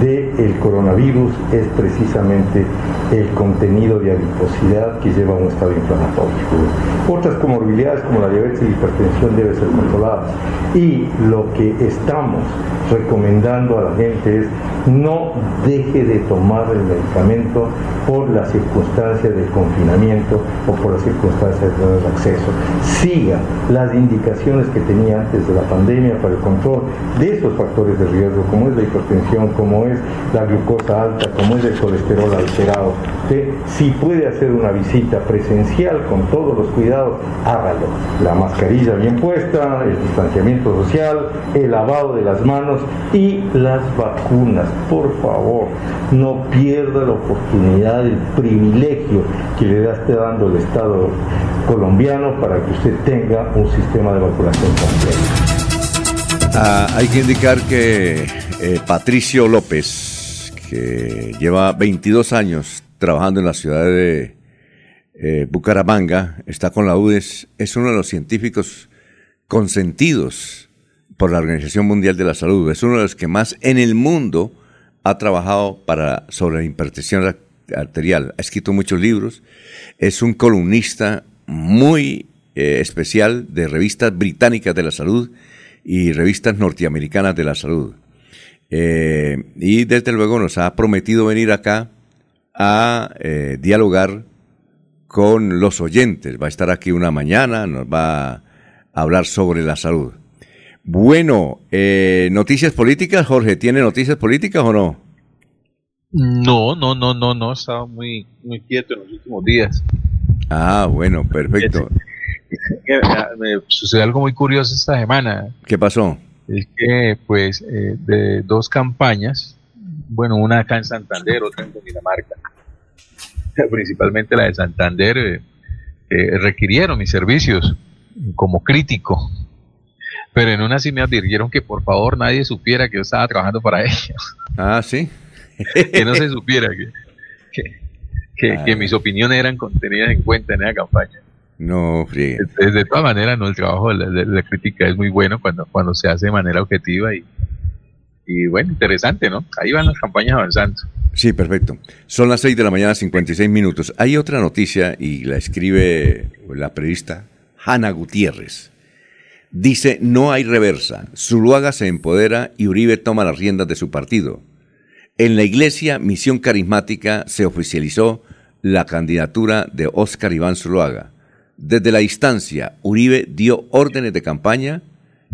Speaker 22: del coronavirus es precisamente el contenido de adiposidad que lleva a un estado inflamatorio. Otras comorbilidades como la diabetes y la hipertensión deben ser controladas. Y lo que estamos recomendando a la gente es no deje de tomar el medicamento por las circunstancias del confinamiento o por las circunstancias de tener acceso. Siga las indicaciones que tenía antes de la pandemia para el control de esos factores de riesgo, como es la hipertensión, como es la glucosa alta, como es el colesterol alterado. si puede hacer una visita presencial con todos los cuidados, hágalo. La mascarilla bien puesta, el distanciamiento social, el lavado de las manos y las vacunas. Por favor, no pierda la oportunidad, el privilegio que le esté dando el Estado colombiano para que usted tenga un sistema de vacunación completo.
Speaker 2: Ah, hay que indicar que eh, Patricio López, que lleva 22 años trabajando en la ciudad de eh, Bucaramanga, está con la UDES, es uno de los científicos consentidos por la Organización Mundial de la Salud, es uno de los que más en el mundo ha trabajado para, sobre la hipertensión arterial, ha escrito muchos libros, es un columnista muy eh, especial de revistas británicas de la salud y revistas norteamericanas de la salud. Eh, y desde luego nos ha prometido venir acá a eh, dialogar con los oyentes. Va a estar aquí una mañana, nos va a hablar sobre la salud. Bueno, eh, noticias políticas, Jorge, ¿tiene noticias políticas o no?
Speaker 7: No, no, no, no, no, estaba muy, muy quieto en los últimos días.
Speaker 2: Ah, bueno, perfecto.
Speaker 7: Me sucedió algo muy curioso esta semana.
Speaker 2: ¿Qué pasó?
Speaker 7: es que pues eh, de dos campañas, bueno, una acá en Santander, otra en Dinamarca, [LAUGHS] principalmente la de Santander, eh, eh, requirieron mis servicios como crítico, pero en una sí me advirtieron que por favor nadie supiera que yo estaba trabajando para [LAUGHS] ellos.
Speaker 2: Ah, sí.
Speaker 7: que no se supiera que, que, que mis opiniones eran contenidas en cuenta en esa campaña.
Speaker 2: No, frío.
Speaker 7: De, todas maneras, no, el trabajo de la, crítica es muy bueno cuando, cuando se hace de manera objetiva y, y bueno, interesante, ¿no? Ahí van las campañas avanzando.
Speaker 2: Sí, perfecto. Son las 6 de la mañana, 56 minutos. Hay otra noticia y la escribe la periodista Hanna Gutiérrez. Dice, no hay reversa. Zuluaga se empodera y Uribe toma las riendas de su partido. En la iglesia Misión Carismática se oficializó la candidatura de Óscar Iván Zuluaga Desde la distancia, Uribe dio órdenes de campaña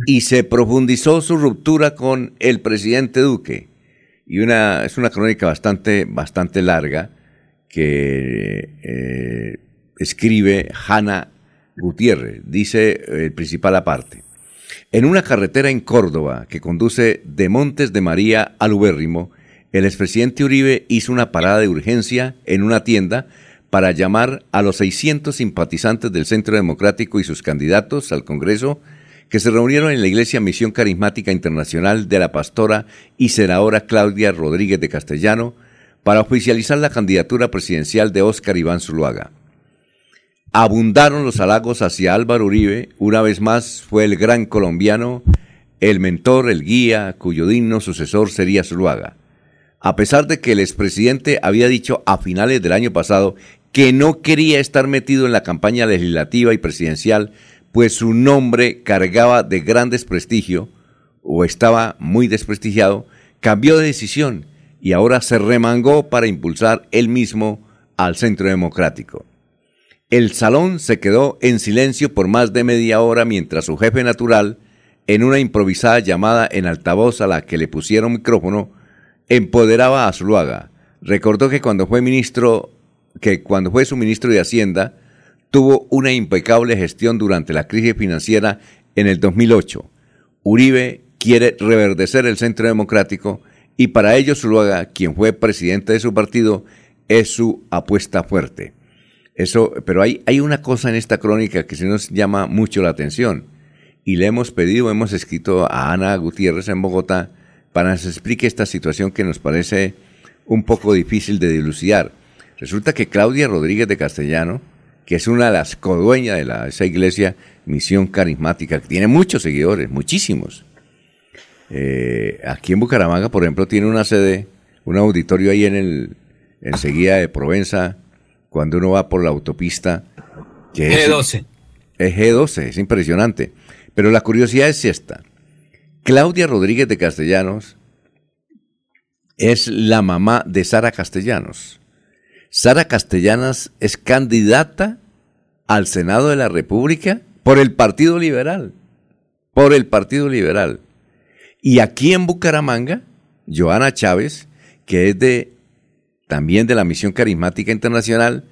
Speaker 2: y se profundizó su ruptura con el presidente Duque. Y una, es una crónica bastante, bastante larga que eh, escribe Hanna Gutiérrez. Dice el principal aparte. En una carretera en Córdoba que conduce de Montes de María al Ubérrimo, el expresidente Uribe hizo una parada de urgencia en una tienda para llamar a los 600 simpatizantes del Centro Democrático y sus candidatos al Congreso que se reunieron en la Iglesia Misión Carismática Internacional de la pastora y senadora Claudia Rodríguez de Castellano para oficializar la candidatura presidencial de Óscar Iván Zuluaga. Abundaron los halagos hacia Álvaro Uribe, una vez más fue el gran colombiano, el mentor, el guía, cuyo digno sucesor sería Zuluaga. A pesar de que el expresidente había dicho a finales del año pasado que no quería estar metido en la campaña legislativa y presidencial, pues su nombre cargaba de gran desprestigio, o estaba muy desprestigiado, cambió de decisión y ahora se remangó para impulsar él mismo al centro democrático. El salón se quedó en silencio por más de media hora mientras su jefe natural, en una improvisada llamada en altavoz a la que le pusieron micrófono, empoderaba a Zuluaga. Recordó que cuando fue ministro, que cuando fue su ministro de Hacienda, tuvo una impecable gestión durante la crisis financiera en el 2008. Uribe quiere reverdecer el centro democrático y para ello Zuluaga, quien fue presidente de su partido, es su apuesta fuerte. Eso, pero hay, hay una cosa en esta crónica que se nos llama mucho la atención y le hemos pedido, hemos escrito a Ana Gutiérrez en Bogotá para que nos explique esta situación que nos parece un poco difícil de dilucidar. Resulta que Claudia Rodríguez de Castellano, que es una de las codueñas de la, esa iglesia Misión Carismática, que tiene muchos seguidores, muchísimos. Eh, aquí en Bucaramanga, por ejemplo, tiene una sede, un auditorio ahí en el enseguida de Provenza, cuando uno va por la autopista. Que
Speaker 3: G12.
Speaker 2: Es, G12, es impresionante. Pero la curiosidad es esta. Claudia Rodríguez de Castellanos es la mamá de Sara Castellanos. Sara Castellanos es candidata al Senado de la República por el Partido Liberal. Por el Partido Liberal. Y aquí en Bucaramanga, Joana Chávez, que es de también de la Misión Carismática Internacional,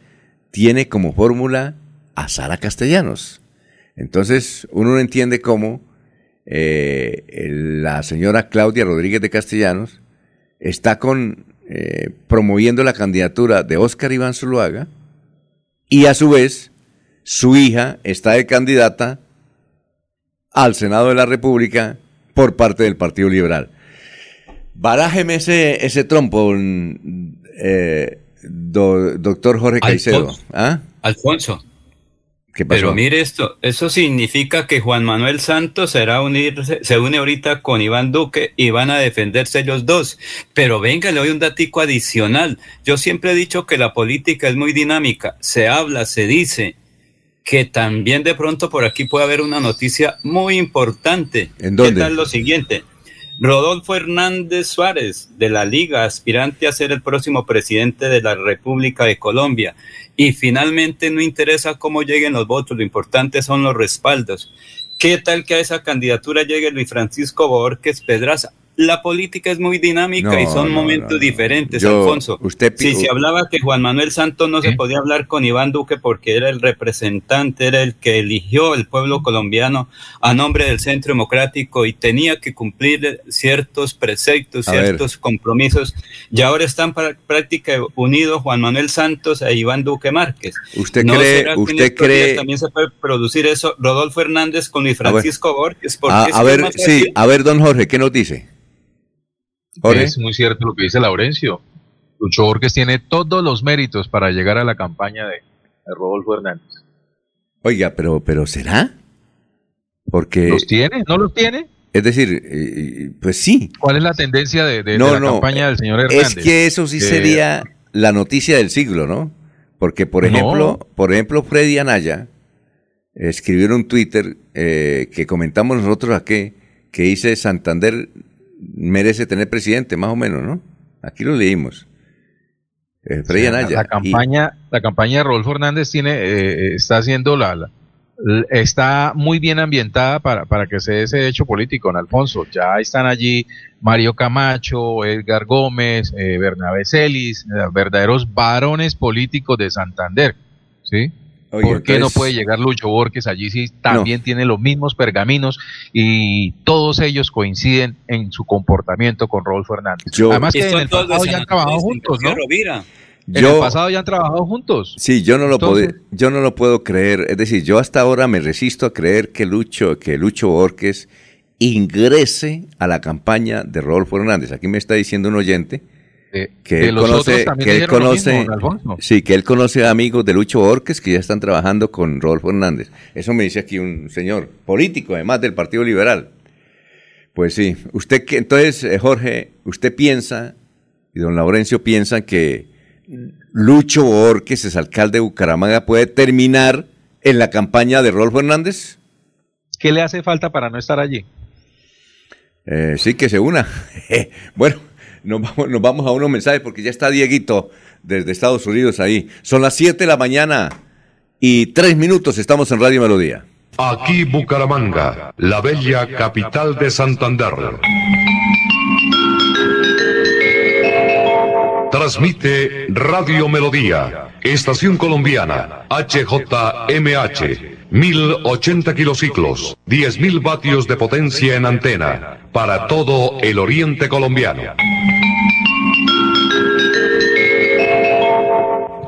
Speaker 2: tiene como fórmula a Sara Castellanos. Entonces, uno no entiende cómo eh, la señora Claudia Rodríguez de Castellanos está con, eh, promoviendo la candidatura de Óscar Iván Zuluaga y a su vez su hija está de candidata al Senado de la República por parte del Partido Liberal. Barájeme ese, ese trompo, eh, doctor Jorge Caicedo. ¿Ah?
Speaker 3: Alfonso. Pero mire esto, eso significa que Juan Manuel Santos será unirse, se une ahorita con Iván Duque y van a defenderse ellos dos. Pero venga, le doy un datico adicional. Yo siempre he dicho que la política es muy dinámica. Se habla, se dice que también de pronto por aquí puede haber una noticia muy importante.
Speaker 2: ¿En dónde?
Speaker 3: ¿Qué tal lo siguiente? Rodolfo Hernández Suárez, de la Liga, aspirante a ser el próximo presidente de la República de Colombia. Y finalmente no interesa cómo lleguen los votos, lo importante son los respaldos. ¿Qué tal que a esa candidatura llegue Luis Francisco Borges Pedraza? La política es muy dinámica y son momentos diferentes, Alfonso. si se hablaba que Juan Manuel Santos no se podía hablar con Iván Duque porque era el representante, era el que eligió el pueblo colombiano a nombre del Centro Democrático y tenía que cumplir ciertos preceptos, ciertos compromisos, y ahora están para práctica unidos Juan Manuel Santos e Iván Duque Márquez.
Speaker 2: ¿Usted cree, usted cree
Speaker 3: también se puede producir eso Rodolfo Hernández con Luis Francisco Borges?
Speaker 2: A, a ver, sí, a ver, don Jorge, ¿qué nos dice?
Speaker 7: Es muy cierto lo que dice Laurencio. Lucho Borges tiene todos los méritos para llegar a la campaña de, Rodolfo Hernández.
Speaker 2: Oiga, pero, pero ¿será? Porque...
Speaker 7: ¿Los tiene? ¿No los tiene?
Speaker 2: Es decir, eh, pues sí.
Speaker 7: ¿Cuál es la tendencia de, la campaña del señor Hernández?
Speaker 2: Es que eso sí sería la noticia del siglo, ¿no? Porque, por ejemplo, por ejemplo, Freddy Anaya escribió en un Twitter eh, que comentamos nosotros aquí, que dice Santander merece tener presidente, más o menos, ¿no? Aquí lo leímos. eh, Freddy
Speaker 7: O sea,
Speaker 2: Anaya.
Speaker 7: La
Speaker 2: Y-
Speaker 7: campaña, la campaña de Rodolfo Hernández tiene, eh, está haciendo la, está muy bien ambientada para, para que se dé ese hecho político, don Alfonso. Ya están allí Mario Camacho, Edgar Gómez, eh, Bernabé Celis, eh, verdaderos varones políticos de Santander, ¿sí?
Speaker 2: Oye,
Speaker 7: ¿Por qué no puede llegar Lucho Borges allí si también tiene los mismos pergaminos y todos ellos coinciden en su comportamiento con Rodolfo Hernández?
Speaker 2: Yo-
Speaker 7: Además que en el pasado ya han trabajado juntos, ¿no?
Speaker 3: Rovira.
Speaker 7: En
Speaker 2: Yo-
Speaker 7: el pasado ya han trabajado juntos.
Speaker 2: Sí, yo no lo puedo, yo no lo puedo creer. Es decir, yo hasta ahora me resisto a creer que Lucho, que Lucho Borges ingrese a la campaña de Rodolfo Hernández. Aquí me está diciendo un oyente
Speaker 7: De-
Speaker 2: que
Speaker 7: de
Speaker 2: él
Speaker 7: los
Speaker 2: conoce,
Speaker 7: otros también
Speaker 2: que él
Speaker 7: dijeron lo
Speaker 2: conoce,
Speaker 7: mismo, don Alfonso.
Speaker 2: sí, que él conoce amigos de Lucho Borges que ya están trabajando con Rodolfo Hernández. Eso me dice aquí un señor político, además del Partido Liberal. Pues sí, usted que entonces eh, Jorge, usted piensa y don Laurencio piensan que Lucho Borges, es alcalde de Bucaramanga, puede terminar en la campaña de Rodolfo Hernández.
Speaker 7: ¿Qué le hace falta para no estar allí?
Speaker 2: Eh, sí, que se una. [LAUGHS] bueno, nos vamos, nos vamos a unos mensajes porque ya está Dieguito desde Estados Unidos ahí. Son las 7 de la mañana y 3 minutos estamos en Radio Melodía.
Speaker 15: Aquí Bucaramanga, la bella capital de Santander. Transmite Radio Melodía, Estación Colombiana, HJMH, 1080 kilociclos, 10.000 vatios de potencia en antena, para todo el oriente colombiano.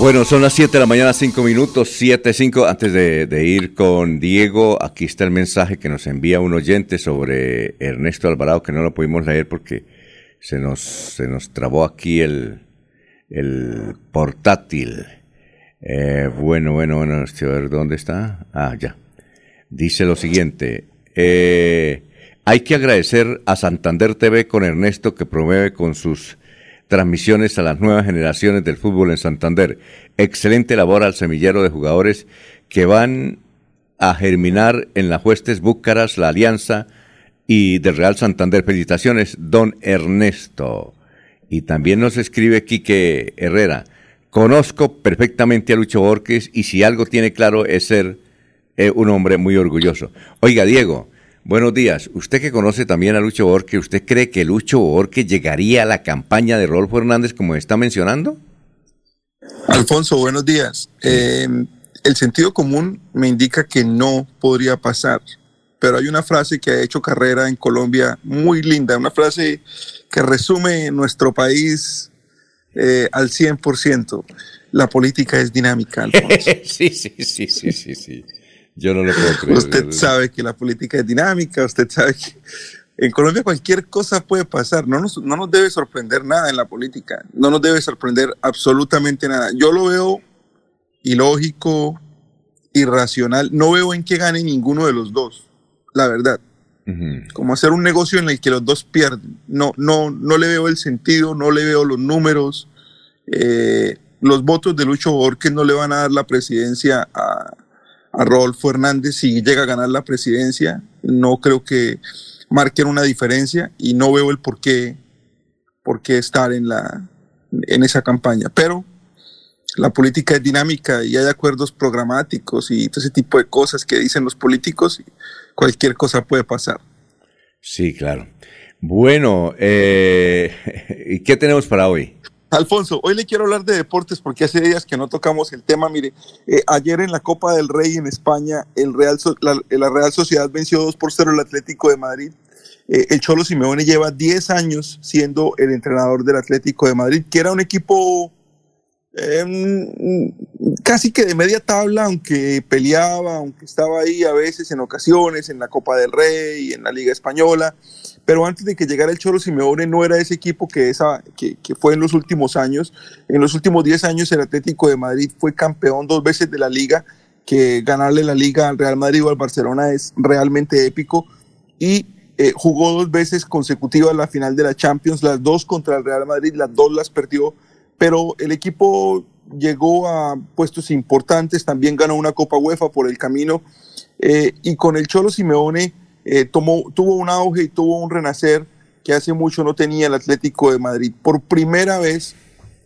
Speaker 2: Bueno, son las 7 de la mañana, 5 minutos, 7, 5. Antes de, ir con Diego, aquí está el mensaje que nos envía un oyente sobre Ernesto Alvarado, que no lo pudimos leer porque se nos, se nos trabó aquí el, el portátil. Eh, bueno, bueno, bueno, este, a ver dónde está. Ah, ya. Dice lo siguiente. eh, hay que agradecer a Santander TV con Ernesto que promueve con sus transmisiones a las nuevas generaciones del fútbol en Santander. Excelente labor al semillero de jugadores que van a germinar en las Huestes Búcaras, la Alianza y del Real Santander. Felicitaciones, don Ernesto. Y también nos escribe Quique Herrera. Conozco perfectamente a Lucho Borges y si algo tiene claro es ser eh, un hombre muy orgulloso. Oiga, Diego, buenos días. Usted que conoce también a Lucho Borges, ¿usted cree que Lucho Borges llegaría a la campaña de Rodolfo Hernández como está mencionando?
Speaker 23: Alfonso, buenos días. Eh, el sentido común me indica que no podría pasar, pero hay una frase que ha hecho carrera en Colombia muy linda, una frase que resume nuestro país eh, al 100%. La política es dinámica, Alfonso. [LAUGHS]
Speaker 2: sí, sí, sí, sí, sí, sí. Yo no lo puedo creer.
Speaker 23: Usted sabe que la política es dinámica, usted sabe que en Colombia cualquier cosa puede pasar, no nos, no nos debe sorprender nada en la política, no nos debe sorprender absolutamente nada. Yo lo veo ilógico, irracional. No veo en qué gane ninguno de los dos, la verdad. Como hacer un negocio en el que los dos pierden. No, no, no le veo el sentido, no le veo los números. Eh, los votos de Lucho Borges no le van a dar la presidencia a, a Rodolfo Hernández si llega a ganar la presidencia. No creo que marquen una diferencia y no veo el por qué, por qué estar en, la, en esa campaña. Pero la política es dinámica y hay acuerdos programáticos y todo ese tipo de cosas que dicen los políticos cualquier cosa puede pasar.
Speaker 2: Sí, claro. Bueno, eh, [LAUGHS] ¿y qué tenemos para hoy?
Speaker 23: Alfonso, hoy le quiero hablar de deportes porque hace días que no tocamos el tema. Mire, eh, ayer en la Copa del Rey en España, el Real So- la, Real Sociedad venció 2 por 0 al Atlético de Madrid. Eh, el Cholo Simeone lleva 10 años siendo el entrenador del Atlético de Madrid, que era un equipo eh, mm, casi que de media tabla, aunque peleaba, aunque estaba ahí a veces en ocasiones en la Copa del Rey, en la Liga Española. Pero antes de que llegara el Cholo Simeone no era ese equipo que, esa, que, que fue en los últimos años. En los últimos 10 años el Atlético de Madrid fue campeón dos veces de la liga, que ganarle la liga al Real Madrid o al Barcelona es realmente épico. Y eh, jugó dos veces consecutivas la final de la Champions, las dos contra el Real Madrid, las dos las perdió, pero el equipo llegó a puestos importantes, también ganó una Copa UEFA por el camino eh, y con el Cholo Simeone eh, tuvo un auge y tuvo un renacer que hace mucho no tenía el Atlético de Madrid. Por primera vez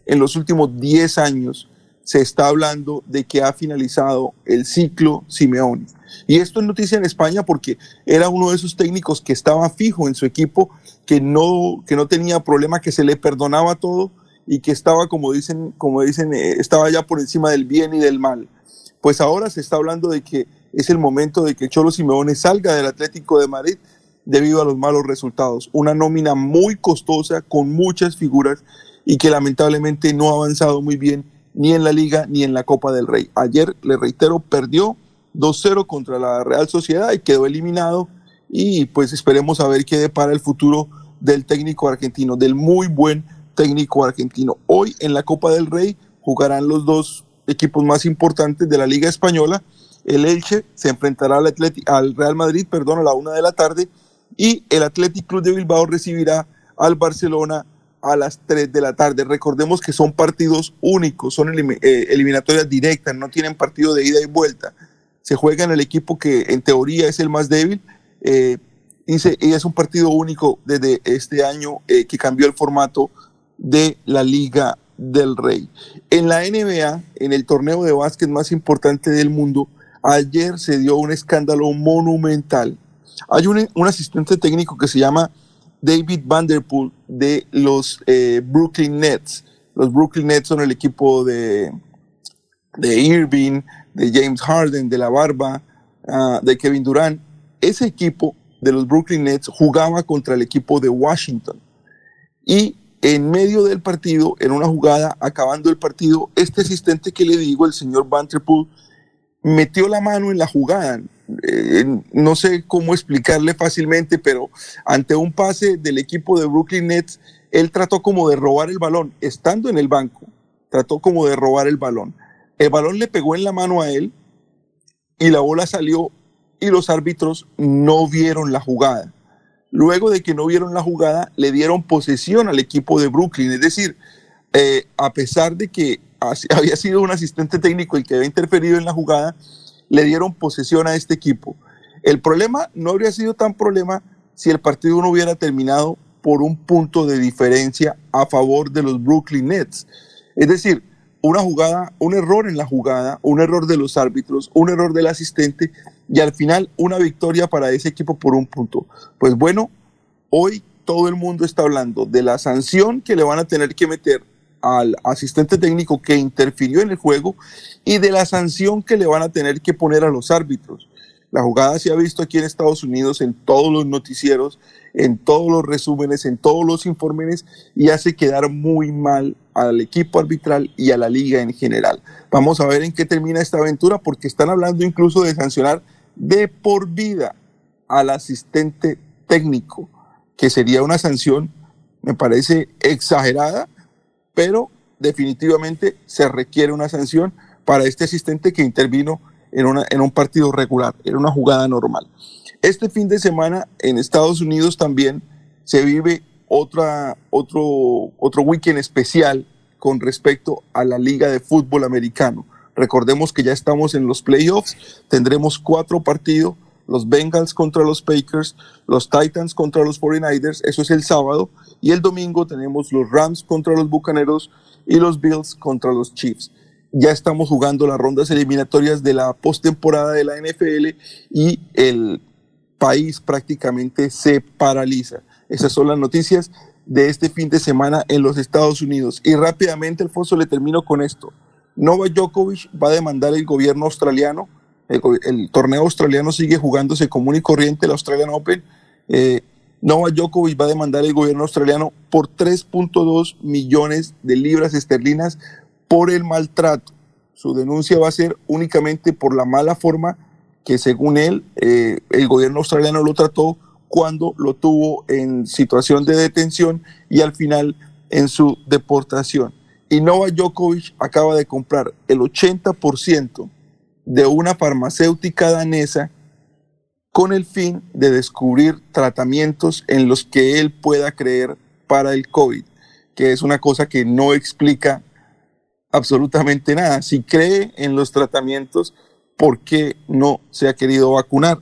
Speaker 23: en los últimos 10 años se está hablando de que ha finalizado el ciclo Simeone. Y esto es noticia en España porque era uno de esos técnicos que estaba fijo en su equipo, que no, que no tenía problema, que se le perdonaba todo y que estaba, como dicen, como dicen, eh, estaba ya por encima del bien y del mal. Pues ahora se está hablando de que es el momento de que Cholo Simeone salga del Atlético de Madrid debido a los malos resultados. Una nómina muy costosa, con muchas figuras y que lamentablemente no ha avanzado muy bien ni en la liga ni en la Copa del Rey. Ayer, le reitero, perdió 2-0 contra la Real Sociedad y quedó eliminado y pues esperemos a ver qué depara el futuro del técnico argentino, del muy buen técnico argentino. Hoy en la Copa del Rey jugarán los dos equipos más importantes de la Liga Española. El Elche se enfrentará al, al Real Madrid, perdón, a la una de la tarde y el Athletic Club de Bilbao recibirá al Barcelona a las 3 de la tarde. Recordemos que son partidos únicos, son eh, eliminatorias directas, no tienen partido de ida y vuelta. Se juega en el equipo que en teoría es el más débil. eh, y es un partido único desde este año eh, que cambió el formato de la Liga del Rey. En la NBA, en el torneo de básquet más importante del mundo, ayer se dio un escándalo monumental. Hay un, asistente técnico que se llama David Vanderpool de los eh, Brooklyn Nets. Los Brooklyn Nets son el equipo de, de Irving, de James Harden, de la Barba, ah, de Kevin Durant. Ese equipo de los Brooklyn Nets jugaba contra el equipo de Washington. Y en medio del partido, en una jugada, acabando el partido, este asistente que le digo, el señor Vanderpool, metió la mano en la jugada. Eh, no sé cómo explicarle fácilmente, pero ante un pase del equipo de Brooklyn Nets, él trató como de robar el balón, estando en el banco, trató como de robar el balón. El balón le pegó en la mano a él y la bola salió y los árbitros no vieron la jugada. Luego de que no vieron la jugada, le dieron posesión al equipo de Brooklyn. Es decir, eh, a pesar de que [LAUGHS] había sido un asistente técnico el que había interferido en la jugada, le dieron posesión a este equipo. El problema no habría sido tan problema si el partido no hubiera terminado por un punto de diferencia a favor de los Brooklyn Nets. Es decir, una jugada, un error en la jugada, un error de los árbitros, un error del asistente y al final una victoria para ese equipo por un punto. Pues bueno, hoy todo el mundo está hablando de la sanción que le van a tener que meter al asistente técnico que interfirió en el juego y de la sanción que le van a tener que poner a los árbitros. La jugada se ha visto aquí en Estados Unidos en todos los noticieros, en todos los resúmenes, en todos los informes y hace quedar muy mal al equipo arbitral y a la liga en general. Vamos a ver en qué termina esta aventura porque están hablando incluso de sancionar de por vida al asistente técnico, que sería una sanción, me parece exagerada, pero definitivamente se requiere una sanción para este asistente que intervino en, en un partido regular, era una jugada normal. Este fin de semana en Estados Unidos también se vive otra, otro, otro weekend especial con respecto a la Liga de Fútbol Americano. Recordemos que ya estamos en los playoffs, tendremos cuatro partidos, los Bengals contra los Packers, los Titans contra los 49ers, eso es el sábado, y el domingo tenemos los Rams contra los Bucaneros y los Bills contra los Chiefs. Ya estamos jugando las rondas eliminatorias de la postemporada de la NFL y el país prácticamente se paraliza. Esas son las noticias de este fin de semana en los Estados Unidos. Y rápidamente, Alfonso, le termino con esto. Novak Djokovic va a demandar el gobierno australiano. El, torneo australiano sigue jugándose común y corriente, el Australian Open. Eh, Novak Djokovic va a demandar el gobierno australiano por 3.2 millones de libras esterlinas por el maltrato. Su denuncia va a ser únicamente por la mala forma que según él eh, el gobierno australiano lo trató cuando lo tuvo en situación de detención y al final en su deportación. Y Novak Djokovic acaba de comprar el 80% de una farmacéutica danesa con el fin de descubrir tratamientos en los que él pueda creer para el COVID, que es una cosa que no explica absolutamente nada. Si cree en los tratamientos, ¿por qué no se ha querido vacunar?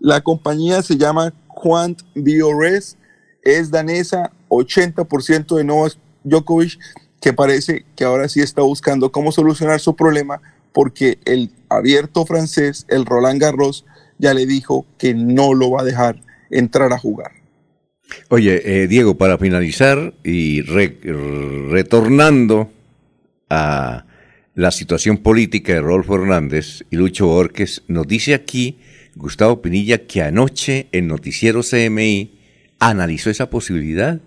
Speaker 23: La compañía se llama Quant Biores, es danesa, 80% de Novak Djokovic, que parece que ahora sí está buscando cómo solucionar su problema porque el abierto francés, el Roland Garros, ya le dijo que no lo va a dejar entrar a jugar.
Speaker 2: Oye, eh, Diego, para finalizar y retornando a la situación política de Rolfo Hernández y Lucho Borges, nos dice aquí Gustavo Pinilla que anoche en Noticiero CMI analizó esa posibilidad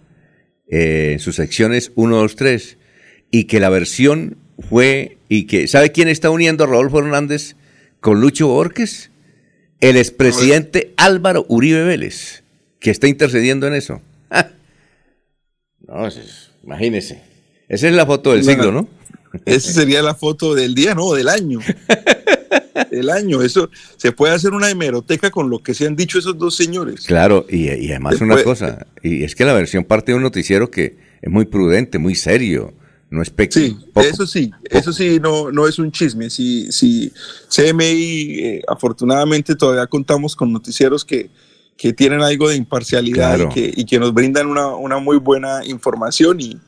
Speaker 2: eh, en sus secciones 1, 2, 3 y que la versión fue y que ¿sabe quién está uniendo a Rodolfo Hernández con Lucho Borges? El expresidente Álvaro Uribe Vélez, que está intercediendo en eso. No, imagínese. Esa es la foto del siglo, ¿no?
Speaker 23: Esa sería la foto del día, no, del año. [LAUGHS] el año, eso se puede hacer una hemeroteca con lo que se han dicho esos dos señores.
Speaker 2: Claro, y, además una cosa, y es que la versión parte de un noticiero que es muy prudente, muy serio, no es
Speaker 23: Sí, eso sí, eso sí, no, no es un chisme. Si, si CMI, eh, afortunadamente todavía contamos con noticieros que, que tienen algo de imparcialidad y, que, y, que, nos brindan una, una muy buena información y,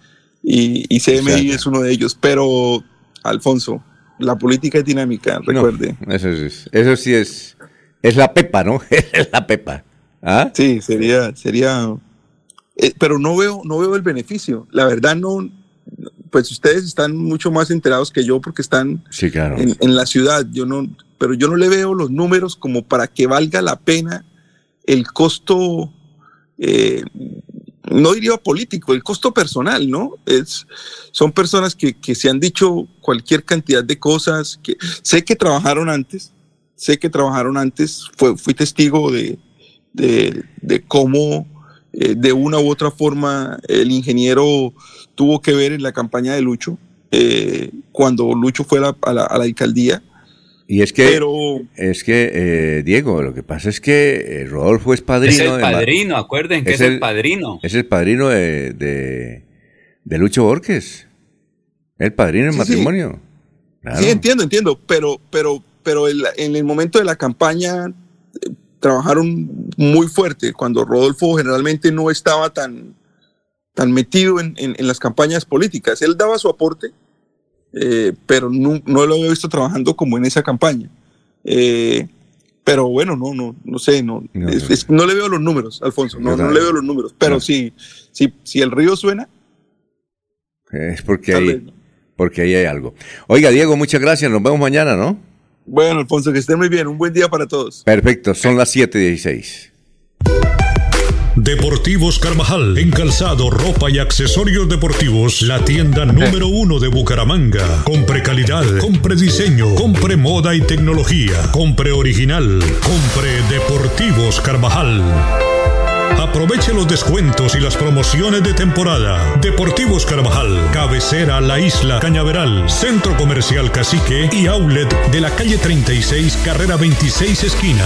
Speaker 23: y, CMI es uno de ellos. Pero, Alfonso, la política es dinámica, recuerde.
Speaker 2: eso, eso sí es, es la pepa, ¿no? [LAUGHS] es la pepa. ¿Ah?
Speaker 23: Sí, sería, sería, eh, pero no veo, no veo el beneficio. La verdad no, pues ustedes están mucho más enterados que yo porque están en, la ciudad. Yo no, pero yo no le veo los números como para que valga la pena el costo, eh, no diría político, el costo personal, ¿no? Es, son personas que, se han dicho cualquier cantidad de cosas, que sé que trabajaron antes, sé que trabajaron antes, fui testigo de, de cómo eh, de una u otra forma el ingeniero tuvo que ver en la campaña de Lucho, eh, cuando Lucho fue a la, alcaldía.
Speaker 2: Y es que, es que eh, Diego, lo que pasa es que Rodolfo es padrino. Es
Speaker 3: el padrino, acuerden que es, el, padrino.
Speaker 2: Es el padrino de, de, Lucho Borges. El padrino en matrimonio.
Speaker 23: Sí. entiendo, entiendo, pero, pero, pero en el momento de la campaña trabajaron muy fuerte cuando Rodolfo generalmente no estaba tan, tan metido en, en, las campañas políticas. Él daba su aporte, eh, pero no, no, lo había visto trabajando como en esa campaña. Eh, pero bueno, no, no, no sé, no, no, le veo los números, Alfonso, no, no le veo los números, pero si, si, si el río suena.
Speaker 2: Es porque porque ahí hay algo. Oiga, Diego, muchas gracias, nos vemos mañana, ¿no?
Speaker 23: Bueno, Alfonso, que esté muy bien. Un buen día para todos.
Speaker 2: Perfecto, son las 7:16.
Speaker 6: Deportivos Carvajal, en calzado, ropa y accesorios deportivos, la tienda número uno de Bucaramanga. Compre calidad, compre diseño, compre moda y tecnología, compre original, compre Deportivos Carvajal. Aproveche los descuentos y las promociones de temporada. Deportivos Carvajal, cabecera La Isla, Cañaveral, Centro Comercial Cacique y Outlet de la calle 36, carrera 26 esquina.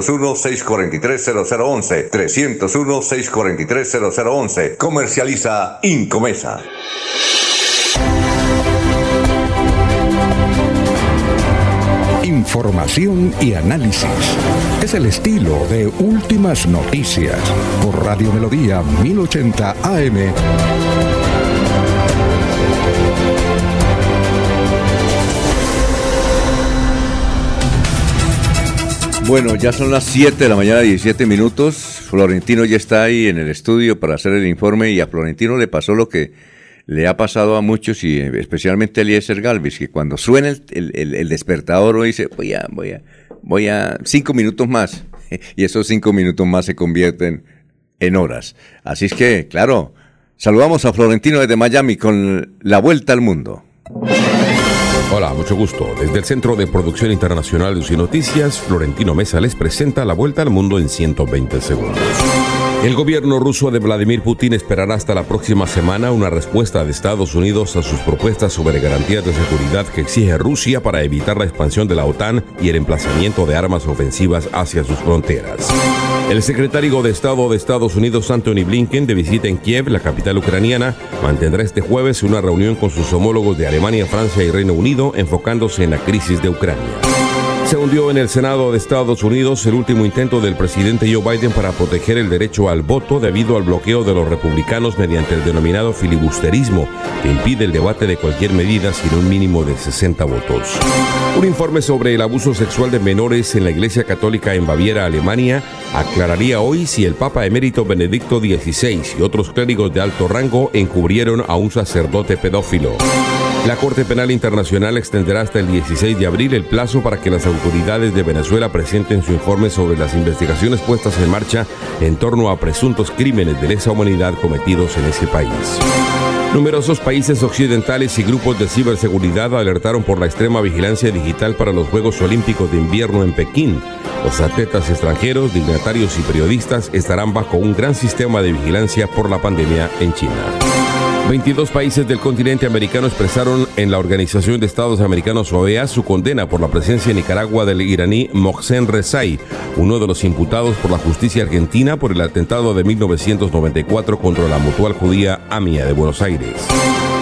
Speaker 13: 301-643-0011. 301-643-0011. Comercializa Incomesa.
Speaker 1: Información y análisis. Es el estilo de Últimas Noticias por Radio Melodía 1080 AM.
Speaker 2: Bueno, ya son las 7 de la mañana, 17 minutos. Florentino ya está ahí en el estudio para hacer el informe y a Florentino le pasó lo que le ha pasado a muchos y especialmente a Eliezer Galvis, que cuando suena el, el- el despertador dice, voy a, voy a, voy a, cinco minutos más. [LAUGHS] Y esos cinco minutos más se convierten en horas. Así es que, claro, saludamos a Florentino desde Miami con la vuelta al mundo.
Speaker 24: Hola, mucho gusto. Desde el Centro de Producción Internacional de UCI Noticias, Florentino Mesa les presenta la vuelta al mundo en 120 segundos. El gobierno ruso de Vladimir Putin esperará hasta la próxima semana una respuesta de Estados Unidos a sus propuestas sobre garantías de seguridad que exige Rusia para evitar la expansión de la OTAN y el emplazamiento de armas ofensivas hacia sus fronteras. El secretario de Estado de Estados Unidos, Anthony Blinken, de visita en Kiev, la capital ucraniana, mantendrá este jueves una reunión con sus homólogos de Alemania, Francia y Reino Unido, enfocándose en la crisis de Ucrania. Se hundió en el Senado de Estados Unidos el último intento del presidente Joe Biden para proteger el derecho al voto debido al bloqueo de los republicanos mediante el denominado filibusterismo, que impide el debate de cualquier medida sin un mínimo de 60 votos. Un informe sobre el abuso sexual de menores en la Iglesia Católica en Baviera, Alemania, aclararía hoy si el Papa emérito Benedicto XVI y otros clérigos de alto rango encubrieron a un sacerdote pedófilo. La Corte Penal Internacional extenderá hasta el 16 de abril el plazo para que las autoridades de Venezuela presenten su informe sobre las investigaciones puestas en marcha en torno a presuntos crímenes de lesa humanidad cometidos en ese país. Numerosos países occidentales y grupos de ciberseguridad alertaron por la extrema vigilancia digital para los Juegos Olímpicos de Invierno en Pekín. Los atletas extranjeros, dignatarios y periodistas estarán bajo un gran sistema de vigilancia por la pandemia en China. 22 países del continente americano expresaron en la Organización de Estados Americanos OEA su condena por la presencia en Nicaragua del iraní Mohsen Rezai, uno de los imputados por la justicia argentina por el atentado de 1994 contra la mutual judía AMIA de Buenos Aires.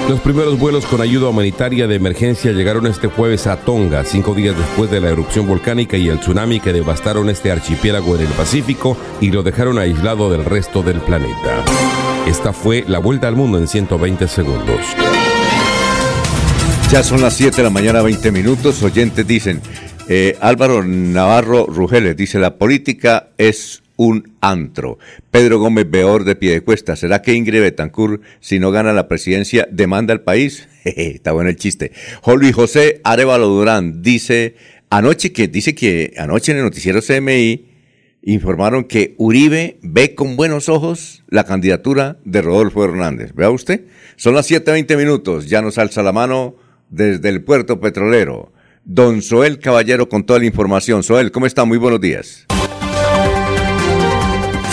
Speaker 24: Los primeros vuelos con ayuda humanitaria de emergencia llegaron este jueves a Tonga, cinco días después de la erupción volcánica y el tsunami que devastaron este archipiélago en el Pacífico y lo dejaron aislado del resto del planeta. Esta fue la vuelta al mundo en 120 segundos.
Speaker 2: Ya son las 7 de la mañana, 20 minutos. Oyentes dicen, eh, Álvaro Navarro Rugeles dice, la política es un antro. Pedro Gómez Beor de Piedecuesta, ¿será que Ingrid Betancourt, si no gana la presidencia, demanda al país? [LAUGHS] Jeje, Está bueno el chiste. Luis José Arevalo Durán dice, anoche que, dice que anoche en el noticiero CMI, informaron que Uribe ve con buenos ojos la candidatura de Rodolfo Hernández. ¿Vea usted? Son las 7.20 minutos, ya nos alza la mano desde el puerto petrolero. Don Soel Caballero con toda la información. Soel, ¿cómo está? Muy buenos días.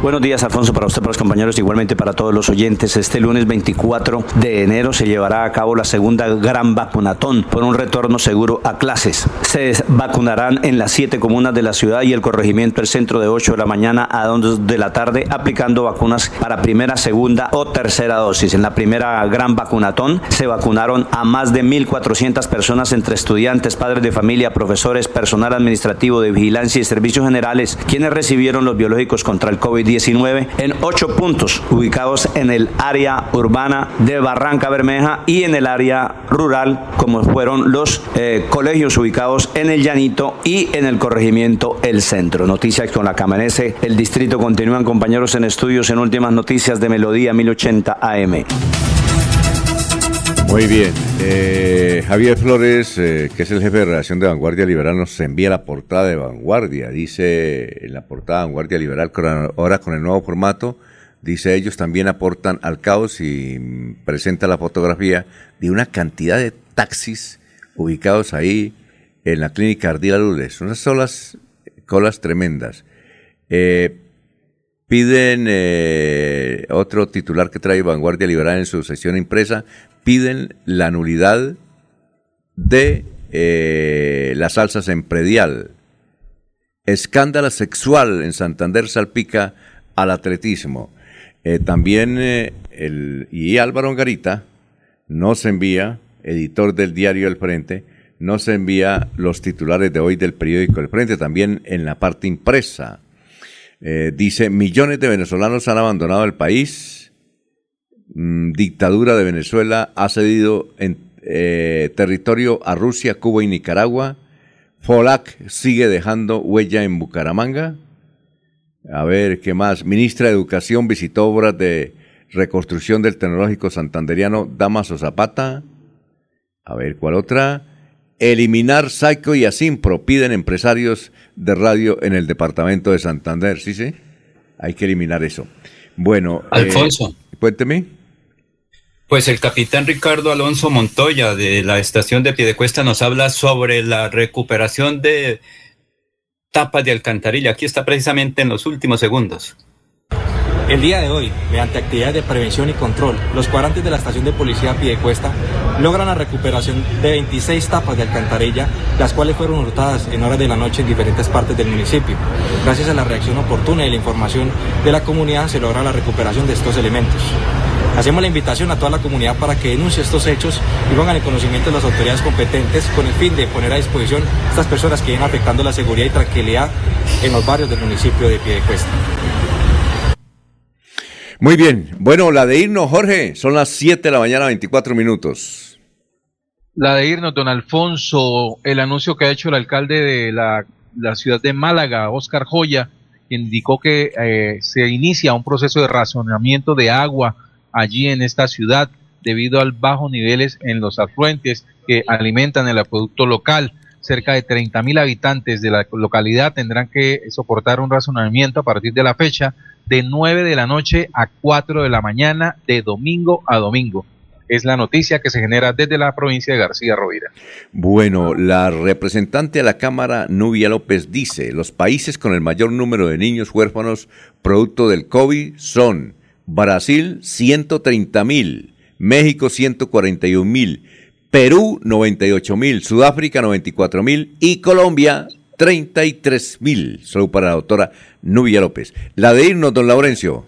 Speaker 25: Buenos días, Alfonso, para usted, para los compañeros, igualmente para todos los oyentes. Este lunes 24 de enero se llevará a cabo la segunda gran vacunatón por un retorno seguro a clases. Se vacunarán en las siete comunas de la ciudad y el corregimiento el centro de 8 de la mañana a 2 de la tarde, aplicando vacunas para primera, segunda o tercera dosis. En la primera gran vacunatón se vacunaron a más de 1.400 personas entre estudiantes, padres de familia, profesores, personal administrativo de vigilancia y servicios generales, quienes recibieron los biológicos contra el COVID-19. COVID-19 en ocho puntos ubicados en el área urbana de Barranca Bermeja y en el área rural, como fueron los eh, colegios ubicados en el Llanito y en el corregimiento El Centro. Noticias con la que amanece el distrito. Continúan compañeros en estudios en últimas noticias de Melodía 1080 AM.
Speaker 2: Muy bien. Eh, Javier Flores, eh, que es el jefe de redacción de Vanguardia Liberal, nos envía la portada de Vanguardia. Dice en la portada Vanguardia Liberal, ahora con el nuevo formato, dice ellos también aportan al caos y presenta la fotografía de una cantidad de taxis ubicados ahí en la clínica Ardila Lules. Unas solas colas tremendas. Eh, Piden, eh, otro titular que trae Vanguardia Liberal en su sesión impresa, piden la nulidad de eh, las salsas en predial. Escándalo sexual en Santander salpica al atletismo. Eh, también el, y Álvaro Garita nos envía, editor del diario El Frente, nos envía los titulares de hoy del periódico El Frente, también en la parte impresa. Eh, dice, millones de venezolanos han abandonado el país. Mm, dictadura de Venezuela ha cedido eh, territorio a Rusia, Cuba y Nicaragua. Folac sigue dejando huella en Bucaramanga. A ver, ¿qué más? Ministra de Educación visitó obras de reconstrucción del tecnológico santanderiano Damaso Zapata. A ver, ¿cuál otra? Eliminar Saico y Asimpro piden empresarios de radio en el departamento de Santander. Sí, sí. Hay que eliminar eso. Bueno. eh,
Speaker 3: Alfonso.
Speaker 2: cuénteme.
Speaker 3: Pues el capitán Ricardo Alonso Montoya de la estación de Piedecuesta nos habla sobre la recuperación de tapas de alcantarilla. Aquí está precisamente en los últimos segundos.
Speaker 26: El día de hoy, mediante actividades de prevención y control, los cuadrantes de la estación de policía Piedecuesta logran la recuperación de 26 tapas de alcantarilla, las cuales fueron hurtadas en horas de la noche en diferentes partes del municipio. Gracias a la reacción oportuna y la información de la comunidad se logra la recuperación de estos elementos. Hacemos la invitación a toda la comunidad para que denuncie estos hechos y pongan en conocimiento de las autoridades competentes con el fin de poner a disposición estas personas que vienen afectando la seguridad y tranquilidad en los barrios del municipio de Piedecuesta.
Speaker 2: Muy bien. Bueno, la de irnos, Jorge. Son las 7 de la mañana, 24 minutos.
Speaker 7: La de irnos, don Alfonso, el anuncio que ha hecho el alcalde de la, ciudad de Málaga, Oscar Joya, indicó que eh, se inicia un proceso de racionamiento de agua allí en esta ciudad debido al bajo niveles en los afluentes que alimentan el acueducto local. Cerca de 30 mil habitantes de la localidad tendrán que soportar un razonamiento a partir de la fecha de 9 de la noche a 4 de la mañana de domingo a domingo. Es la noticia que se genera desde la provincia de García Rovira.
Speaker 2: Bueno, la representante a la Cámara, Nubia López, dice, los países con el mayor número de niños huérfanos producto del COVID son Brasil 130 mil, México 141 mil, Perú 98 mil, Sudáfrica 94 mil y Colombia 33 mil. Solo para la doctora Nubia López. La de irnos, don Laurencio.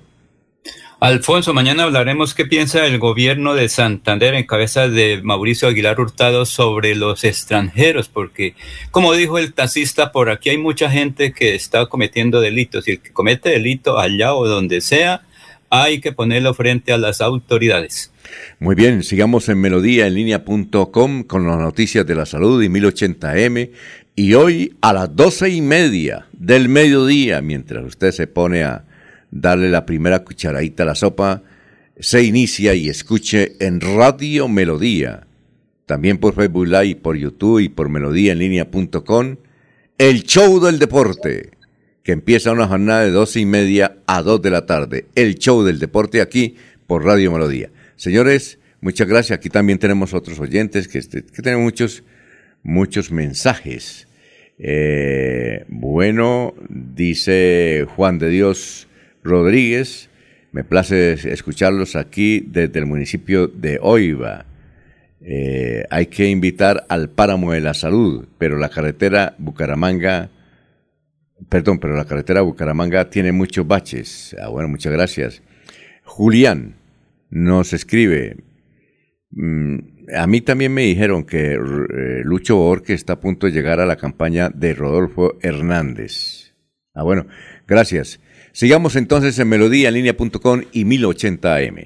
Speaker 3: Alfonso, mañana hablaremos qué piensa el gobierno de Santander en cabeza de Mauricio Aguilar Hurtado sobre los extranjeros, porque como dijo el taxista, por aquí hay mucha gente que está cometiendo delitos y el que comete delito allá o donde sea, hay que ponerlo frente a las autoridades.
Speaker 2: Muy bien, sigamos en melodíaenlínea.com con las noticias de la salud y 1080m. Y hoy a las doce y media del mediodía, mientras usted se pone a darle la primera cucharadita a la sopa, se inicia y escuche en Radio Melodía, también por Facebook Live, por YouTube y por melodíaenlínea.com, el show del deporte, que empieza una jornada de doce y media a dos de la tarde. El show del deporte aquí por Radio Melodía. Señores, muchas gracias. Aquí también tenemos otros oyentes que, este- que tenemos muchos, muchos mensajes. Eh, bueno, dice Juan de Dios Rodríguez, me place escucharlos aquí desde el municipio de Oiva. Eh, hay que invitar al páramo de la salud, pero la carretera Bucaramanga, perdón, pero la carretera Bucaramanga tiene muchos baches. Ah, bueno, muchas gracias. Julián nos escribe, mm, a mí también me dijeron que eh, Lucho Borges está a punto de llegar a la campaña de Rodolfo Hernández. Ah, bueno, gracias. Sigamos entonces en melodíaenlínea.com y 1080 AM.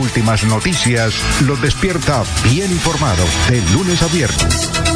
Speaker 1: Últimas noticias los despierta bien informados de lunes a viernes.